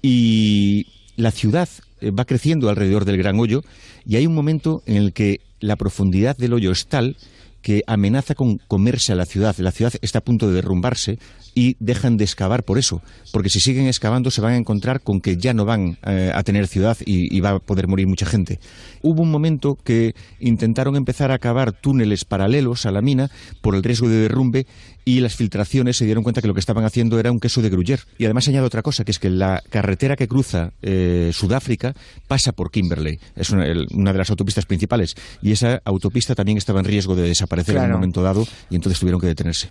Y la ciudad va creciendo alrededor del gran hoyo y hay un momento en el que la profundidad del hoyo es tal que amenaza con comerse a la ciudad. La ciudad está a punto de derrumbarse y dejan de excavar por eso, porque si siguen excavando se van a encontrar con que ya no van eh, a tener ciudad y, y va a poder morir mucha gente. Hubo un momento que intentaron empezar a cavar túneles paralelos a la mina por el riesgo de derrumbe y las filtraciones se dieron cuenta que lo que estaban haciendo era un queso de Gruyère. Y además añado otra cosa, que es que la carretera que cruza eh, Sudáfrica pasa por Kimberley, es una de las autopistas principales, y esa autopista también estaba en riesgo de desaparecer en Claro. un momento dado y entonces tuvieron que detenerse.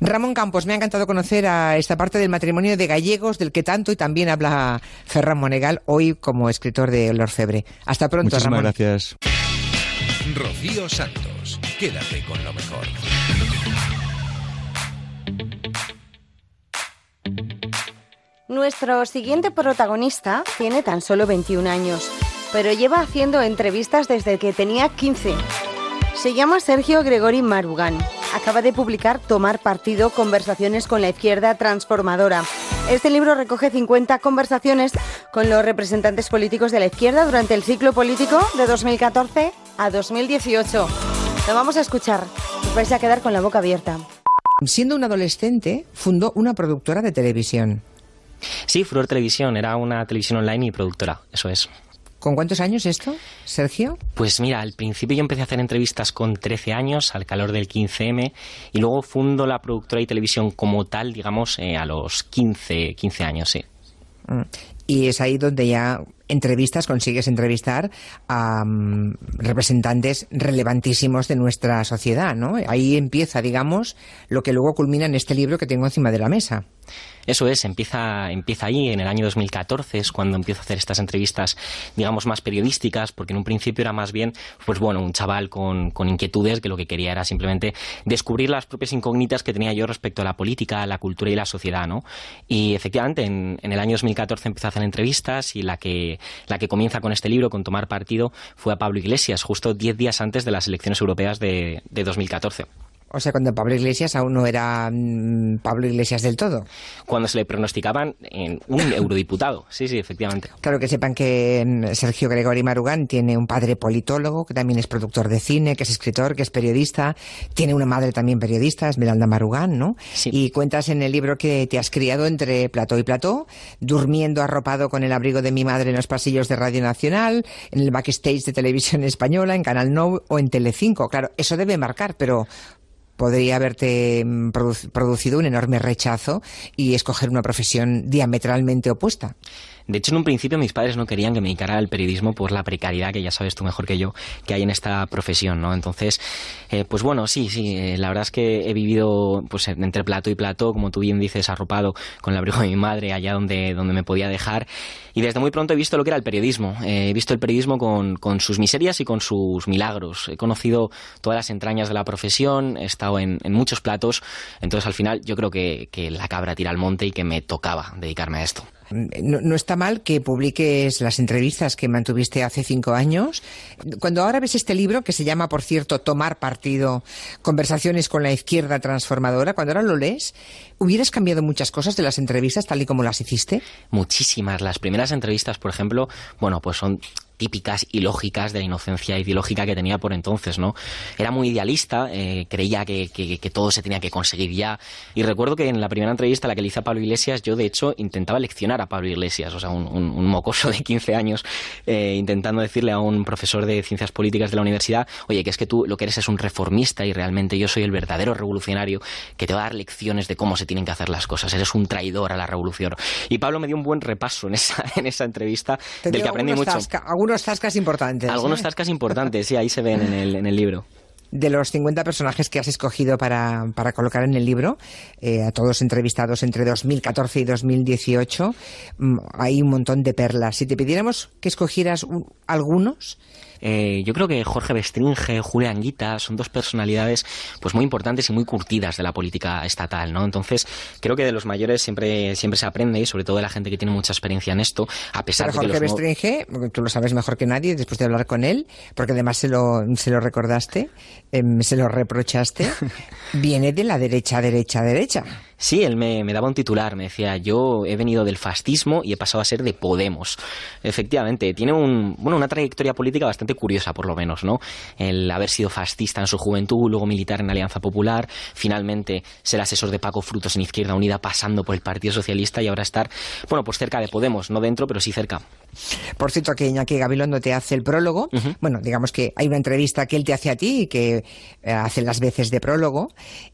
Ramón Campos, me ha encantado conocer a esta parte del matrimonio de gallegos del que tanto y también habla Ferran Monegal, hoy como escritor de Lorfebre. Hasta pronto, Muchísimas Ramón. gracias. Rocío Santos, quédate con lo mejor. Nuestro siguiente protagonista tiene tan solo 21 años, pero lleva haciendo entrevistas desde que tenía 15. Se llama Sergio Gregori Marugán. Acaba de publicar Tomar Partido, Conversaciones con la Izquierda Transformadora. Este libro recoge 50 conversaciones con los representantes políticos de la izquierda durante el ciclo político de 2014 a 2018. Lo vamos a escuchar. Os vais a quedar con la boca abierta. Siendo un adolescente, fundó una productora de televisión. Sí, Furor Televisión, era una televisión online y productora, eso es. ¿Con cuántos años esto, Sergio? Pues mira, al principio yo empecé a hacer entrevistas con 13 años, al calor del 15M, y luego fundo la productora y televisión como tal, digamos, eh, a los 15, 15 años, sí. Mm. Y es ahí donde ya entrevistas, consigues entrevistar a mm, representantes relevantísimos de nuestra sociedad, ¿no? Ahí empieza, digamos, lo que luego culmina en este libro que tengo encima de la mesa. Eso es, empieza, empieza ahí, en el año 2014 es cuando empiezo a hacer estas entrevistas, digamos, más periodísticas, porque en un principio era más bien, pues bueno, un chaval con, con inquietudes que lo que quería era simplemente descubrir las propias incógnitas que tenía yo respecto a la política, la cultura y la sociedad, ¿no? Y efectivamente, en, el año 2014 empecé a hacer entrevistas y la que, la que comienza con este libro, con Tomar Partido, fue a Pablo Iglesias, justo 10 días antes de las elecciones europeas de, de 2014. O sea, cuando Pablo Iglesias aún no era mm, Pablo Iglesias del todo. Cuando se le pronosticaban en un eurodiputado, sí, sí, efectivamente. Claro que sepan que mm, Sergio Gregori Marugán tiene un padre politólogo, que también es productor de cine, que es escritor, que es periodista. Tiene una madre también periodista, Esmeralda Marugán, ¿no? Y cuentas en el libro que te has criado entre plató y plató, durmiendo arropado con el abrigo de mi madre en los pasillos de Radio Nacional, en el backstage de Televisión Española, en Canal No o en Telecinco. Claro, eso debe marcar, pero podría haberte mm, produ- producido un enorme rechazo y escoger una profesión diametralmente opuesta. De hecho, en un principio mis padres no querían que me dedicara al periodismo por la precariedad, que ya sabes tú mejor que yo, que hay en esta profesión, ¿no? Entonces, eh, pues bueno, sí, sí, eh, la verdad es que he vivido pues entre plato y plato, como tú bien dices, arropado con el abrigo de mi madre allá donde, donde me podía dejar. Y desde muy pronto he visto lo que era el periodismo. Eh, he visto el periodismo con, con sus miserias y con sus milagros. He conocido todas las entrañas de la profesión, he estado en, en muchos platos. Entonces, al final, yo creo que, que la cabra tira al monte y que me tocaba dedicarme a esto. No, está mal que publiques las entrevistas que mantuviste hace cinco años. Cuando ahora ves este libro, que se llama, por cierto, Tomar Partido, Conversaciones con la Izquierda Transformadora, cuando ahora lo lees, ¿hubieras cambiado muchas cosas de las entrevistas tal y como las hiciste? Muchísimas. Las primeras entrevistas, por ejemplo, bueno, pues son típicas y lógicas de la inocencia ideológica que tenía por entonces, ¿no? Era muy idealista, eh, creía que, que- que todo se tenía que conseguir ya. Y recuerdo que en la primera entrevista, la que le hice a Pablo Iglesias, yo de hecho intentaba leccionar a Pablo Iglesias, o sea, un, un- un mocoso de 15 años, eh, intentando decirle a un profesor de ciencias políticas de la universidad, oye, que es que tú lo que eres es un reformista y realmente yo soy el verdadero revolucionario que te va a dar lecciones de cómo se tienen que hacer las cosas, eres un traidor a la revolución. Y Pablo me dio un buen repaso en esa, en esa entrevista, del que aprendí mucho. tasca- algunos tascas importantes. Algunos ¿eh? tascas importantes, sí, ahí se ven en el, en el libro. De los 50 personajes que has escogido para, para colocar en el libro, eh, a todos entrevistados entre 2014 y 2018, mm, hay un montón de perlas. Si te pidiéramos que escogieras un- algunos, Eh, yo creo que Jorge Bestringe, Julia Anguita son dos personalidades pues muy importantes y muy curtidas de la política estatal, ¿no? Entonces, creo que de los mayores siempre, siempre se aprende y sobre todo de la gente que tiene mucha experiencia en esto, a pesar Pero de que Jorge los Bestringe, tú lo sabes mejor que nadie después de hablar con él, porque además se lo, se lo recordaste, em, se lo reprochaste, viene de la derecha, derecha, derecha. Sí, él me, me daba un titular, me decía, yo he venido del fascismo y he pasado a ser de Podemos. Efectivamente, tiene un, bueno, una trayectoria política bastante curiosa, por lo menos, ¿no? El haber sido fascista en su juventud, luego militar en Alianza Popular, finalmente ser asesor de Paco Frutos en Izquierda Unida, pasando por el Partido Socialista y ahora estar, bueno, pues cerca de Podemos, no dentro, pero sí cerca. Por cierto, que Iñaki Gabilondo te hace el prólogo. Bueno, digamos que hay una entrevista que él te hace a ti y que eh, hace las veces de prólogo.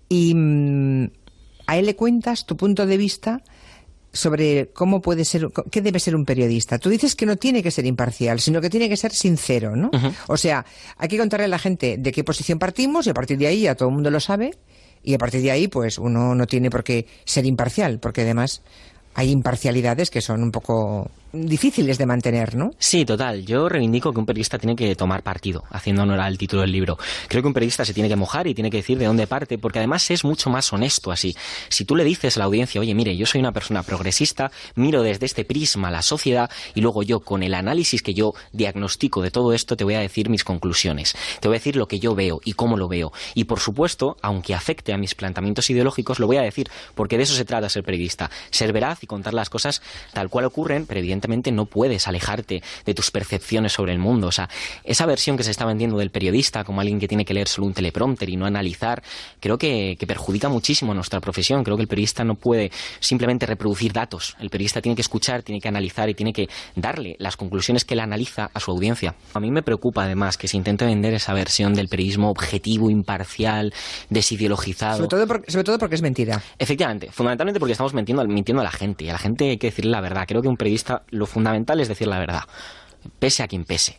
Y mm, a él le cuentas tu punto de vista sobre cómo puede ser, qué debe ser un periodista. Tú dices que no tiene que ser imparcial, sino que tiene que ser sincero, ¿no? O sea, hay que contarle a la gente de qué posición partimos y a partir de ahí ya todo el mundo lo sabe y a partir de ahí pues uno no tiene por qué ser imparcial, porque además hay imparcialidades que son un poco difíciles de mantener, ¿no? Sí, total. Yo reivindico que un periodista tiene que tomar partido, haciendo honor al título del libro. Creo que un periodista se tiene que mojar y tiene que decir de dónde parte, porque además es mucho más honesto así. Si tú le dices a la audiencia, oye, mire, yo soy una persona progresista, miro desde este prisma la sociedad y luego yo, con el análisis que yo diagnostico de todo esto, te voy a decir mis conclusiones. Te voy a decir lo que yo veo y cómo lo veo. Y por supuesto, aunque afecte a mis planteamientos ideológicos, lo voy a decir, porque de eso se trata ser periodista. Ser veraz y contar las cosas tal cual ocurren, pero evidentemente no puedes alejarte de tus percepciones sobre el mundo. O sea, esa versión que se está vendiendo del periodista como alguien que tiene que leer solo un teleprompter y no analizar, creo que, que perjudica muchísimo a nuestra profesión. Creo que el periodista no puede simplemente reproducir datos. El periodista tiene que escuchar, tiene que analizar y tiene que darle las conclusiones que él analiza a su audiencia. A mí me preocupa además que se intente vender esa versión del periodismo objetivo, imparcial, desideologizado. Sobre todo, por- sobre todo porque es mentira. Efectivamente, fundamentalmente porque estamos mintiendo, mintiendo a la gente y a la gente hay que decirle la verdad. Creo que un periodista lo fundamental es decir la verdad, pese a quien pese.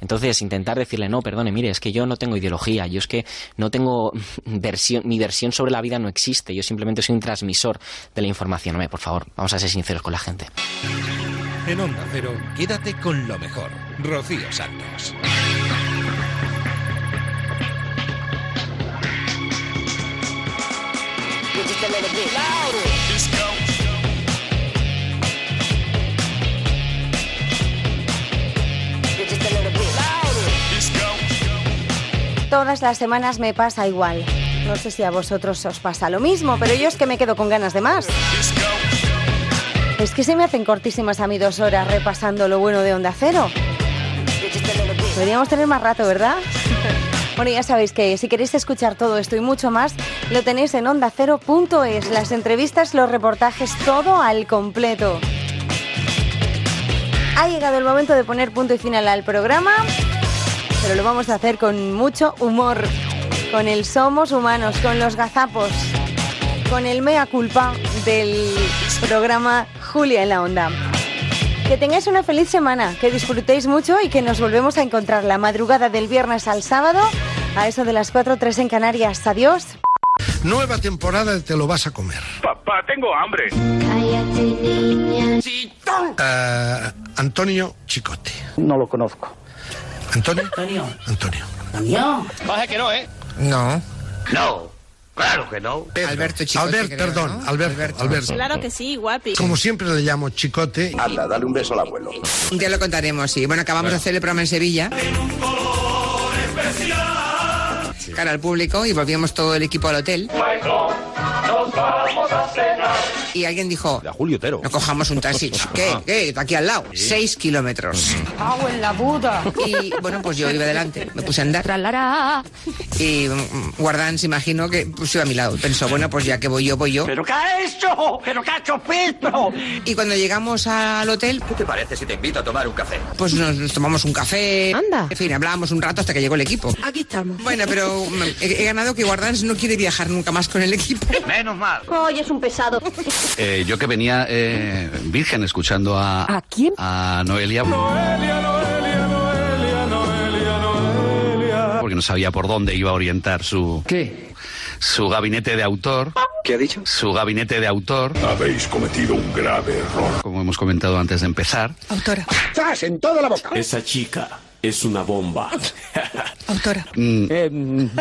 Entonces, intentar decirle, no, perdone, mire, es que yo no tengo ideología, yo es que no tengo versión, mi versión sobre la vida no existe, yo simplemente soy un transmisor de la información. Hombre, por favor, vamos a ser sinceros con la gente. En Onda Cero, quédate con lo mejor. Rocío Santos. Todas las semanas me pasa igual. No sé si a vosotros os pasa lo mismo, pero yo es que me quedo con ganas de más. Es que se me hacen cortísimas a mí dos horas repasando lo bueno de Onda Cero. Deberíamos tener más rato, ¿verdad? Bueno, ya sabéis que si queréis escuchar todo esto y mucho más, lo tenéis en ondacero.es. Las entrevistas, los reportajes, todo al completo. Ha llegado el momento de poner punto y final al programa, pero lo vamos a hacer con mucho humor, con el Somos Humanos, con los gazapos, con el mea culpa del programa Julia en la Onda. Que tengáis una feliz semana, que disfrutéis mucho y que nos volvemos a encontrar la madrugada del viernes al sábado a eso de las 4 3 en Canarias. Adiós. Nueva temporada de Te lo vas a comer. Papá, tengo hambre. Eh, Antonio Chicote. No lo conozco. ¿Antonio? Antonio. Antonio. ¿Antonio? Baja que no, ¿eh? No. No. Claro que no. Alberto Chicote. Albert, perdón. Alberto. Alberto. Claro que sí, guapi. Como siempre le llamo Chicote. Anda, dale un beso al abuelo. Un día lo contaremos, sí. Bueno, acabamos de hacer el programa en Sevilla. Cara al público y volvíamos todo el equipo al hotel. Y alguien dijo, Julio Otero. no cojamos un taxi. ¿Qué? ¿Qué? Está aquí al lado. Seis kilómetros. Hago en la Buda. Y bueno, pues yo iba adelante. Me puse a andar. Y mm, Guardán se imaginó que pues, iba a mi lado. Pensó, bueno, pues ya que voy yo, voy yo. ¿Pero qué ha hecho? ¿Pero qué ha hecho Pedro? Y cuando llegamos al hotel, ¿Qué te parece si te invito a tomar un café? pues nos, nos tomamos un café. Anda. En fin, hablábamos un rato hasta que llegó el equipo. Aquí estamos. Bueno, pero mm, he, he ganado que Guardans no quiere viajar nunca más con el equipo. Menos mal. Hoy es un pesado. Eh, yo que venía eh, virgen escuchando a... ¿A quién? A Noelia. Porque no sabía por dónde iba a orientar su... ¿Qué? Su gabinete de autor. ¿Qué ha dicho? Su gabinete de autor. Habéis cometido un grave error. Como hemos comentado antes de empezar. Autora. ¡Zas! En toda la boca. Esa chica es una bomba. Autora. Mm,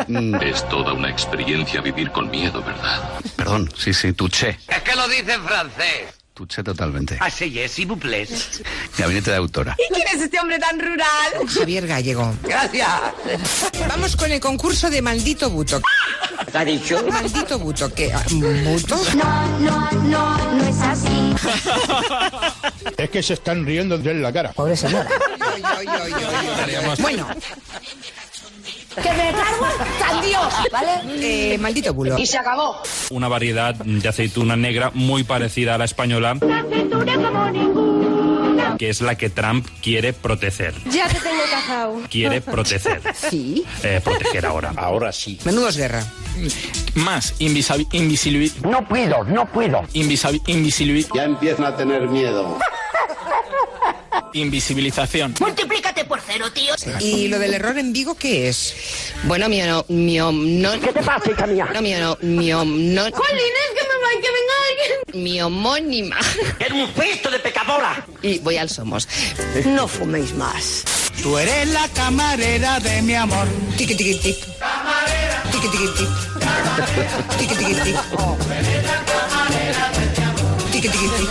mm, Es toda una experiencia vivir con miedo, ¿verdad? perdón, sí, sí, tuché. Es que lo dice en francés. Tuché totalmente. Así es, s'il vous plaît. Gabinete de autora. ¿Y quién es este hombre tan rural? Javier Gallego. Gracias. Vamos con el concurso de maldito buto. ¿Qué ha dicho? Maldito buto, ¿qué? Ah, ¿Buto? No, no, no, no es así. Es que se están riendo de la cara. Pobre señora. Bueno. ¡Que me cargo San Dios! ¿Vale? Eh, maldito bulo. Y se acabó. Una variedad de aceituna negra muy parecida a la española, que es la que Trump quiere proteger. Ya te tengo cazao. Quiere proteger. Sí. Eh, proteger ahora. Ahora sí. Menudos guerra. Más invisibilidad. No puedo, no puedo. Invisibilidad. Ya empiezan a tener miedo. Invisibilización. Multiplícate por cero, tío. ¿Y lo del error en Vigo qué es? Bueno, mi, no, mi, no, ¿Qué te pasa, hija mía? no, mi, no, mi, no, Jolín, es que me va que venga alguien. mi homónima. ¡Eres un pesto de pecadora! Y voy al Somos. No fuméis más. Tú eres la camarera de mi amor. Tiqui, tiqui, tiqui. Tiqui, tiqui, tiqui. Tiqui, tiqui, tiqui. Tiqui, tiqui, tiqui.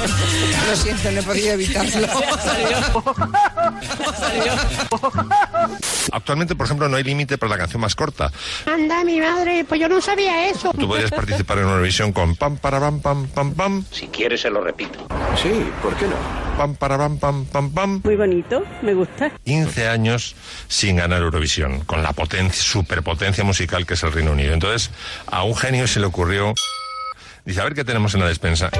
Lo siento, no he podido evitarlo. Actualmente, por ejemplo, no hay límite para la canción más corta. Anda, mi madre, pues yo no sabía eso. Tú podrías participar en Eurovisión con pam para pam pam pam pam Si quieres, se lo repito. Sí, ¿por qué no? pam para pam pam pam pam. Muy bonito, me gusta. 15 años sin ganar Eurovisión, con la potencia, superpotencia musical que es el Reino Unido. Entonces, a un genio se le ocurrió, dice, a ver qué tenemos en la despensa.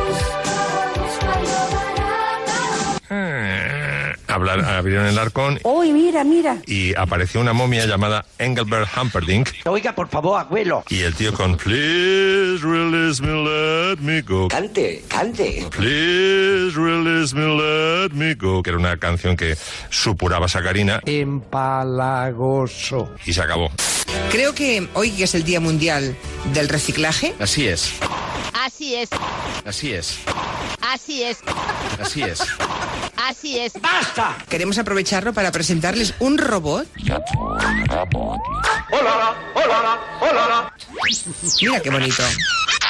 Hablar, abrieron el arcón Uy, mira, mira. y apareció una momia llamada Engelbert Humperdinck Oiga, por favor, abuelo. y el tío con Please release me, let me go. Cante, cante. Please release me, let me go. Que era una canción que supuraba Sacarina Empalagoso. y se acabó. Creo que hoy que es el Día Mundial del Reciclaje, Así es. Así es, Así es. así es, Así es. Así es. ¡Basta! queremos aprovecharlo para presentarles un robot. ¡Hola, hola, hola! Mira qué bonito.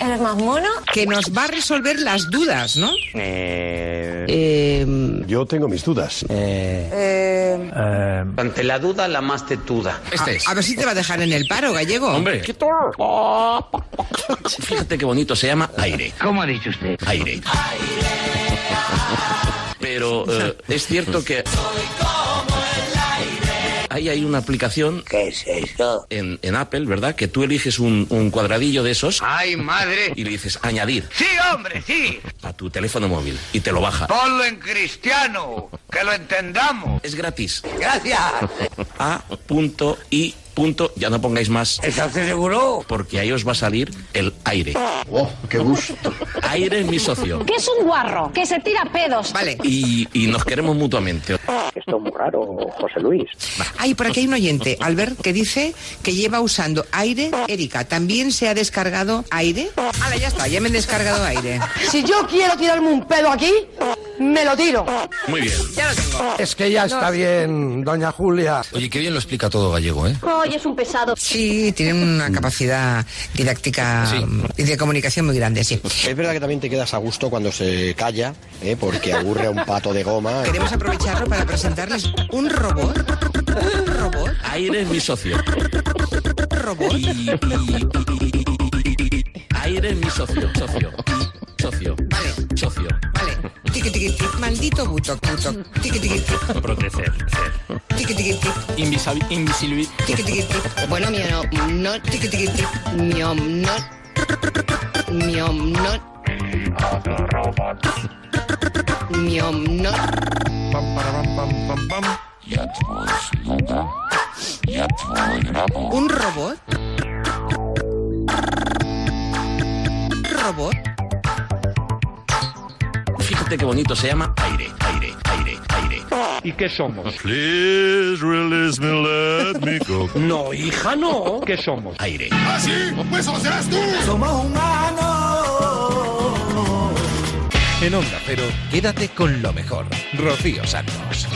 ¿Eres más mono? Que nos va a resolver las dudas, ¿no? Yo tengo mis dudas. Eh, Ante la duda, la más tetuda. Este es. A ver si te va a dejar en el paro, gallego. Hombre. Fíjate qué bonito, se llama aire. ¿Cómo ha dicho usted? Aire. Pero eh, es cierto que ahí hay una aplicación ¿Qué es eso? en, en Apple, ¿verdad? Que tú eliges un, un cuadradillo de esos ¡Ay, madre! y le dices añadir ¡Sí, hombre, sí! a tu teléfono móvil y te lo baja. Ponlo en cristiano, que lo entendamos. Es gratis. Gracias. A punto ya no pongáis más. ¿Estás seguro? Porque ahí os va a salir el aire. ¡Oh, qué gusto! Aire es mi socio. ¿Qué es un guarro? Que se tira pedos. Vale. Y, y nos queremos mutuamente. Esto es muy raro, José Luis. Ay, por aquí hay un oyente, Albert, que dice que lleva usando aire. Erika, ¿también se ha descargado aire? Hala, ya está, ya me he descargado aire. Si yo quiero tirarme un pedo aquí, me lo tiro. Muy bien. Ya lo tengo. Es que ya está bien, doña Julia. Oye, qué bien lo explica todo gallego, ¿eh? Oye, es un pesado. Sí, tienen una capacidad didáctica mm, y de comunicación muy grande, sí. Es verdad que también te quedas a gusto cuando se calla, ¿eh? porque aburre a un pato de goma. Queremos aprovecharlo para presentarles un robot. Un robot. Aire es mi socio. Robot. Y, y- y- y- aire es mi socio. Socio. Socio. Vale, Socio. Maldito buto, buto. Tiqui, tiqui, tiqui. Proteger. Tiqui, tiqui, tiqui. Invisibilidad. Tiqui, tiqui, tiqui. Bueno, mi, no, no, Tiqui, tiqui, tiqui. mi, no, mi, no, mi, no, Pam para pam pam pam pam. Un robot. Robot. Fíjate qué bonito, se llama aire. Aire, aire, aire. ¿Y qué somos? Please release me, let me go. No, hija, no. ¿Qué somos? Aire. ¿Ah, sí? Pues eso serás tú. Somos humanos. En Onda Cero, quédate con lo mejor. Rocío Santos.